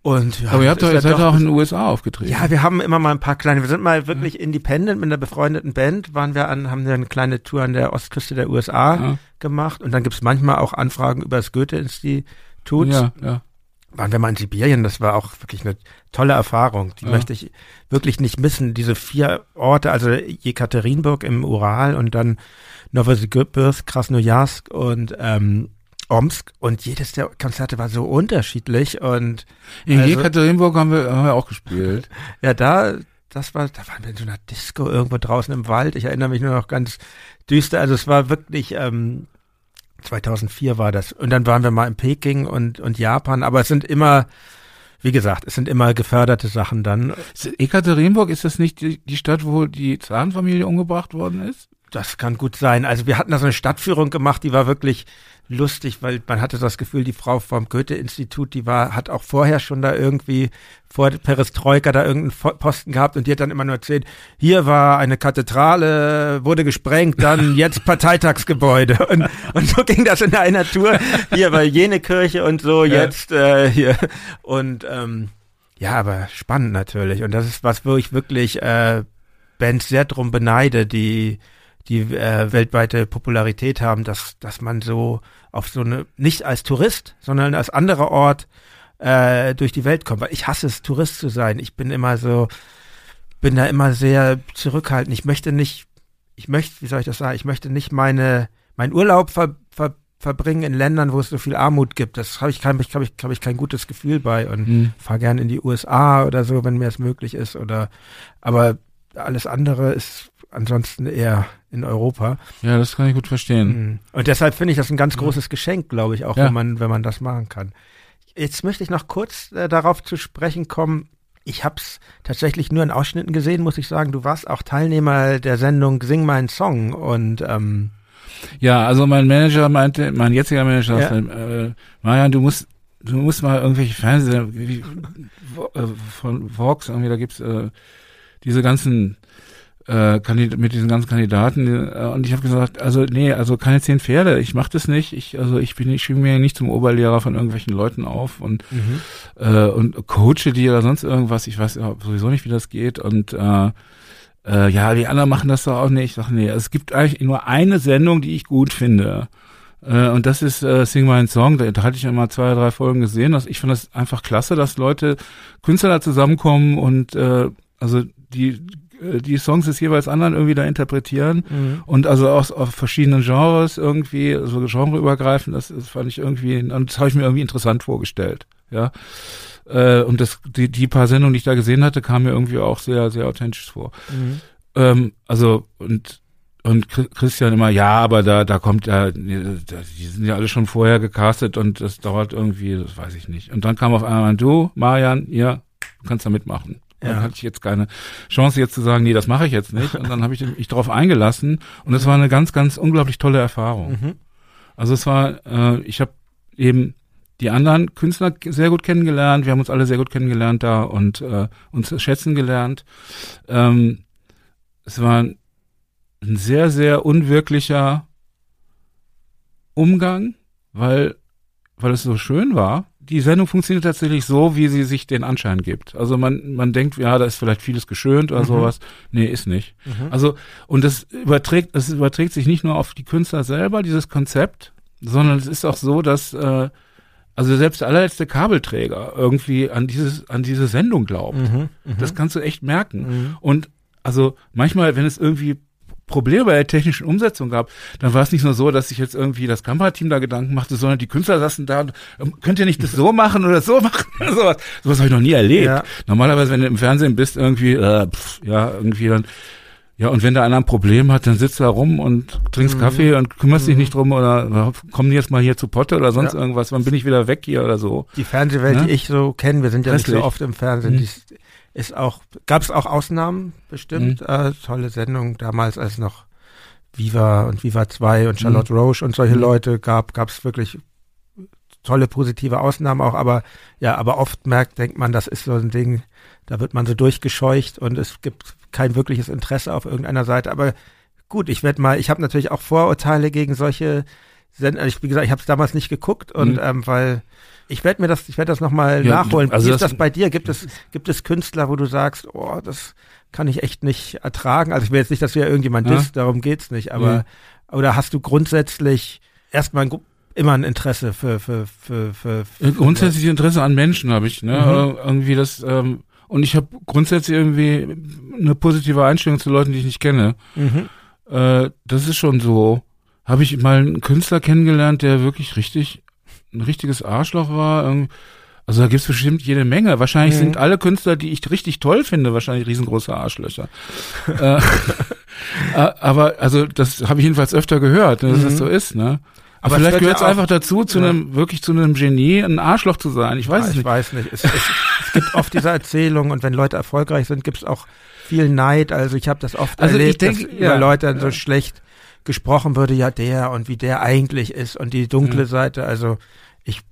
und ja, Aber ihr habt doch, ihr seid auch in den USA aufgetreten. Ja, wir haben immer mal ein paar kleine, wir sind mal wirklich ja. independent mit einer befreundeten Band, waren wir an, haben wir eine kleine Tour an der Ostküste der USA ja. gemacht und dann gibt's manchmal auch Anfragen über das Goethe-Institut. Ja, ja waren wir mal in Sibirien, das war auch wirklich eine tolle Erfahrung. Die ja. möchte ich wirklich nicht missen. Diese vier Orte, also Jekaterinburg im Ural und dann Novosibirsk, Krasnojarsk und ähm, Omsk und jedes der Konzerte war so unterschiedlich und in also, Jekaterinburg haben wir, haben wir auch gespielt. Ja, da, das war, da waren wir in so einer Disco irgendwo draußen im Wald. Ich erinnere mich nur noch ganz düster. Also es war wirklich ähm, 2004 war das. Und dann waren wir mal in Peking und, und Japan, aber es sind immer, wie gesagt, es sind immer geförderte Sachen dann. Ekaterinburg, ist das nicht die, die Stadt, wo die Zahnfamilie umgebracht worden ist? Das kann gut sein. Also wir hatten da so eine Stadtführung gemacht, die war wirklich lustig, weil man hatte das Gefühl, die Frau vom Goethe-Institut, die war, hat auch vorher schon da irgendwie vor Perestroika da irgendeinen Posten gehabt und die hat dann immer nur erzählt, hier war eine Kathedrale, wurde gesprengt, dann jetzt Parteitagsgebäude und, und so ging das in einer Tour. Hier war jene Kirche und so, jetzt äh, hier und ähm, ja, aber spannend natürlich und das ist was, wo ich wirklich äh, Bands sehr drum beneide, die die äh, weltweite Popularität haben, dass, dass man so auf so eine, nicht als Tourist, sondern als anderer Ort äh, durch die Welt kommt. Weil ich hasse es, Tourist zu sein. Ich bin immer so, bin da immer sehr zurückhaltend. Ich möchte nicht, ich möchte, wie soll ich das sagen, ich möchte nicht meine, mein Urlaub ver, ver, verbringen in Ländern, wo es so viel Armut gibt. Das habe ich, kein, ich, hab ich kein gutes Gefühl bei und mhm. fahre gerne in die USA oder so, wenn mir es möglich ist. Oder aber alles andere ist ansonsten eher in Europa. Ja, das kann ich gut verstehen. Mhm. Und deshalb finde ich das ein ganz großes. Geschenk, glaube ich, auch ja. wenn man wenn man das machen kann. Jetzt möchte ich noch kurz äh, darauf zu sprechen kommen. Ich habe es tatsächlich nur in Ausschnitten gesehen, muss ich sagen. Du warst auch Teilnehmer der Sendung Sing meinen Song und ähm, ja, also mein Manager meinte, mein jetziger Manager, ja. äh, Marian, du musst du musst mal irgendwelche Fernseher wie, äh, von Vox irgendwie, da gibt's äh, diese ganzen äh, mit diesen ganzen Kandidaten äh, und ich habe gesagt, also nee, also keine zehn Pferde, ich mache das nicht. Ich also ich bin ich schwinge mir nicht zum Oberlehrer von irgendwelchen Leuten auf und mhm. äh, und coache die oder sonst irgendwas. Ich weiß sowieso nicht, wie das geht und äh, äh, ja, die anderen machen das doch auch nicht. Ich sage, nee, es gibt eigentlich nur eine Sendung, die ich gut finde. Äh, und das ist äh, Sing My Song. Da, da hatte ich ja mal zwei, drei Folgen gesehen. Das, ich finde das einfach klasse, dass Leute, Künstler da zusammenkommen und äh, also die die Songs des jeweils anderen irgendwie da interpretieren mhm. und also auch auf verschiedenen Genres irgendwie, so also genreübergreifend, das, das fand ich irgendwie, das habe ich mir irgendwie interessant vorgestellt, ja. Äh, und das, die, die paar Sendungen, die ich da gesehen hatte, kamen mir irgendwie auch sehr, sehr authentisch vor. Mhm. Ähm, also, und und Christian immer, ja, aber da, da kommt ja, die sind ja alle schon vorher gecastet und das dauert irgendwie, das weiß ich nicht. Und dann kam auf einmal du, Marian, ja, du kannst da mitmachen. Ja. Dann hatte ich jetzt keine Chance jetzt zu sagen, nee, das mache ich jetzt nicht. Und dann habe ich mich darauf eingelassen und es war eine ganz, ganz unglaublich tolle Erfahrung. Mhm. Also es war, äh, ich habe eben die anderen Künstler sehr gut kennengelernt. Wir haben uns alle sehr gut kennengelernt da und äh, uns schätzen gelernt. Ähm, es war ein sehr, sehr unwirklicher Umgang, weil, weil es so schön war die Sendung funktioniert tatsächlich so, wie sie sich den Anschein gibt. Also man, man denkt, ja, da ist vielleicht vieles geschönt oder mhm. sowas. Nee, ist nicht. Mhm. Also, und das überträgt, es überträgt sich nicht nur auf die Künstler selber, dieses Konzept, sondern es ist auch so, dass, äh, also selbst der allerletzte Kabelträger irgendwie an dieses, an diese Sendung glaubt. Mhm. mhm. Das kannst du echt merken. Mhm. Und also manchmal, wenn es irgendwie Probleme bei der technischen Umsetzung gab, dann war es nicht nur so, dass sich jetzt irgendwie das Kamerateam da Gedanken machte, sondern die Künstler saßen da und ähm, könnt ihr nicht das so machen oder so machen oder sowas. Sowas habe ich noch nie erlebt. Ja. Normalerweise, wenn du im Fernsehen bist, irgendwie, äh, pff, ja, irgendwie dann, ja, und wenn da einer ein Problem hat, dann sitzt da rum und trinkst mhm. Kaffee und kümmerst mhm. dich nicht drum oder kommen jetzt mal hier zu Potte oder sonst ja. irgendwas, wann bin ich wieder weg hier oder so. Die Fernsehwelt, ne? die ich so kenne, wir sind ja Restlich. nicht so oft im Fernsehen, mhm. die ist auch, gab es auch Ausnahmen bestimmt, mhm. äh, tolle Sendung damals, als noch Viva und Viva 2 und Charlotte mhm. Roche und solche mhm. Leute gab, gab es wirklich tolle positive Ausnahmen auch, aber ja, aber oft merkt, denkt man, das ist so ein Ding, da wird man so durchgescheucht und es gibt kein wirkliches Interesse auf irgendeiner Seite. Aber gut, ich werde mal, ich habe natürlich auch Vorurteile gegen solche Sender. Ich, wie gesagt, ich habe es damals nicht geguckt und mhm. ähm, weil ich werde mir das, ich werde das nochmal ja, nachholen. Also Wie ist das, das bei dir? Gibt es, gibt es Künstler, wo du sagst, oh, das kann ich echt nicht ertragen? Also ich will jetzt nicht, dass du ja irgendjemand ja. disst, darum geht's nicht, aber, ja. oder hast du grundsätzlich erstmal ein, immer ein Interesse für, für, für, für, für Grundsätzlich Interesse an Menschen habe ich, ne? Mhm. Irgendwie das, ähm, und ich habe grundsätzlich irgendwie eine positive Einstellung zu Leuten, die ich nicht kenne. Mhm. Äh, das ist schon so. Habe ich mal einen Künstler kennengelernt, der wirklich richtig ein richtiges Arschloch war. Also da gibt's bestimmt jede Menge. Wahrscheinlich mhm. sind alle Künstler, die ich richtig toll finde, wahrscheinlich riesengroße Arschlöcher. äh, aber also das habe ich jedenfalls öfter gehört, dass mhm. das so ist, ne? Aber, aber vielleicht gehört es einfach dazu, zu ja. einem wirklich zu einem Genie, ein Arschloch zu sein. Ich weiß ja, es nicht. Ich weiß nicht. Es, es, es gibt oft diese Erzählung und wenn Leute erfolgreich sind, gibt es auch viel Neid. Also ich habe das oft also erlebt, ich denk, dass ja, Leute ja. so schlecht gesprochen würde, ja der und wie der eigentlich ist und die dunkle mhm. Seite. Also ich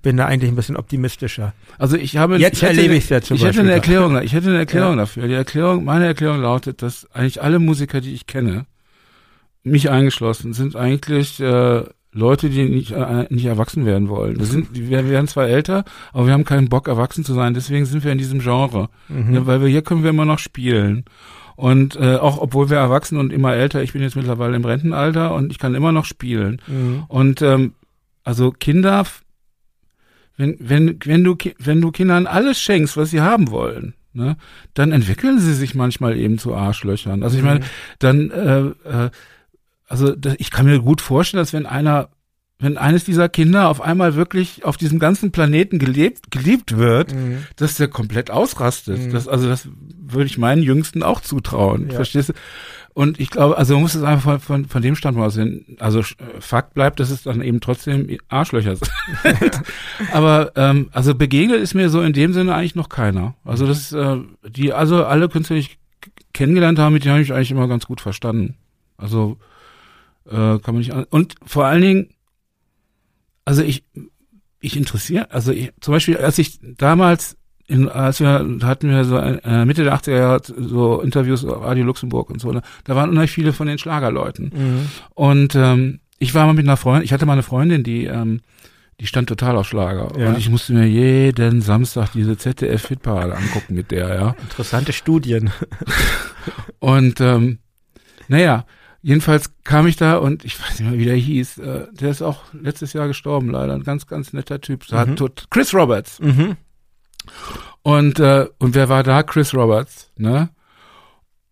bin da eigentlich ein bisschen optimistischer. Also ich habe jetzt ich erlebe ich es ja zum ich Beispiel. Hätte eine Erklärung, ich hätte eine Erklärung ja. dafür. Die Erklärung, meine Erklärung lautet, dass eigentlich alle Musiker, die ich kenne, mich eingeschlossen, sind eigentlich äh, Leute, die nicht, äh, nicht erwachsen werden wollen. Wir, sind, wir werden zwar älter, aber wir haben keinen Bock, erwachsen zu sein. Deswegen sind wir in diesem Genre. Mhm. Ja, weil wir hier können wir immer noch spielen. Und äh, auch obwohl wir erwachsen und immer älter, ich bin jetzt mittlerweile im Rentenalter und ich kann immer noch spielen. Mhm. Und ähm, also Kinder, wenn, wenn, wenn du, wenn du Kindern alles schenkst, was sie haben wollen, ne, dann entwickeln sie sich manchmal eben zu Arschlöchern. Also ich meine, mhm. dann, äh, äh, also ich kann mir gut vorstellen, dass wenn einer wenn eines dieser Kinder auf einmal wirklich auf diesem ganzen Planeten gelebt, geliebt wird, mhm. dass der komplett ausrastet. Mhm. Das, also das würde ich meinen Jüngsten auch zutrauen. Ja. Verstehst du? Und ich glaube, also man muss es einfach von, von, von dem Standpunkt aus sehen. Also Fakt bleibt, dass es dann eben trotzdem Arschlöcher sind. Aber ähm, also begegnet ist mir so in dem Sinne eigentlich noch keiner. Also das äh, die also alle Künstler, die ich kennengelernt habe, mit denen habe ich eigentlich immer ganz gut verstanden. Also äh, kann man nicht und vor allen Dingen also ich, ich interessiere, also ich, zum Beispiel, als ich damals in, als wir hatten wir so äh, Mitte der 80er Jahre so Interviews Radio Luxemburg und so, ne? da waren unheimlich viele von den Schlagerleuten. Mhm. Und ähm, ich war mal mit einer Freundin, ich hatte mal eine Freundin, die ähm, die stand total auf Schlager. Ja. Und ich musste mir jeden Samstag diese ZDF-Hitparade angucken mit der, ja. Interessante Studien. und ähm, naja, jedenfalls kam ich da und ich weiß nicht mehr, wie der hieß. Äh, der ist auch letztes Jahr gestorben, leider. Ein ganz, ganz netter Typ. Mhm. Chris Roberts. Mhm. Und, äh, und wer war da? Chris Roberts, ne?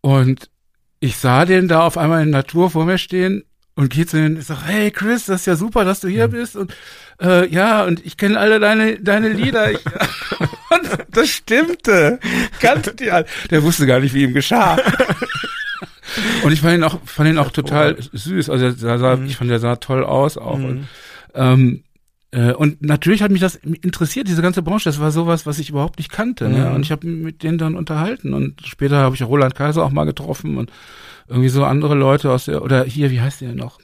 Und ich sah den da auf einmal in Natur vor mir stehen und geht zu ihm und sag, hey Chris, das ist ja super, dass du hier mhm. bist und äh, ja, und ich kenne alle deine deine Lieder. Ich, und das stimmte. Ganz die Der wusste gar nicht, wie ihm geschah. und ich fand ihn auch fand ihn auch total süß. Also er sah, mhm. ich fand er sah toll aus auch. Mhm. Und, ähm, äh, und natürlich hat mich das interessiert, diese ganze Branche. Das war sowas, was ich überhaupt nicht kannte. Ne? Und ich habe mit denen dann unterhalten. Und später habe ich Roland Kaiser auch mal getroffen und irgendwie so andere Leute aus der, oder hier, wie heißt der noch?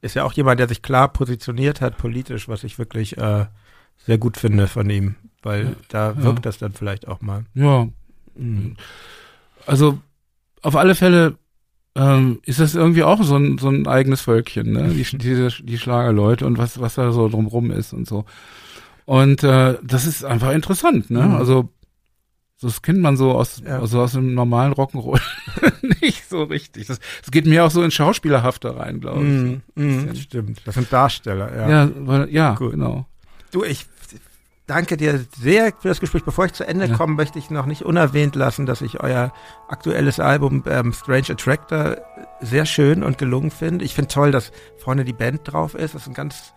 Ist ja auch jemand, der sich klar positioniert hat politisch, was ich wirklich äh, sehr gut finde von ihm, weil ja, da wirkt ja. das dann vielleicht auch mal. Ja. Mhm. Also auf alle Fälle ähm, ist das irgendwie auch so ein, so ein eigenes Völkchen, ne? Die, diese, die Schlagerleute und was, was da so drumrum ist und so. Und äh, das ist einfach interessant, ne? Mhm. Also das kennt man so aus, ja. also aus einem normalen Rock'n'Roll nicht so richtig. Das, das geht mir auch so in Schauspielerhafte rein, glaube ich. Mm, mm, das stimmt. Das sind Darsteller, ja. Ja, weil, ja genau. Du, ich danke dir sehr für das Gespräch. Bevor ich zu Ende ja. komme, möchte ich noch nicht unerwähnt lassen, dass ich euer aktuelles Album ähm, Strange Attractor sehr schön und gelungen finde. Ich finde toll, dass vorne die Band drauf ist. Das ist ein ganz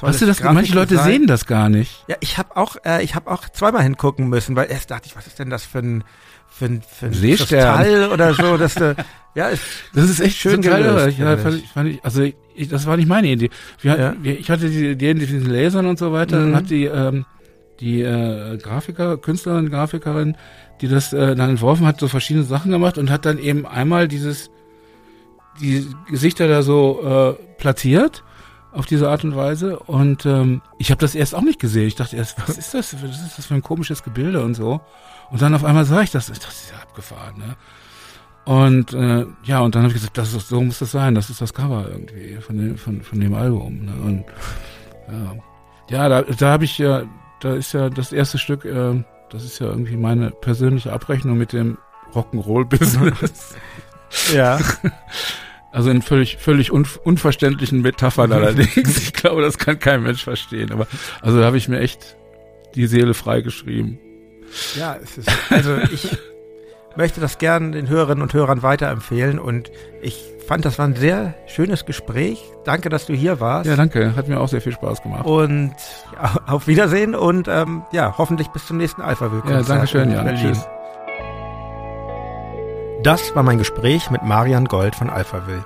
Hast du das? Manche Leute Design. sehen das gar nicht. Ja, ich habe auch, äh, ich habe auch zweimal hingucken müssen, weil erst dachte ich, was ist denn das für ein für ein, für ein Seestern oder so, dass du, ja, ist, das ist echt schön geil. Ja, fand ich, fand ich, also ich, das war nicht meine Idee. Wir, ja. wir, ich hatte die Idee mit diesen Lasern und so weiter, mhm. dann hat die ähm, die äh, Grafiker, Künstlerin, Grafikerin, die das äh, dann entworfen hat, so verschiedene Sachen gemacht und hat dann eben einmal dieses die Gesichter da so äh, platziert auf diese Art und Weise. Und ähm, ich habe das erst auch nicht gesehen. Ich dachte erst, was ist das? Was ist das für ein komisches Gebilde und so? Und dann auf einmal sah ich das. Das ist ja abgefahren, ne? Und äh, ja, und dann habe ich gesagt, das ist, so muss das sein. Das ist das Cover irgendwie von dem, von, von dem Album. Ne? Und ja, ja da, da habe ich ja, da ist ja das erste Stück, äh, das ist ja irgendwie meine persönliche Abrechnung mit dem Rock'n'Roll-Business. ja. Also in völlig, völlig un, unverständlichen Metaphern allerdings. Ich glaube, das kann kein Mensch verstehen. Aber also da habe ich mir echt die Seele freigeschrieben. Ja, es ist, also ich möchte das gerne den Hörerinnen und Hörern weiterempfehlen und ich fand, das war ein sehr schönes Gespräch. Danke, dass du hier warst. Ja, danke. Hat mir auch sehr viel Spaß gemacht. Und ja, auf Wiedersehen und ähm, ja, hoffentlich bis zum nächsten Alpha. Ja, danke schön, ja. Tschüss. Das war mein Gespräch mit Marian Gold von Alphaville.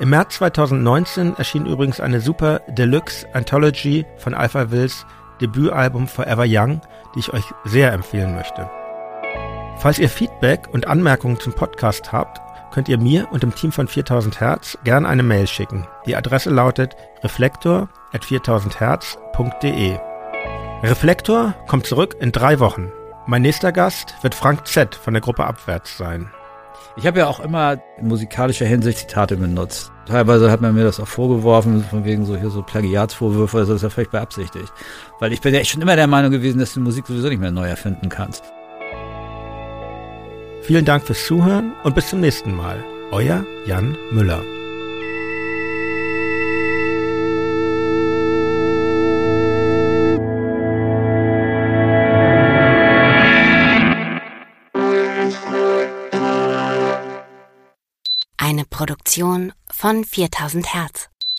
Im März 2019 erschien übrigens eine super Deluxe Anthology von Alphavilles Debütalbum Forever Young, die ich euch sehr empfehlen möchte. Falls ihr Feedback und Anmerkungen zum Podcast habt, könnt ihr mir und dem Team von 4000 Hertz gern eine Mail schicken. Die Adresse lautet reflektor at 4000herz.de. Reflektor kommt zurück in drei Wochen. Mein nächster Gast wird Frank Z von der Gruppe Abwärts sein. Ich habe ja auch immer in musikalischer Hinsicht Zitate benutzt. Teilweise hat man mir das auch vorgeworfen, von wegen so hier so Plagiatsvorwürfe, das ist ja vielleicht beabsichtigt. Weil ich bin ja schon immer der Meinung gewesen, dass du Musik sowieso nicht mehr neu erfinden kannst. Vielen Dank fürs Zuhören und bis zum nächsten Mal. Euer Jan Müller. Produktion von 4000 Hertz.